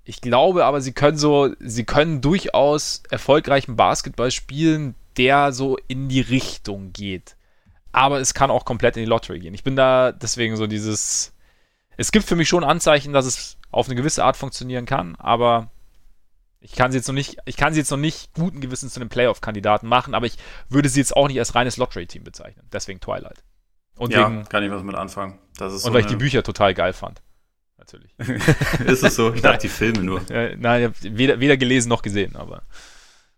Speaker 1: Ich glaube aber, sie können so, sie können durchaus erfolgreichen Basketball spielen, der so in die Richtung geht. Aber es kann auch komplett in die Lottery gehen. Ich bin da deswegen so dieses. Es gibt für mich schon Anzeichen, dass es auf eine gewisse Art funktionieren kann, aber ich kann sie jetzt noch nicht, ich kann sie jetzt noch nicht guten Gewissens zu einem Playoff-Kandidaten machen, aber ich würde sie jetzt auch nicht als reines Lottery-Team bezeichnen. Deswegen Twilight.
Speaker 2: Und ja, wegen, kann ich was mit anfangen.
Speaker 1: und so weil ich die Bücher total geil fand natürlich.
Speaker 2: ist es so? Ich dachte, die Filme nur.
Speaker 1: Nein, ich habe weder, weder gelesen noch gesehen, aber.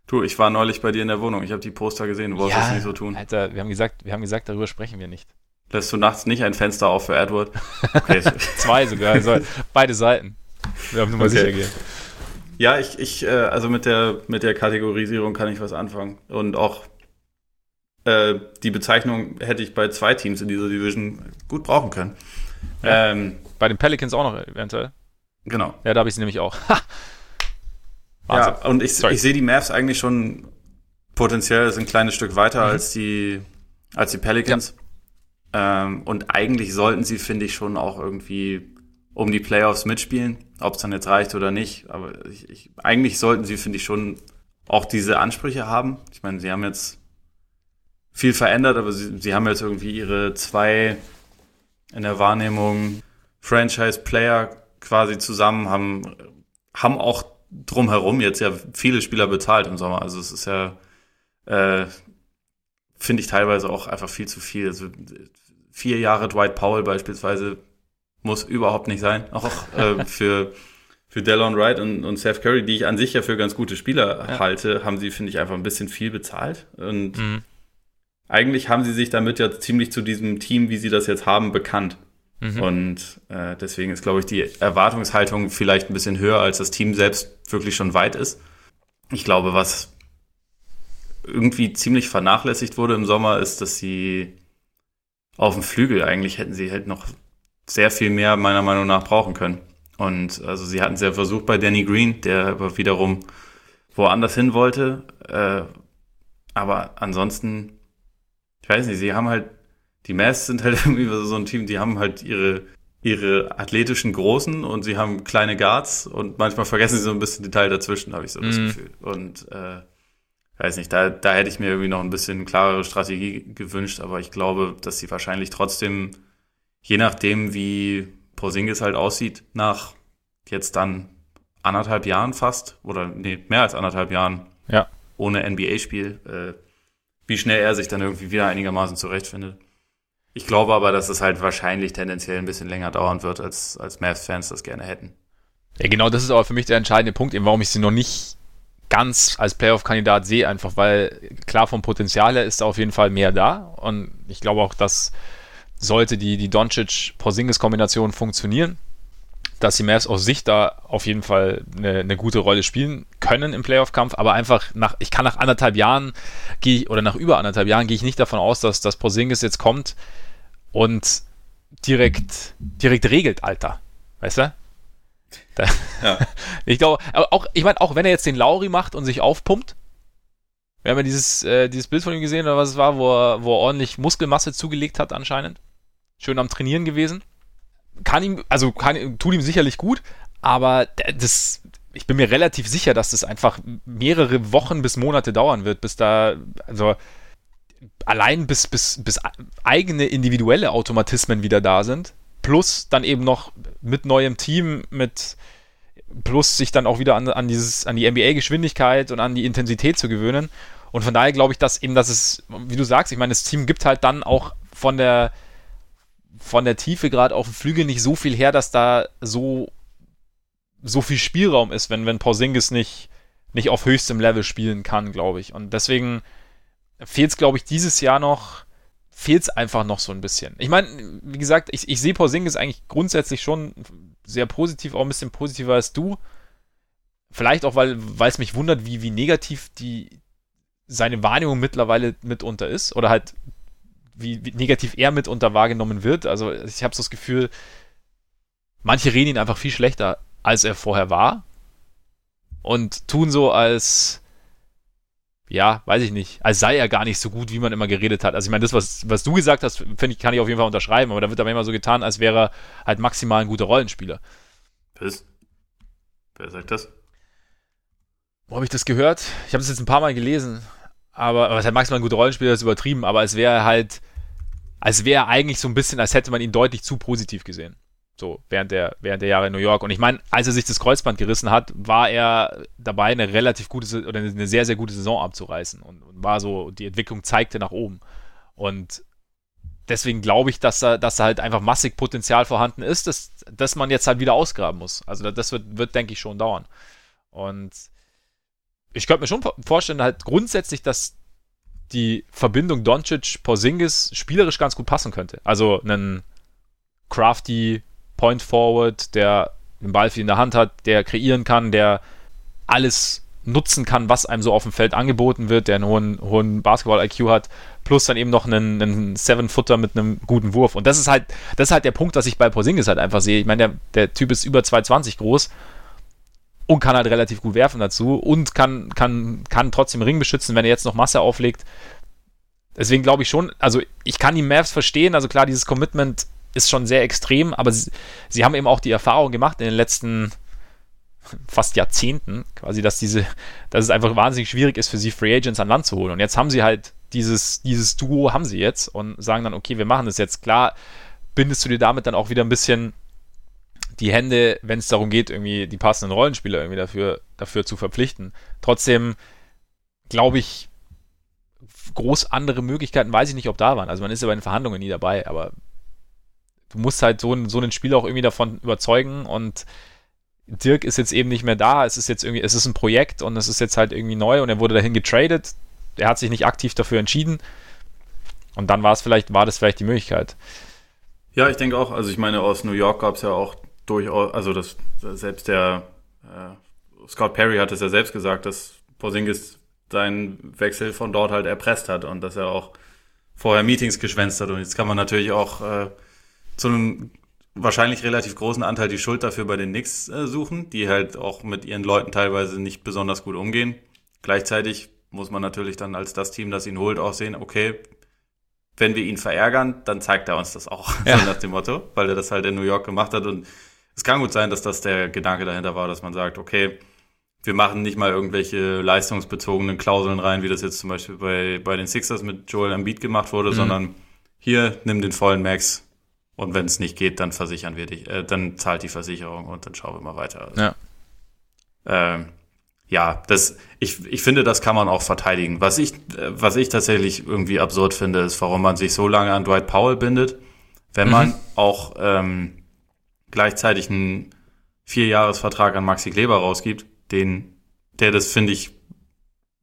Speaker 2: Du, ich war neulich bei dir in der Wohnung. Ich habe die Poster gesehen. Du wolltest ja, das nicht so tun.
Speaker 1: Alter, wir haben gesagt, wir haben gesagt, darüber sprechen wir nicht.
Speaker 2: Lässt du nachts nicht ein Fenster auf für Edward?
Speaker 1: Okay. Zwei sogar, also beide Seiten. Wir haben nur mal okay. sicher gehen.
Speaker 2: Ja, ich, ich, äh, also mit der, mit der Kategorisierung kann ich was anfangen. Und auch äh, die Bezeichnung hätte ich bei zwei Teams in dieser Division gut brauchen können.
Speaker 1: Ja. Ähm, bei den Pelicans auch noch eventuell.
Speaker 2: Genau.
Speaker 1: Ja, da habe ich sie nämlich auch.
Speaker 2: ja, und ich, ich sehe die Mavs eigentlich schon potenziell ein kleines Stück weiter mhm. als die als die Pelicans. Ja. Ähm, und eigentlich sollten sie, finde ich, schon auch irgendwie um die Playoffs mitspielen, ob es dann jetzt reicht oder nicht. Aber ich, ich, eigentlich sollten sie, finde ich, schon auch diese Ansprüche haben. Ich meine, sie haben jetzt viel verändert, aber sie, sie haben jetzt irgendwie ihre zwei in der Wahrnehmung Franchise-Player quasi zusammen, haben, haben auch drumherum jetzt ja viele Spieler bezahlt im Sommer. Also es ist ja, äh, finde ich teilweise auch einfach viel zu viel. Also vier Jahre Dwight Powell beispielsweise muss überhaupt nicht sein. Auch äh, für, für Dallon Wright und, und Seth Curry, die ich an sich ja für ganz gute Spieler ja. halte, haben sie, finde ich, einfach ein bisschen viel bezahlt. Und mhm. eigentlich haben sie sich damit ja ziemlich zu diesem Team, wie sie das jetzt haben, bekannt. Mhm. Und äh, deswegen ist, glaube ich, die Erwartungshaltung vielleicht ein bisschen höher, als das Team selbst wirklich schon weit ist. Ich glaube, was irgendwie ziemlich vernachlässigt wurde im Sommer, ist, dass sie auf dem Flügel eigentlich hätten sie halt noch sehr viel mehr meiner Meinung nach brauchen können. Und also sie hatten es ja versucht bei Danny Green, der aber wiederum woanders hin wollte. Äh, aber ansonsten, ich weiß nicht, sie haben halt, die Mavs sind halt irgendwie so ein Team, die haben halt ihre, ihre athletischen Großen und sie haben kleine Guards und manchmal vergessen sie so ein bisschen Detail dazwischen, habe ich so das mhm. Gefühl. Und äh, weiß nicht, da, da hätte ich mir irgendwie noch ein bisschen klarere Strategie gewünscht, aber ich glaube, dass sie wahrscheinlich trotzdem je nachdem, wie Porzingis halt aussieht, nach jetzt dann anderthalb Jahren fast, oder nee, mehr als anderthalb Jahren
Speaker 1: ja.
Speaker 2: ohne NBA-Spiel, äh, wie schnell er sich dann irgendwie wieder einigermaßen zurechtfindet. Ich glaube aber, dass es halt wahrscheinlich tendenziell ein bisschen länger dauern wird, als, als Mavs-Fans das gerne hätten.
Speaker 1: Ja, genau, das ist aber für mich der entscheidende Punkt, eben warum ich sie noch nicht ganz als Playoff-Kandidat sehe, einfach weil klar vom Potenzial her ist auf jeden Fall mehr da und ich glaube auch, dass sollte die, die Doncic-Porzingis-Kombination funktionieren, dass die Mavs aus Sicht da auf jeden Fall eine, eine gute Rolle spielen können im Playoff-Kampf, aber einfach nach, ich kann nach anderthalb Jahren gehe oder nach über anderthalb Jahren gehe ich nicht davon aus, dass das Porzingis jetzt kommt und direkt, direkt regelt, Alter. Weißt du? Da, ja. ich glaube, auch, ich meine, auch wenn er jetzt den Lauri macht und sich aufpumpt, wir haben ja dieses, äh, dieses Bild von ihm gesehen, oder was es war, wo er, wo er ordentlich Muskelmasse zugelegt hat, anscheinend schön am Trainieren gewesen. Kann ihm, also kann, tut ihm sicherlich gut, aber das, ich bin mir relativ sicher, dass das einfach mehrere Wochen bis Monate dauern wird, bis da, also allein bis, bis, bis eigene individuelle Automatismen wieder da sind, plus dann eben noch mit neuem Team, mit plus sich dann auch wieder an, an dieses, an die NBA-Geschwindigkeit und an die Intensität zu gewöhnen. Und von daher glaube ich, dass eben, dass es, wie du sagst, ich meine, das Team gibt halt dann auch von der, von der Tiefe gerade auf dem Flügel nicht so viel her, dass da so, so viel Spielraum ist, wenn, wenn Porzingis nicht, nicht auf höchstem Level spielen kann, glaube ich. Und deswegen fehlt es, glaube ich, dieses Jahr noch, fehlt es einfach noch so ein bisschen. Ich meine, wie gesagt, ich, ich sehe Porzingis eigentlich grundsätzlich schon sehr positiv, auch ein bisschen positiver als du. Vielleicht auch, weil es mich wundert, wie, wie negativ die, seine Wahrnehmung mittlerweile mitunter ist. Oder halt wie, wie negativ er mitunter wahrgenommen wird. Also ich habe so das Gefühl, manche reden ihn einfach viel schlechter, als er vorher war. Und tun so als, ja, weiß ich nicht, als sei er gar nicht so gut, wie man immer geredet hat. Also ich meine, das, was, was du gesagt hast, finde ich, kann ich auf jeden Fall unterschreiben, aber da wird aber immer so getan, als wäre er halt maximal ein guter Rollenspieler.
Speaker 2: Was? Wer sagt das?
Speaker 1: Wo habe ich das gehört? Ich habe es jetzt ein paar Mal gelesen, aber was halt maximal ein guter Rollenspieler ist übertrieben, aber es wäre halt als wäre eigentlich so ein bisschen, als hätte man ihn deutlich zu positiv gesehen. So, während der, während der Jahre in New York. Und ich meine, als er sich das Kreuzband gerissen hat, war er dabei, eine relativ gute oder eine sehr, sehr gute Saison abzureißen. Und, und war so, die Entwicklung zeigte nach oben. Und deswegen glaube ich, dass da, dass da halt einfach massig Potenzial vorhanden ist, dass, dass man jetzt halt wieder ausgraben muss. Also das wird, wird denke ich, schon dauern. Und ich könnte mir schon vorstellen, halt grundsätzlich, dass die Verbindung Doncic-Porzingis spielerisch ganz gut passen könnte. Also einen crafty Point Forward, der den Ball viel in der Hand hat, der kreieren kann, der alles nutzen kann, was einem so auf dem Feld angeboten wird, der einen hohen, hohen Basketball-IQ hat, plus dann eben noch einen, einen Seven-Footer mit einem guten Wurf. Und das ist halt, das ist halt der Punkt, was ich bei Porzingis halt einfach sehe. Ich meine, der, der Typ ist über 2,20 groß und kann halt relativ gut werfen dazu und kann, kann, kann trotzdem Ring beschützen, wenn er jetzt noch Masse auflegt. Deswegen glaube ich schon, also ich kann die Mavs verstehen, also klar, dieses Commitment ist schon sehr extrem, aber sie, sie haben eben auch die Erfahrung gemacht in den letzten fast Jahrzehnten, quasi, dass diese, dass es einfach wahnsinnig schwierig ist für sie, Free Agents an Land zu holen. Und jetzt haben sie halt dieses, dieses Duo haben sie jetzt und sagen dann, okay, wir machen das jetzt. Klar, bindest du dir damit dann auch wieder ein bisschen die Hände, wenn es darum geht, irgendwie die passenden Rollenspieler irgendwie dafür, dafür zu verpflichten. Trotzdem glaube ich, groß andere Möglichkeiten weiß ich nicht, ob da waren. Also man ist ja bei den Verhandlungen nie dabei, aber du musst halt so, so einen Spieler auch irgendwie davon überzeugen und Dirk ist jetzt eben nicht mehr da. Es ist jetzt irgendwie, es ist ein Projekt und es ist jetzt halt irgendwie neu und er wurde dahin getradet. Er hat sich nicht aktiv dafür entschieden. Und dann war es vielleicht, war das vielleicht die Möglichkeit.
Speaker 2: Ja, ich denke auch. Also ich meine, aus New York gab es ja auch durchaus, also das selbst der äh, Scott Perry hat es ja selbst gesagt, dass Porzingis seinen Wechsel von dort halt erpresst hat und dass er auch vorher Meetings geschwänzt hat. Und jetzt kann man natürlich auch äh, zu einem wahrscheinlich relativ großen Anteil die Schuld dafür bei den Knicks äh, suchen, die halt auch mit ihren Leuten teilweise nicht besonders gut umgehen. Gleichzeitig muss man natürlich dann als das Team, das ihn holt, auch sehen, okay, wenn wir ihn verärgern, dann zeigt er uns das auch, ja. so nach dem Motto, weil er das halt in New York gemacht hat. Und es kann gut sein, dass das der Gedanke dahinter war, dass man sagt, okay, wir machen nicht mal irgendwelche leistungsbezogenen Klauseln rein, wie das jetzt zum Beispiel bei, bei den Sixers mit Joel Embiid gemacht wurde, mhm. sondern hier, nimm den vollen Max, und wenn es nicht geht, dann versichern wir dich, äh, dann zahlt die Versicherung und dann schauen wir mal weiter. Also, ja. Ähm, ja, das, ich, ich finde, das kann man auch verteidigen. Was ich, was ich tatsächlich irgendwie absurd finde, ist, warum man sich so lange an Dwight Powell bindet, wenn mhm. man auch ähm, gleichzeitig einen Vierjahresvertrag an Maxi Kleber rausgibt, den, der das, finde ich,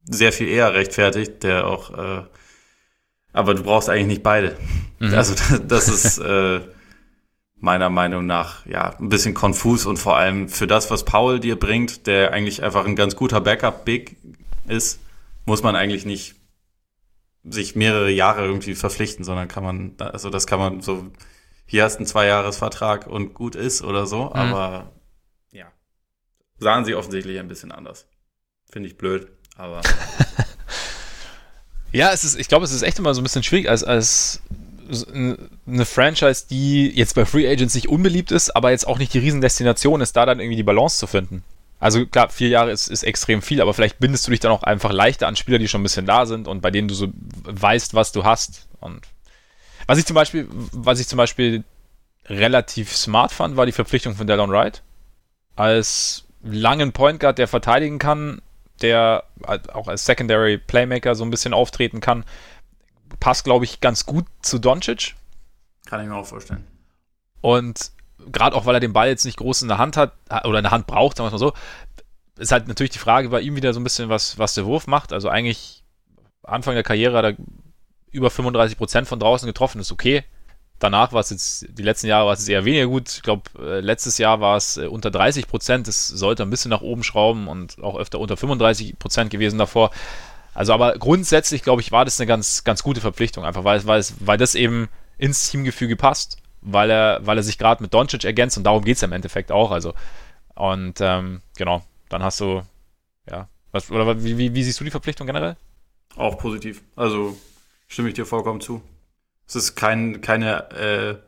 Speaker 2: sehr viel eher rechtfertigt, der auch äh, aber du brauchst eigentlich nicht beide. Mhm. Also das ist äh, meiner Meinung nach ja ein bisschen konfus und vor allem für das, was Paul dir bringt, der eigentlich einfach ein ganz guter Backup-Big ist, muss man eigentlich nicht sich mehrere Jahre irgendwie verpflichten, sondern kann man, also das kann man so, hier hast du einen Zweijahresvertrag und gut ist oder so, mhm. aber ja, sahen sie offensichtlich ein bisschen anders. Finde ich blöd, aber
Speaker 1: Ja, es ist, ich glaube, es ist echt immer so ein bisschen schwierig, als, als eine Franchise, die jetzt bei Free Agents nicht unbeliebt ist, aber jetzt auch nicht die Riesendestination ist, da dann irgendwie die Balance zu finden. Also klar, vier Jahre ist, ist extrem viel, aber vielleicht bindest du dich dann auch einfach leichter an Spieler, die schon ein bisschen da sind und bei denen du so weißt, was du hast. Und was ich zum Beispiel, was ich zum Beispiel relativ smart fand, war die Verpflichtung von Delon Wright. Als langen Point Guard, der verteidigen kann, der auch als Secondary Playmaker so ein bisschen auftreten kann. Passt, glaube ich, ganz gut zu Doncic.
Speaker 2: Kann ich mir auch vorstellen.
Speaker 1: Und gerade auch, weil er den Ball jetzt nicht groß in der Hand hat oder in der Hand braucht, sagen wir es mal so, ist halt natürlich die Frage bei ihm wieder so ein bisschen, was, was der Wurf macht. Also eigentlich Anfang der Karriere hat er über 35 Prozent von draußen getroffen, ist okay danach war es jetzt, die letzten Jahre war es eher weniger gut. Ich glaube, äh, letztes Jahr war es äh, unter 30 Prozent. Das sollte ein bisschen nach oben schrauben und auch öfter unter 35 Prozent gewesen davor. Also, aber grundsätzlich, glaube ich, war das eine ganz, ganz gute Verpflichtung, einfach weil, weil, weil das eben ins Teamgefüge passt, weil er, weil er sich gerade mit Doncic ergänzt und darum geht es im Endeffekt auch. Also, und ähm, genau, dann hast du, ja, was, oder wie, wie, wie siehst du die Verpflichtung generell?
Speaker 2: Auch positiv. Also stimme ich dir vollkommen zu. Es ist kein, keine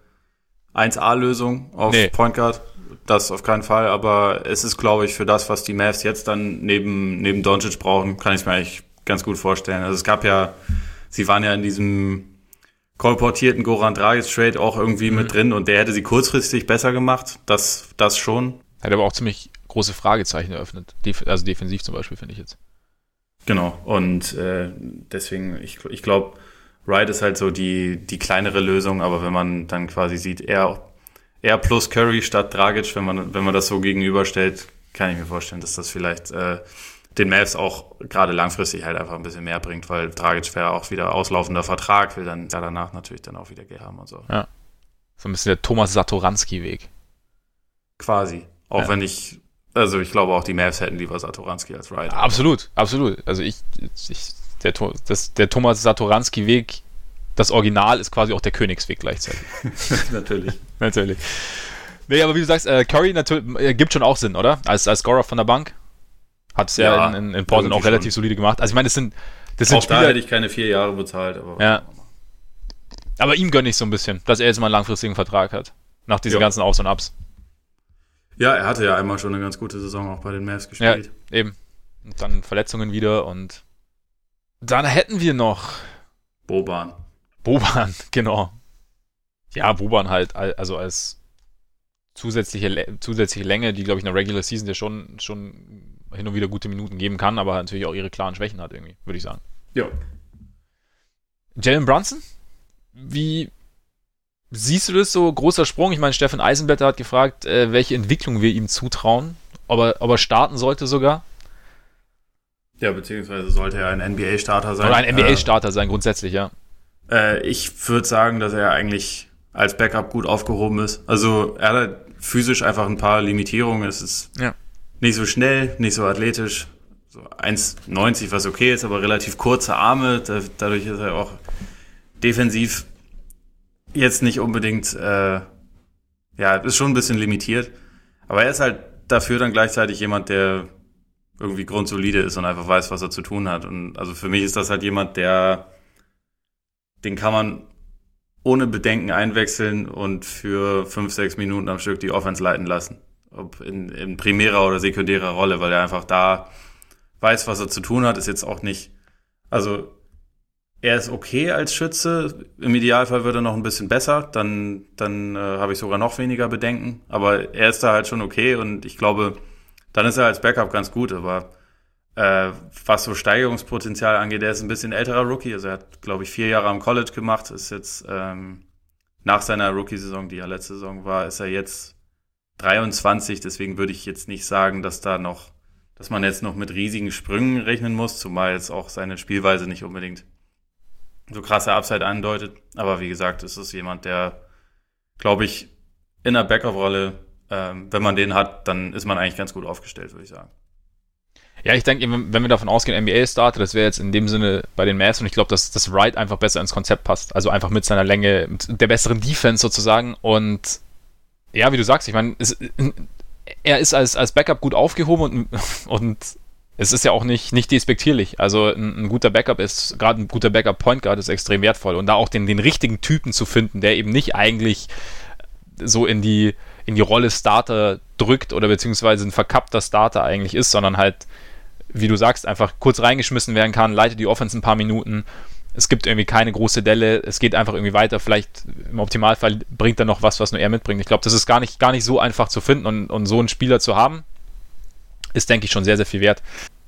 Speaker 2: äh, 1A-Lösung auf nee. Point Guard. Das auf keinen Fall, aber es ist, glaube ich, für das, was die Mavs jetzt dann neben, neben Doncic brauchen, kann ich es mir eigentlich ganz gut vorstellen. Also es gab ja, sie waren ja in diesem kolportierten Goran Dragic Trade auch irgendwie mhm. mit drin und der hätte sie kurzfristig besser gemacht. Das, das schon.
Speaker 1: Hat aber auch ziemlich große Fragezeichen eröffnet. also defensiv zum Beispiel, finde ich jetzt.
Speaker 2: Genau. Und äh, deswegen, ich, ich glaube, Wright ist halt so die, die kleinere Lösung, aber wenn man dann quasi sieht, er, er plus Curry statt Dragic, wenn man, wenn man das so gegenüberstellt, kann ich mir vorstellen, dass das vielleicht äh, den Mavs auch gerade langfristig halt einfach ein bisschen mehr bringt, weil Dragic wäre auch wieder auslaufender Vertrag, will dann ja danach natürlich dann auch wieder Geld haben und so.
Speaker 1: Ja. So ein bisschen der Thomas Satoranski-Weg.
Speaker 2: Quasi. Auch ja. wenn ich, also ich glaube auch die Mavs hätten lieber Satoranski als Ryder.
Speaker 1: Absolut, absolut. Also ich, ich der, das, der Thomas Satoranski-Weg, das Original ist quasi auch der Königsweg gleichzeitig.
Speaker 2: Natürlich.
Speaker 1: natürlich. Nee, aber wie du sagst, äh, Curry natürlich, äh, gibt schon auch Sinn, oder? Als, als Scorer von der Bank. Hat es ja, ja, in, in, in Portland auch relativ schon. solide gemacht. Also ich meine, das sind, das sind
Speaker 2: auch Spieler, da hätte ich keine vier Jahre bezahlt.
Speaker 1: Aber ja. Aber ihm gönne ich so ein bisschen, dass er jetzt mal einen langfristigen Vertrag hat. Nach diesen ja. ganzen Aufs und Ups.
Speaker 2: Ja, er hatte ja einmal schon eine ganz gute Saison auch bei den Mavs gespielt.
Speaker 1: Ja, eben. Und dann Verletzungen wieder und dann hätten wir noch
Speaker 2: Boban.
Speaker 1: Boban, genau. Ja, Boban halt, also als zusätzliche, zusätzliche Länge, die, glaube ich, in der Regular Season ja schon, schon hin und wieder gute Minuten geben kann, aber natürlich auch ihre klaren Schwächen hat, irgendwie, würde ich sagen.
Speaker 2: Ja.
Speaker 1: Jalen Brunson? Wie siehst du das so? Großer Sprung. Ich meine, Steffen Eisenblätter hat gefragt, äh, welche Entwicklung wir ihm zutrauen. Ob er, ob er starten sollte sogar.
Speaker 2: Ja, beziehungsweise sollte er ein NBA-Starter sein.
Speaker 1: Oder ein NBA-Starter äh, sein, grundsätzlich, ja.
Speaker 2: Äh, ich würde sagen, dass er eigentlich als Backup gut aufgehoben ist. Also er hat physisch einfach ein paar Limitierungen. Es ist ja. nicht so schnell, nicht so athletisch. So 1,90, was okay ist, aber relativ kurze Arme. dadurch ist er auch defensiv jetzt nicht unbedingt, äh, ja, ist schon ein bisschen limitiert. Aber er ist halt dafür dann gleichzeitig jemand, der irgendwie grundsolide ist und einfach weiß, was er zu tun hat. Und also für mich ist das halt jemand, der, den kann man ohne Bedenken einwechseln und für fünf, sechs Minuten am Stück die Offense leiten lassen. Ob in, in primärer oder sekundärer Rolle, weil er einfach da weiß, was er zu tun hat, ist jetzt auch nicht, also er ist okay als Schütze. Im Idealfall wird er noch ein bisschen besser. Dann, dann äh, habe ich sogar noch weniger Bedenken. Aber er ist da halt schon okay und ich glaube, dann ist er als Backup ganz gut. Aber äh, was so Steigerungspotenzial angeht, er ist ein bisschen älterer Rookie. Also er hat, glaube ich, vier Jahre am College gemacht. Ist jetzt ähm, nach seiner Rookie-Saison, die ja letzte Saison war, ist er jetzt 23. Deswegen würde ich jetzt nicht sagen, dass da noch, dass man jetzt noch mit riesigen Sprüngen rechnen muss, zumal jetzt auch seine Spielweise nicht unbedingt so krasse Upside andeutet. Aber wie gesagt, es ist jemand, der, glaube ich, in der Backup-Rolle, ähm, wenn man den hat, dann ist man eigentlich ganz gut aufgestellt, würde ich sagen.
Speaker 1: Ja, ich denke, wenn wir davon ausgehen, NBA-Starter, das wäre jetzt in dem Sinne bei den Mavs und ich glaube, dass das Wright einfach besser ins Konzept passt. Also einfach mit seiner Länge, mit der besseren Defense sozusagen. Und ja, wie du sagst, ich meine, er ist als, als Backup gut aufgehoben und, und es ist ja auch nicht, nicht despektierlich. Also ein, ein guter Backup ist, gerade ein guter Backup Point Guard ist extrem wertvoll. Und da auch den, den richtigen Typen zu finden, der eben nicht eigentlich so in die, in die Rolle Starter drückt oder beziehungsweise ein verkappter Starter eigentlich ist, sondern halt, wie du sagst, einfach kurz reingeschmissen werden kann, leitet die Offense ein paar Minuten. Es gibt irgendwie keine große Delle, es geht einfach irgendwie weiter. Vielleicht im Optimalfall bringt er noch was, was nur er mitbringt. Ich glaube, das ist gar nicht, gar nicht so einfach zu finden und, und so einen Spieler zu haben, ist, denke ich, schon sehr, sehr viel wert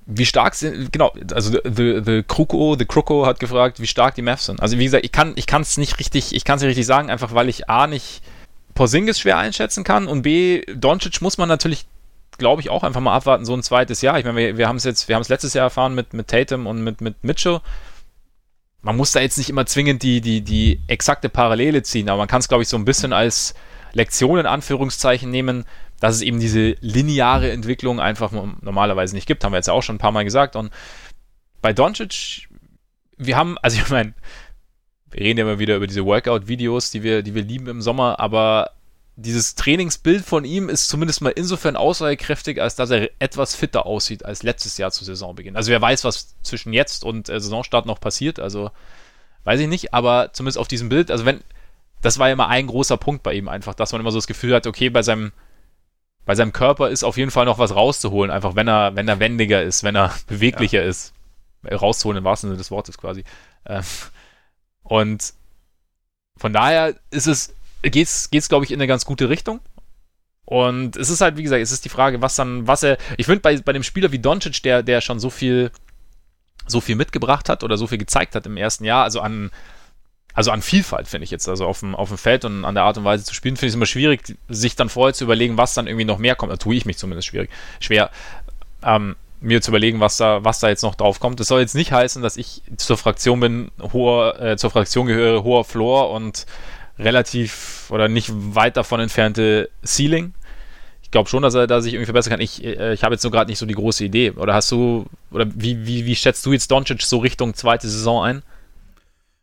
Speaker 1: wie stark sind, genau, also the, the Kruko, the Kruko hat gefragt, wie stark die Mavs sind. Also wie gesagt, ich kann es nicht richtig, ich kann es nicht richtig sagen, einfach weil ich A nicht Porzingis schwer einschätzen kann und B, Doncic muss man natürlich, glaube ich, auch einfach mal abwarten, so ein zweites Jahr. Ich meine, wir, wir haben es jetzt, wir haben es letztes Jahr erfahren mit, mit Tatum und mit, mit Mitchell. Man muss da jetzt nicht immer zwingend die, die, die exakte Parallele ziehen, aber man kann es, glaube ich, so ein bisschen als Lektion in Anführungszeichen nehmen, dass es eben diese lineare Entwicklung einfach normalerweise nicht gibt. Haben wir jetzt auch schon ein paar Mal gesagt. Und bei Doncic, wir haben, also ich meine, wir reden ja immer wieder über diese Workout-Videos, die wir, die wir lieben im Sommer, aber dieses Trainingsbild von ihm ist zumindest mal insofern aussagekräftig, als dass er etwas fitter aussieht als letztes Jahr zu Saisonbeginn. Also wer weiß, was zwischen jetzt und äh, Saisonstart noch passiert, also weiß ich nicht, aber zumindest auf diesem Bild, also wenn, das war ja immer ein großer Punkt bei ihm einfach, dass man immer so das Gefühl hat, okay, bei seinem bei seinem Körper ist auf jeden Fall noch was rauszuholen, einfach wenn er, wenn er wendiger ist, wenn er beweglicher ja. ist. Rauszuholen im wahrsten Sinne des Wortes quasi. Ähm, und von daher ist es, geht's, geht's, glaube ich, in eine ganz gute Richtung. Und es ist halt, wie gesagt, es ist die Frage, was dann, was er, ich finde bei, bei dem Spieler wie Doncic, der, der schon so viel, so viel mitgebracht hat oder so viel gezeigt hat im ersten Jahr, also an, also an Vielfalt finde ich jetzt, also auf dem, auf dem Feld und an der Art und Weise zu spielen, finde ich es immer schwierig, sich dann vorher zu überlegen, was dann irgendwie noch mehr kommt. Da tue ich mich zumindest schwierig, schwer. Ähm, mir zu überlegen, was da, was da jetzt noch drauf kommt. Das soll jetzt nicht heißen, dass ich zur Fraktion bin, hoher, äh, zur Fraktion gehöre, hoher Floor und relativ oder nicht weit davon entfernte Ceiling. Ich glaube schon, dass er da sich irgendwie verbessern kann. Ich, äh, ich habe jetzt nur gerade nicht so die große Idee. Oder hast du, oder wie, wie, wie schätzt du jetzt Doncic so Richtung zweite Saison ein?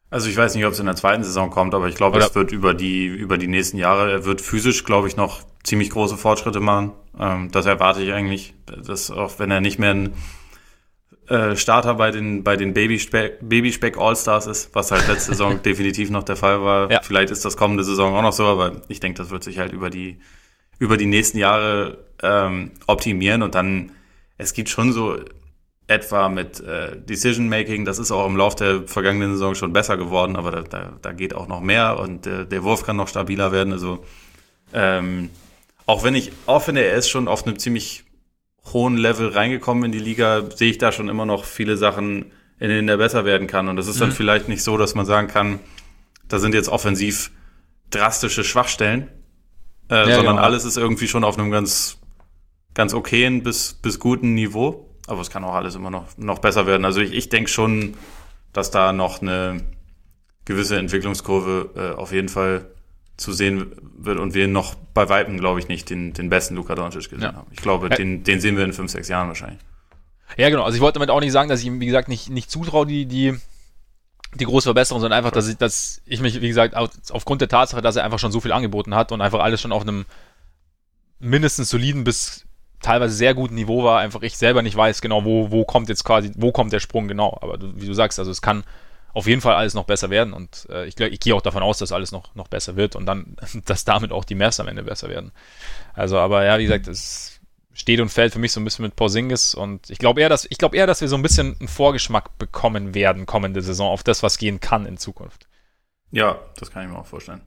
Speaker 2: Also ich weiß nicht, ob es in der zweiten Saison kommt, aber ich glaube, es wird über die, über die nächsten Jahre, er wird physisch, glaube ich, noch ziemlich große Fortschritte machen. Ähm, das erwarte ich eigentlich, dass auch wenn er nicht mehr ein äh, Starter bei den, bei den Babyspeck, Babyspeck All-Stars ist, was halt letzte Saison definitiv noch der Fall war. Ja. Vielleicht ist das kommende Saison auch noch so, aber ich denke, das wird sich halt über die, über die nächsten Jahre ähm, optimieren und dann, es gibt schon so etwa mit äh, Decision Making, das ist auch im Laufe der vergangenen Saison schon besser geworden, aber da, da, da geht auch noch mehr und äh, der Wurf kann noch stabiler werden. Also ähm, auch wenn ich, auch finde, er ist schon auf einem ziemlich hohen Level reingekommen in die Liga, sehe ich da schon immer noch viele Sachen, in denen er besser werden kann. Und das ist dann mhm. vielleicht nicht so, dass man sagen kann, da sind jetzt offensiv drastische Schwachstellen, äh, ja, sondern genau. alles ist irgendwie schon auf einem ganz, ganz okayen bis, bis guten Niveau. Aber es kann auch alles immer noch, noch besser werden. Also ich, ich denke schon, dass da noch eine gewisse Entwicklungskurve äh, auf jeden Fall zu sehen wird und wir noch bei Weitem, glaube ich, nicht den, den besten Luka Doncic gesehen ja. haben. Ich glaube, den, den sehen wir in fünf, sechs Jahren wahrscheinlich.
Speaker 1: Ja, genau. Also ich wollte damit auch nicht sagen, dass ich ihm, wie gesagt, nicht, nicht zutraue, die, die, die große Verbesserung, sondern einfach, dass ich, dass ich mich, wie gesagt, aufgrund der Tatsache, dass er einfach schon so viel angeboten hat und einfach alles schon auf einem mindestens soliden bis teilweise sehr guten Niveau war, einfach ich selber nicht weiß genau, wo, wo kommt jetzt quasi, wo kommt der Sprung genau. Aber du, wie du sagst, also es kann auf jeden Fall alles noch besser werden und äh, ich, ich gehe auch davon aus, dass alles noch, noch besser wird und dann, dass damit auch die Mavs am Ende besser werden. Also, aber ja, wie gesagt, es steht und fällt für mich so ein bisschen mit Porzingis und ich glaube eher, dass, ich glaube eher, dass wir so ein bisschen einen Vorgeschmack bekommen werden kommende Saison auf das, was gehen kann in Zukunft.
Speaker 2: Ja, das kann ich mir auch vorstellen.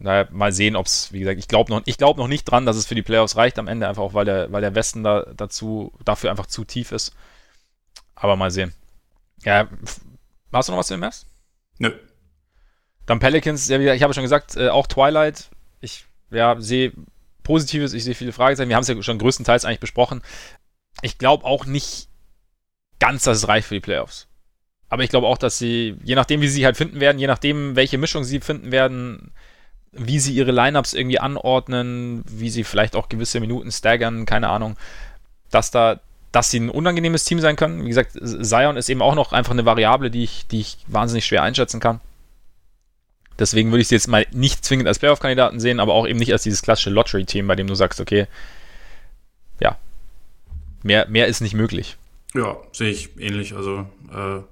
Speaker 1: Naja, mal sehen, ob es, wie gesagt, ich glaube noch, glaub noch nicht dran, dass es für die Playoffs reicht am Ende, einfach auch, weil der, weil der Westen da dazu, dafür einfach zu tief ist. Aber mal sehen. Ja, hast du noch was zu dem Mavs?
Speaker 2: Nö.
Speaker 1: Dann Pelicans, ja, ich habe schon gesagt, äh, auch Twilight. Ich ja, sehe Positives, ich sehe viele Fragezeichen. Wir haben es ja schon größtenteils eigentlich besprochen. Ich glaube auch nicht ganz, dass es reicht für die Playoffs. Aber ich glaube auch, dass sie, je nachdem, wie sie halt finden werden, je nachdem, welche Mischung sie finden werden, wie sie ihre Lineups irgendwie anordnen, wie sie vielleicht auch gewisse Minuten staggern, keine Ahnung, dass da, dass sie ein unangenehmes Team sein können. Wie gesagt, Zion ist eben auch noch einfach eine Variable, die ich, die ich wahnsinnig schwer einschätzen kann. Deswegen würde ich sie jetzt mal nicht zwingend als Playoff-Kandidaten sehen, aber auch eben nicht als dieses klassische Lottery-Team, bei dem du sagst, okay, ja, mehr, mehr ist nicht möglich.
Speaker 2: Ja, sehe ich ähnlich. Also äh,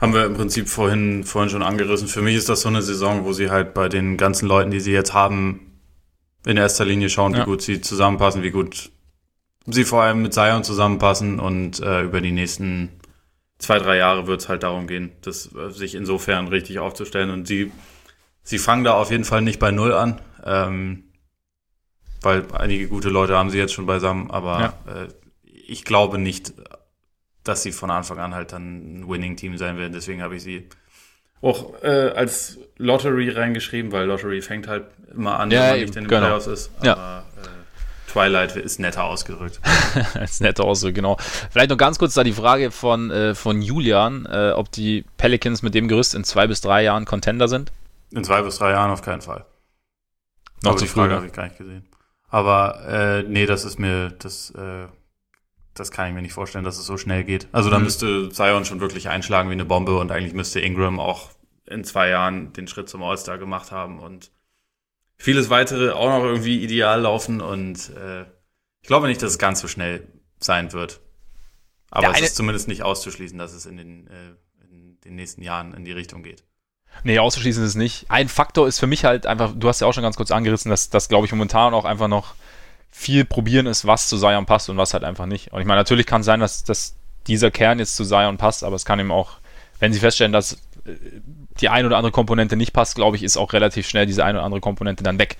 Speaker 2: haben wir im Prinzip vorhin, vorhin schon angerissen. Für mich ist das so eine Saison, wo sie halt bei den ganzen Leuten, die sie jetzt haben, in erster Linie schauen, ja. wie gut sie zusammenpassen, wie gut sie vor allem mit Zion zusammenpassen und äh, über die nächsten zwei, drei Jahre wird es halt darum gehen, das äh, sich insofern richtig aufzustellen. Und sie, sie fangen da auf jeden Fall nicht bei Null an, ähm, weil einige gute Leute haben sie jetzt schon beisammen, aber ja. äh, ich glaube nicht, dass sie von Anfang an halt dann ein Winning-Team sein werden. Deswegen habe ich sie auch äh, als Lottery reingeschrieben, weil Lottery fängt halt immer an,
Speaker 1: ja, wenn man nicht in den genau. Playoffs
Speaker 2: ist. Aber ja. äh, Twilight ist netter ausgerückt.
Speaker 1: ist netter ausgerückt, genau. Vielleicht noch ganz kurz da die Frage von, äh, von Julian, äh, ob die Pelicans mit dem Gerüst in zwei bis drei Jahren Contender sind.
Speaker 2: In zwei bis drei Jahren auf keinen Fall.
Speaker 1: Noch Aber zu
Speaker 2: die Frage habe ich gar nicht gesehen. Aber äh, nee, das ist mir, das äh, das kann ich mir nicht vorstellen, dass es so schnell geht. Also da mhm. müsste Zion schon wirklich einschlagen wie eine Bombe und eigentlich müsste Ingram auch in zwei Jahren den Schritt zum All-Star gemacht haben und vieles weitere auch noch irgendwie ideal laufen und äh, ich glaube nicht, dass es ganz so schnell sein wird. Aber es ist zumindest nicht auszuschließen, dass es in den, äh, in den nächsten Jahren in die Richtung geht.
Speaker 1: Nee, auszuschließen ist es nicht. Ein Faktor ist für mich halt einfach, du hast ja auch schon ganz kurz angerissen, dass das, glaube ich, momentan auch einfach noch viel probieren ist, was zu Zion passt und was halt einfach nicht. Und ich meine, natürlich kann es sein, dass, dass dieser Kern jetzt zu Zion passt, aber es kann eben auch, wenn sie feststellen, dass die ein oder andere Komponente nicht passt, glaube ich, ist auch relativ schnell diese ein oder andere Komponente dann weg.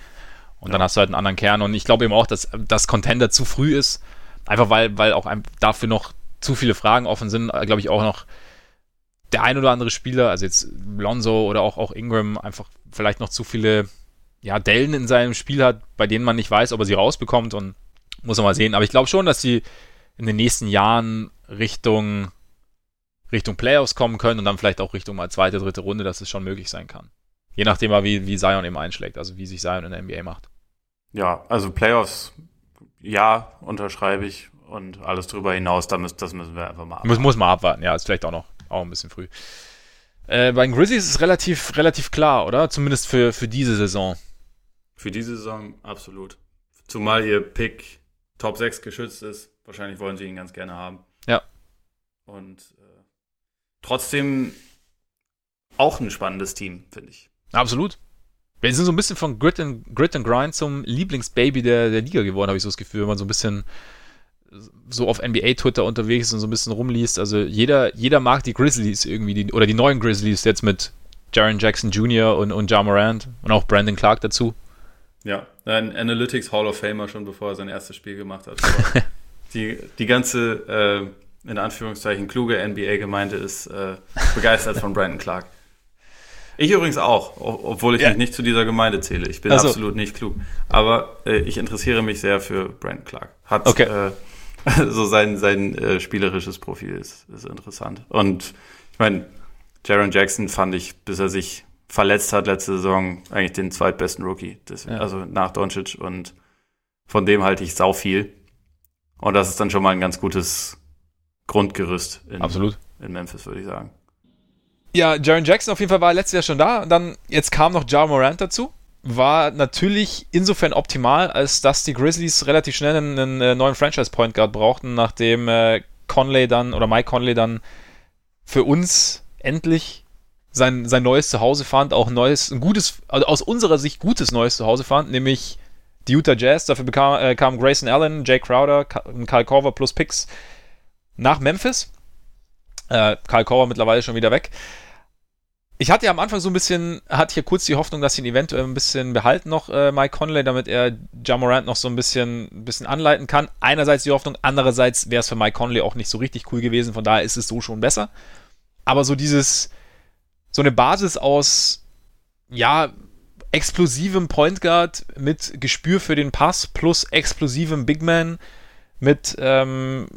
Speaker 1: Und ja. dann hast du halt einen anderen Kern. Und ich glaube eben auch, dass das Contender zu früh ist, einfach weil, weil auch dafür noch zu viele Fragen offen sind, glaube ich auch noch der ein oder andere Spieler, also jetzt Lonzo oder auch, auch Ingram, einfach vielleicht noch zu viele ja, Dellen in seinem Spiel hat, bei denen man nicht weiß, ob er sie rausbekommt und muss man mal sehen. Aber ich glaube schon, dass sie in den nächsten Jahren Richtung, Richtung Playoffs kommen können und dann vielleicht auch Richtung mal zweite, dritte Runde, dass es schon möglich sein kann. Je nachdem, wie, wie Zion eben einschlägt, also wie sich Zion in der NBA macht.
Speaker 2: Ja, also Playoffs, ja, unterschreibe ich. Und alles drüber hinaus, da müssen, das müssen wir einfach mal
Speaker 1: abwarten. Muss, muss man abwarten, ja, ist vielleicht auch noch auch ein bisschen früh. Äh, bei den Grizzlies ist es relativ, relativ klar, oder? Zumindest für, für diese Saison.
Speaker 2: Für diese Saison absolut. Zumal ihr Pick Top 6 geschützt ist. Wahrscheinlich wollen sie ihn ganz gerne haben.
Speaker 1: Ja.
Speaker 2: Und trotzdem auch ein spannendes Team, finde ich.
Speaker 1: Absolut. Wir sind so ein bisschen von Grit and, Grit and Grind zum Lieblingsbaby der, der Liga geworden, habe ich so das Gefühl, wenn man so ein bisschen so auf NBA-Twitter unterwegs ist und so ein bisschen rumliest. Also jeder, jeder mag die Grizzlies irgendwie, die, oder die neuen Grizzlies jetzt mit Jaron Jackson Jr. und, und Ja Morant und auch Brandon Clark dazu.
Speaker 2: Ja, ein Analytics Hall of Famer schon bevor er sein erstes Spiel gemacht hat. die, die ganze, äh, in Anführungszeichen, kluge NBA-Gemeinde ist äh, begeistert von Brandon Clark. Ich übrigens auch, obwohl ich ja. mich nicht zu dieser Gemeinde zähle. Ich bin also. absolut nicht klug. Aber äh, ich interessiere mich sehr für Brandon Clark. Hat okay. äh, so sein, sein äh, spielerisches Profil ist, ist interessant. Und ich meine, Jaron Jackson fand ich, bis er sich verletzt hat letzte Saison, eigentlich den zweitbesten Rookie. Das, ja. Also nach Doncic. Und von dem halte ich sau viel. Und das ist dann schon mal ein ganz gutes Grundgerüst
Speaker 1: in, Absolut.
Speaker 2: in Memphis, würde ich sagen.
Speaker 1: Ja, Jaron Jackson auf jeden Fall war letztes Jahr schon da. Und dann, jetzt kam noch Ja Morant dazu. War natürlich insofern optimal, als dass die Grizzlies relativ schnell einen, einen äh, neuen Franchise-Point Guard brauchten, nachdem äh, Conley dann, oder Mike Conley dann für uns endlich sein, sein neues Zuhause fand, auch ein neues, ein gutes, also aus unserer Sicht gutes neues Zuhause fand, nämlich die Utah Jazz. Dafür bekam, äh, kamen Grayson Allen, Jay Crowder, Kyle Korver plus Picks nach Memphis. Äh, Kyle Korver mittlerweile schon wieder weg. Ich hatte ja am Anfang so ein bisschen, hatte hier kurz die Hoffnung, dass sie ihn eventuell ein bisschen behalten noch, äh, Mike Conley, damit er Jamorant noch so ein bisschen, ein bisschen anleiten kann. Einerseits die Hoffnung, andererseits wäre es für Mike Conley auch nicht so richtig cool gewesen, von daher ist es so schon besser. Aber so dieses, so eine Basis aus, ja, explosivem Point Guard mit Gespür für den Pass plus explosivem Big Man mit ähm,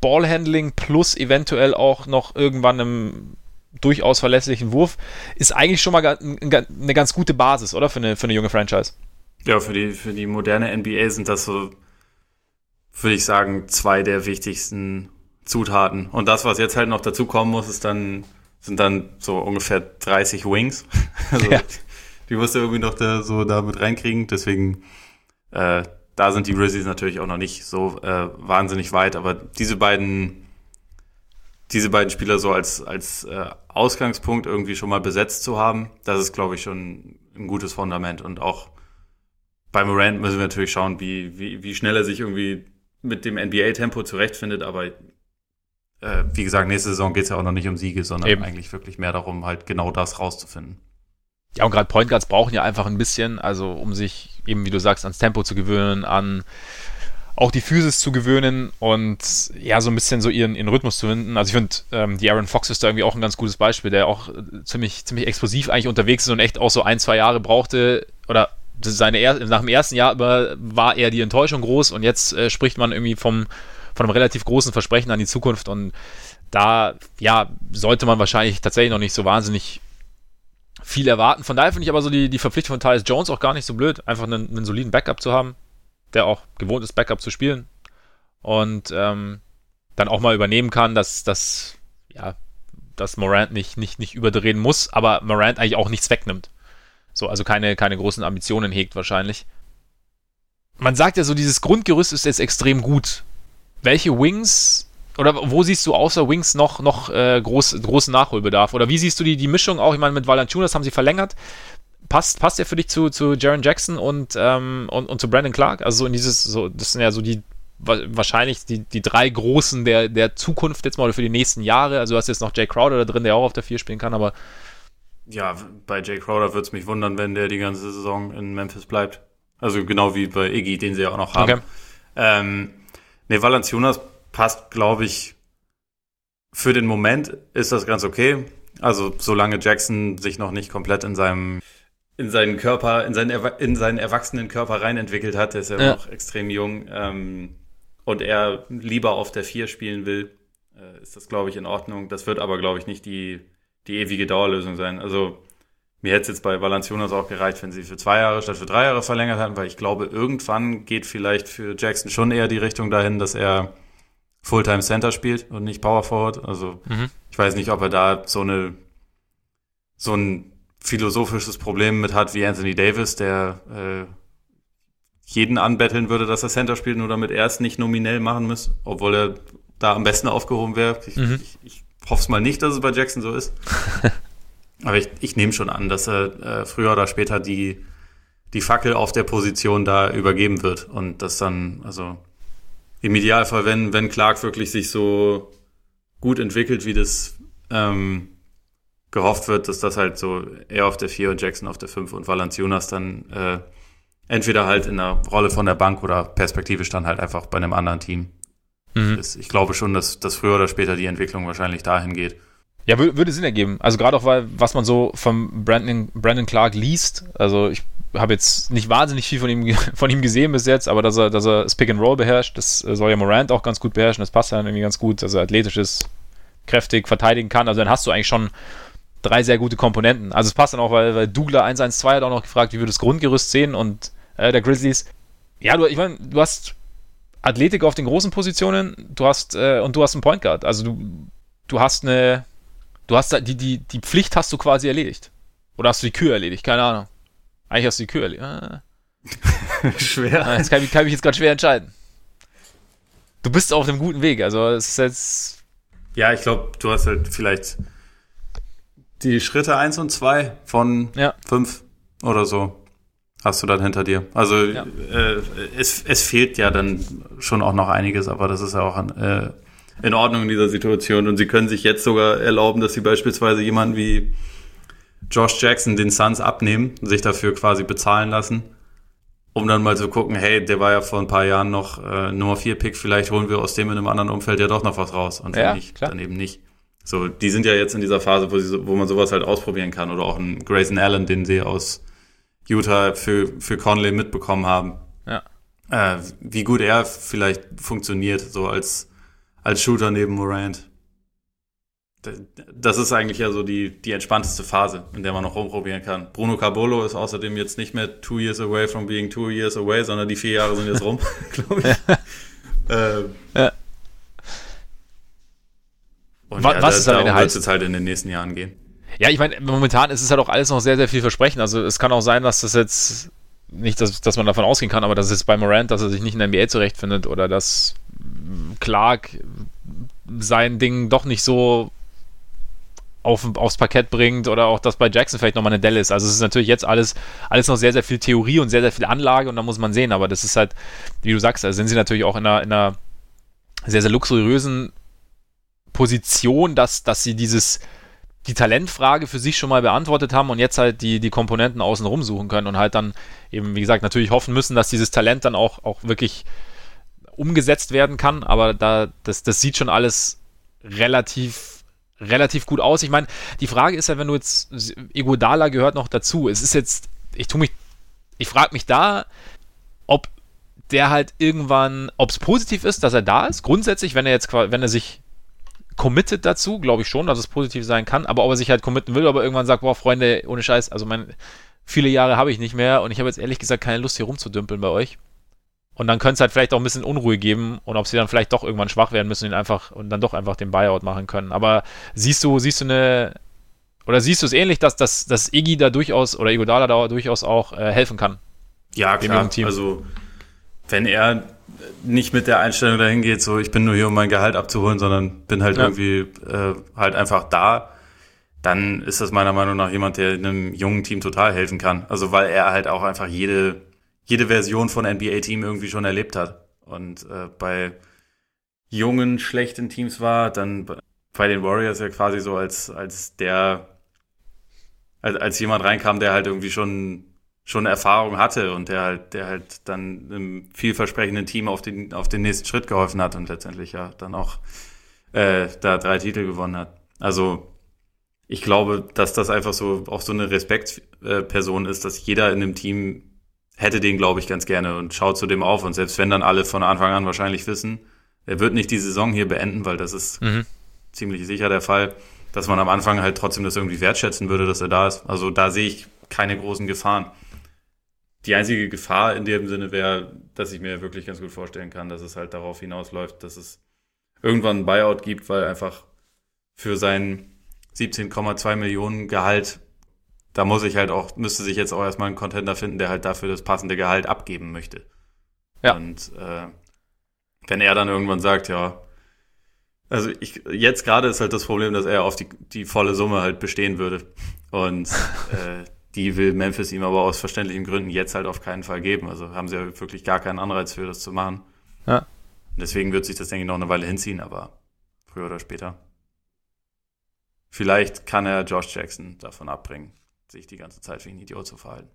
Speaker 1: Ballhandling plus eventuell auch noch irgendwann einem durchaus verlässlichen Wurf, ist eigentlich schon mal eine ganz gute Basis, oder? Für eine, für eine junge Franchise.
Speaker 2: Ja, für die, für die moderne NBA sind das so, würde ich sagen, zwei der wichtigsten Zutaten. Und das, was jetzt halt noch dazu kommen muss, ist dann, sind dann so ungefähr 30 Wings. also, ja. Die musst du irgendwie noch da, so damit reinkriegen. Deswegen, äh, da sind die Grizzlies natürlich auch noch nicht so äh, wahnsinnig weit, aber diese beiden diese beiden Spieler so als, als äh, Ausgangspunkt irgendwie schon mal besetzt zu haben, das ist, glaube ich, schon ein gutes Fundament. Und auch bei Morant müssen wir natürlich schauen, wie, wie, wie schnell er sich irgendwie mit dem NBA-Tempo zurechtfindet. Aber äh, wie gesagt, nächste Saison geht es ja auch noch nicht um Siege, sondern Eben. eigentlich wirklich mehr darum, halt genau das rauszufinden.
Speaker 1: Ja, und gerade Point Guards brauchen ja einfach ein bisschen, also um sich eben, wie du sagst, ans Tempo zu gewöhnen, an auch die Physis zu gewöhnen und ja, so ein bisschen so ihren, ihren Rhythmus zu finden. Also ich finde, ähm, die Aaron Fox ist da irgendwie auch ein ganz gutes Beispiel, der auch äh, ziemlich, ziemlich explosiv eigentlich unterwegs ist und echt auch so ein, zwei Jahre brauchte oder seine er nach dem ersten Jahr war eher die Enttäuschung groß und jetzt äh, spricht man irgendwie vom, von einem relativ großen Versprechen an die Zukunft und da, ja, sollte man wahrscheinlich tatsächlich noch nicht so wahnsinnig viel erwarten. Von daher finde ich aber so die, die Verpflichtung von Tyus Jones auch gar nicht so blöd, einfach einen, einen soliden Backup zu haben der auch gewohnt ist, Backup zu spielen und ähm, dann auch mal übernehmen kann, dass, dass, ja, dass Morant nicht, nicht, nicht überdrehen muss, aber Morant eigentlich auch nichts wegnimmt. So, also keine, keine großen Ambitionen hegt wahrscheinlich. Man sagt ja so, dieses Grundgerüst ist jetzt extrem gut. Welche Wings oder wo siehst du außer Wings noch, noch äh, groß, großen Nachholbedarf? Oder wie siehst du die, die Mischung auch? Ich meine, mit Valanciunas haben sie verlängert passt, passt er für dich zu, zu Jaron Jackson und, ähm, und, und zu Brandon Clark? Also so in dieses, so, das sind ja so die wahrscheinlich die, die drei Großen der, der Zukunft jetzt mal für die nächsten Jahre. Also du hast jetzt noch Jay Crowder da drin, der auch auf der 4 spielen kann, aber.
Speaker 2: Ja, bei Jay Crowder würde es mich wundern, wenn der die ganze Saison in Memphis bleibt. Also genau wie bei Iggy, den sie ja auch noch haben. Okay. Ähm, ne, Valanciunas passt, glaube ich, für den Moment ist das ganz okay. Also solange Jackson sich noch nicht komplett in seinem in seinen Körper, in seinen, in seinen erwachsenen Körper rein entwickelt hat. Der ist ja, ja. noch extrem jung. Ähm, und er lieber auf der 4 spielen will, äh, ist das, glaube ich, in Ordnung. Das wird aber, glaube ich, nicht die, die ewige Dauerlösung sein. Also mir hätte es jetzt bei Valanciunas auch gereicht, wenn sie für zwei Jahre statt für drei Jahre verlängert hätten, weil ich glaube, irgendwann geht vielleicht für Jackson schon eher die Richtung dahin, dass er Fulltime Center spielt und nicht Power Forward. Also mhm. ich weiß nicht, ob er da so eine so ein philosophisches Problem mit hat wie Anthony Davis, der äh, jeden anbetteln würde, dass er Center spielt, nur damit er es nicht nominell machen muss, obwohl er da am besten aufgehoben wäre. Ich, mhm. ich, ich hoffe es mal nicht, dass es bei Jackson so ist. Aber ich, ich nehme schon an, dass er äh, früher oder später die, die Fackel auf der Position da übergeben wird. Und das dann, also im Idealfall, wenn, wenn Clark wirklich sich so gut entwickelt, wie das ähm, gehofft wird, dass das halt so er auf der 4 und Jackson auf der 5 und Valanciunas dann äh, entweder halt in der Rolle von der Bank oder perspektivisch dann halt einfach bei einem anderen Team. Mhm. Ich glaube schon, dass, dass früher oder später die Entwicklung wahrscheinlich dahin geht.
Speaker 1: Ja, würde Sinn ergeben. Also gerade auch, weil, was man so vom Brandon, Brandon Clark liest, also ich habe jetzt nicht wahnsinnig viel von ihm, von ihm gesehen bis jetzt, aber dass er, dass er das Pick and Roll beherrscht, das soll ja Morant auch ganz gut beherrschen, das passt ja irgendwie ganz gut, dass er athletisch ist, kräftig verteidigen kann. Also dann hast du eigentlich schon drei sehr gute Komponenten. Also es passt dann auch, weil, weil Douglas 112 hat auch noch gefragt, wie wir das Grundgerüst sehen und äh, der Grizzlies. Ja, du, ich meine, du hast Athletik auf den großen Positionen, du hast äh, und du hast einen Point Guard. Also du, du hast eine, du hast die, die, die Pflicht hast du quasi erledigt. Oder hast du die Kühe erledigt? Keine Ahnung. Eigentlich hast du die Kühe erledigt. Ah. schwer. Ah, jetzt kann ich, kann ich mich jetzt gerade schwer entscheiden. Du bist auf einem guten Weg. Also es ist jetzt.
Speaker 2: Ja, ich glaube, du hast halt vielleicht die Schritte 1 und 2 von 5 ja. oder so hast du dann hinter dir. Also ja. äh, es, es fehlt ja dann schon auch noch einiges, aber das ist ja auch äh, in Ordnung in dieser Situation. Und sie können sich jetzt sogar erlauben, dass sie beispielsweise jemanden wie Josh Jackson den Suns abnehmen, sich dafür quasi bezahlen lassen, um dann mal zu gucken, hey, der war ja vor ein paar Jahren noch äh, Nummer 4 Pick, vielleicht holen wir aus dem in einem anderen Umfeld ja doch noch was raus. Und ja, nicht, dann eben nicht. So, die sind ja jetzt in dieser Phase, wo, sie, wo man sowas halt ausprobieren kann. Oder auch ein Grayson Allen, den sie aus Utah für, für Conley mitbekommen haben. Ja. Äh, wie gut er vielleicht funktioniert, so als, als Shooter neben Morant. Das ist eigentlich ja so die, die entspannteste Phase, in der man noch rumprobieren kann. Bruno Cabolo ist außerdem jetzt nicht mehr two years away from being two years away, sondern die vier Jahre sind jetzt rum, glaube ich. Ja. Ähm, ja. Und was, ja, was da, ist darum wird es jetzt halt in den nächsten Jahren gehen.
Speaker 1: Ja, ich meine, momentan ist es halt auch alles noch sehr, sehr viel versprechen. Also es kann auch sein, dass das jetzt nicht, dass, dass man davon ausgehen kann, aber dass es bei Morant, dass er sich nicht in der NBA zurechtfindet oder dass Clark sein Ding doch nicht so auf, aufs Parkett bringt oder auch, dass bei Jackson vielleicht nochmal eine Delle ist. Also es ist natürlich jetzt alles, alles noch sehr, sehr viel Theorie und sehr, sehr viel Anlage und da muss man sehen, aber das ist halt, wie du sagst, da sind sie natürlich auch in einer, in einer sehr, sehr luxuriösen Position, dass, dass sie dieses, die Talentfrage für sich schon mal beantwortet haben und jetzt halt die, die Komponenten außen rum suchen können und halt dann eben, wie gesagt, natürlich hoffen müssen, dass dieses Talent dann auch, auch wirklich umgesetzt werden kann, aber da, das, das sieht schon alles relativ, relativ gut aus. Ich meine, die Frage ist ja, wenn du jetzt, Egodala gehört noch dazu, es ist jetzt, ich tue mich, ich frage mich da, ob der halt irgendwann, ob es positiv ist, dass er da ist, grundsätzlich, wenn er jetzt, wenn er sich committed dazu, glaube ich schon, dass es positiv sein kann, aber ob er sich halt committen will, aber irgendwann sagt, boah, Freunde, ohne Scheiß, also mein, viele Jahre habe ich nicht mehr und ich habe jetzt ehrlich gesagt keine Lust hier rumzudümpeln bei euch. Und dann könnte es halt vielleicht auch ein bisschen Unruhe geben und ob sie dann vielleicht doch irgendwann schwach werden müssen und einfach und dann doch einfach den Buyout machen können. Aber siehst du, siehst du eine oder siehst du es ähnlich, dass, dass, dass Iggy da durchaus oder Igodala da durchaus auch äh, helfen kann?
Speaker 2: Ja, klar. Also wenn er nicht mit der Einstellung dahin geht, so ich bin nur hier, um mein Gehalt abzuholen, sondern bin halt ja. irgendwie äh, halt einfach da, dann ist das meiner Meinung nach jemand, der einem jungen Team total helfen kann. Also weil er halt auch einfach jede, jede Version von NBA-Team irgendwie schon erlebt hat. Und äh, bei jungen, schlechten Teams war, dann bei den Warriors ja quasi so als, als der, als, als jemand reinkam, der halt irgendwie schon schon Erfahrung hatte und der halt, der halt dann einem vielversprechenden Team auf den, auf den nächsten Schritt geholfen hat und letztendlich ja dann auch äh, da drei Titel gewonnen hat. Also ich glaube, dass das einfach so auch so eine Respektsperson ist, dass jeder in dem Team hätte den, glaube ich, ganz gerne und schaut zu dem auf. Und selbst wenn dann alle von Anfang an wahrscheinlich wissen, er wird nicht die Saison hier beenden, weil das ist mhm. ziemlich sicher der Fall, dass man am Anfang halt trotzdem das irgendwie wertschätzen würde, dass er da ist. Also da sehe ich keine großen Gefahren. Die einzige Gefahr in dem Sinne wäre, dass ich mir wirklich ganz gut vorstellen kann, dass es halt darauf hinausläuft, dass es irgendwann ein Buyout gibt, weil einfach für sein 17,2 Millionen Gehalt, da muss ich halt auch, müsste sich jetzt auch erstmal ein Contender finden, der halt dafür das passende Gehalt abgeben möchte. Ja. Und äh, wenn er dann irgendwann sagt, ja, also ich, jetzt gerade ist halt das Problem, dass er auf die, die volle Summe halt bestehen würde. Und äh, die will Memphis ihm aber aus verständlichen Gründen jetzt halt auf keinen Fall geben. Also haben sie ja wirklich gar keinen Anreiz für das zu machen. Ja. deswegen wird sich das, denke ich, noch eine Weile hinziehen, aber früher oder später. Vielleicht kann er Josh Jackson davon abbringen, sich die ganze Zeit wie ein Idiot zu verhalten.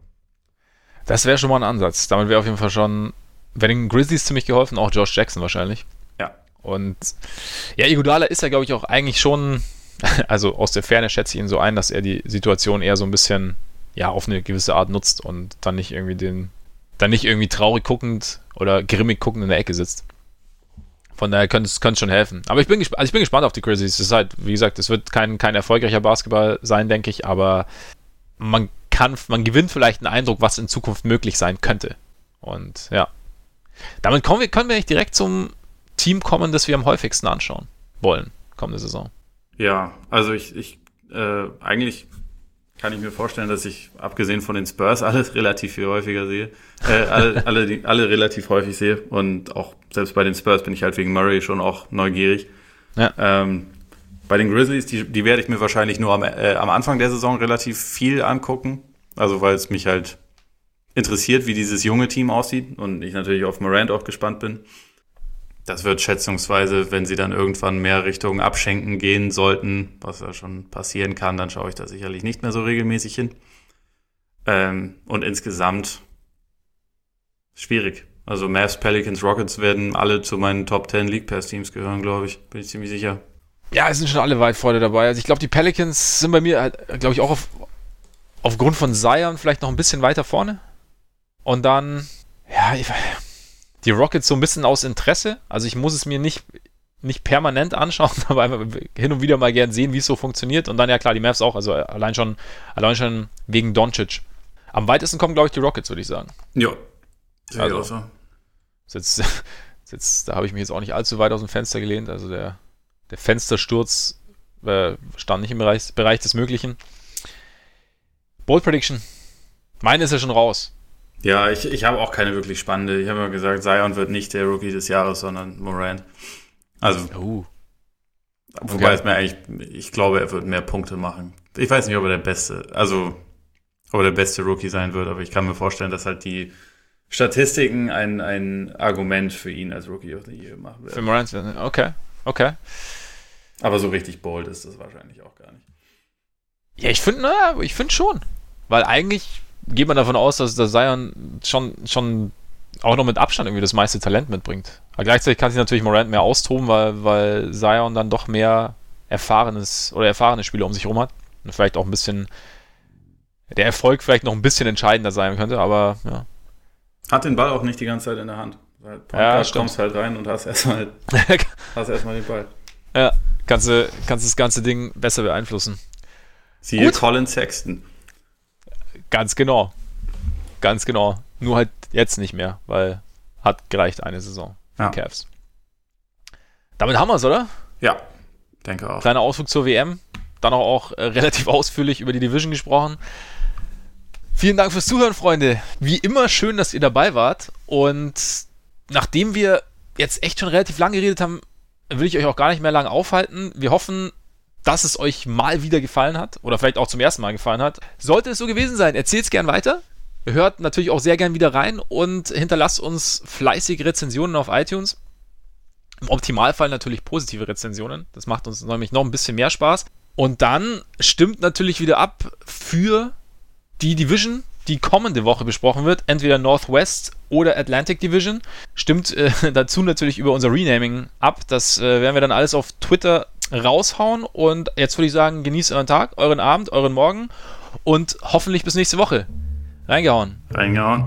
Speaker 1: Das wäre schon mal ein Ansatz. Damit wäre auf jeden Fall schon, wenn den Grizzlies ziemlich geholfen, auch Josh Jackson wahrscheinlich.
Speaker 2: Ja.
Speaker 1: Und ja, Igudala ist ja, glaube ich, auch eigentlich schon, also aus der Ferne schätze ich ihn so ein, dass er die Situation eher so ein bisschen, ja, auf eine gewisse Art nutzt und dann nicht irgendwie den, dann nicht irgendwie traurig guckend oder grimmig guckend in der Ecke sitzt. Von daher könnte es schon helfen. Aber ich bin, also ich bin gespannt auf die Grizzlies. Es ist halt, wie gesagt, es wird kein, kein erfolgreicher Basketball sein, denke ich, aber man kann, man gewinnt vielleicht einen Eindruck, was in Zukunft möglich sein könnte. Und ja. Damit kommen wir, können wir nicht direkt zum Team kommen, das wir am häufigsten anschauen wollen, kommende Saison.
Speaker 2: Ja, also ich, ich äh, eigentlich kann ich mir vorstellen, dass ich, abgesehen von den Spurs, alles relativ viel häufiger sehe. Äh, alle, alle, die, alle relativ häufig sehe. Und auch selbst bei den Spurs bin ich halt wegen Murray schon auch neugierig. Ja. Ähm, bei den Grizzlies, die, die werde ich mir wahrscheinlich nur am, äh, am Anfang der Saison relativ viel angucken. Also weil es mich halt interessiert, wie dieses junge Team aussieht und ich natürlich auf Morant auch gespannt bin. Das wird schätzungsweise, wenn sie dann irgendwann mehr Richtung Abschenken gehen sollten, was ja schon passieren kann, dann schaue ich da sicherlich nicht mehr so regelmäßig hin. Ähm, und insgesamt schwierig. Also Mavs, Pelicans, Rockets werden alle zu meinen Top 10 League Pass Teams gehören, glaube ich. Bin ich ziemlich sicher.
Speaker 1: Ja, es sind schon alle weit vorne dabei. Also ich glaube, die Pelicans sind bei mir, halt, glaube ich, auch auf, aufgrund von Zion vielleicht noch ein bisschen weiter vorne. Und dann, ja, die Rockets so ein bisschen aus Interesse. Also ich muss es mir nicht, nicht permanent anschauen, aber einfach hin und wieder mal gern sehen, wie es so funktioniert. Und dann ja klar, die Mavs auch, also allein schon, allein schon wegen Doncic. Am weitesten kommen, glaube ich, die Rockets, würde ich sagen.
Speaker 2: Ja.
Speaker 1: Also, so. jetzt, jetzt, da habe ich mich jetzt auch nicht allzu weit aus dem Fenster gelehnt. Also der, der Fenstersturz äh, stand nicht im Bereich, Bereich des Möglichen. Bold Prediction. Meine ist ja schon raus.
Speaker 2: Ja, ich, ich habe auch keine wirklich spannende. Ich habe ja gesagt, Zion wird nicht der Rookie des Jahres, sondern Morant. Also. Uh. Wobei es mir eigentlich, ich glaube, er wird mehr Punkte machen. Ich weiß nicht, ob er der beste, also, ob er der beste Rookie sein wird, aber ich kann mir vorstellen, dass halt die Statistiken ein, ein Argument für ihn als Rookie of the Year machen werden.
Speaker 1: Für Morant, okay, okay.
Speaker 2: Aber so richtig bold ist das wahrscheinlich auch gar nicht.
Speaker 1: Ja, ich finde, ich finde schon. Weil eigentlich geht man davon aus, dass der Zion schon, schon auch noch mit Abstand irgendwie das meiste Talent mitbringt. Aber gleichzeitig kann sich natürlich Morant mehr austoben, weil, weil Zion dann doch mehr erfahrenes oder erfahrene Spieler um sich herum hat. Und vielleicht auch ein bisschen der Erfolg vielleicht noch ein bisschen entscheidender sein könnte, aber ja.
Speaker 2: Hat den Ball auch nicht die ganze Zeit in der Hand.
Speaker 1: Weil ja, du
Speaker 2: kommst halt rein und hast erstmal hast erstmal den Ball.
Speaker 1: Ja, kannst du kannst das ganze Ding besser beeinflussen.
Speaker 2: Siehe Colin Sexton.
Speaker 1: Ganz genau. Ganz genau. Nur halt jetzt nicht mehr, weil hat gereicht eine Saison. Ja. Cavs. Damit haben wir es, oder?
Speaker 2: Ja, denke auch.
Speaker 1: Kleiner Ausflug zur WM. Dann auch, auch äh, relativ ausführlich über die Division gesprochen. Vielen Dank fürs Zuhören, Freunde. Wie immer schön, dass ihr dabei wart. Und nachdem wir jetzt echt schon relativ lang geredet haben, will ich euch auch gar nicht mehr lang aufhalten. Wir hoffen, dass es euch mal wieder gefallen hat oder vielleicht auch zum ersten Mal gefallen hat. Sollte es so gewesen sein, erzählt es gern weiter. Hört natürlich auch sehr gern wieder rein und hinterlasst uns fleißige Rezensionen auf iTunes. Im Optimalfall natürlich positive Rezensionen. Das macht uns nämlich noch ein bisschen mehr Spaß. Und dann stimmt natürlich wieder ab für die Division, die kommende Woche besprochen wird. Entweder Northwest oder Atlantic Division. Stimmt äh, dazu natürlich über unser Renaming ab. Das äh, werden wir dann alles auf Twitter raushauen. Und jetzt würde ich sagen, genießt euren Tag, euren Abend, euren Morgen und hoffentlich bis nächste Woche. Reingehauen.
Speaker 2: Reingehauen.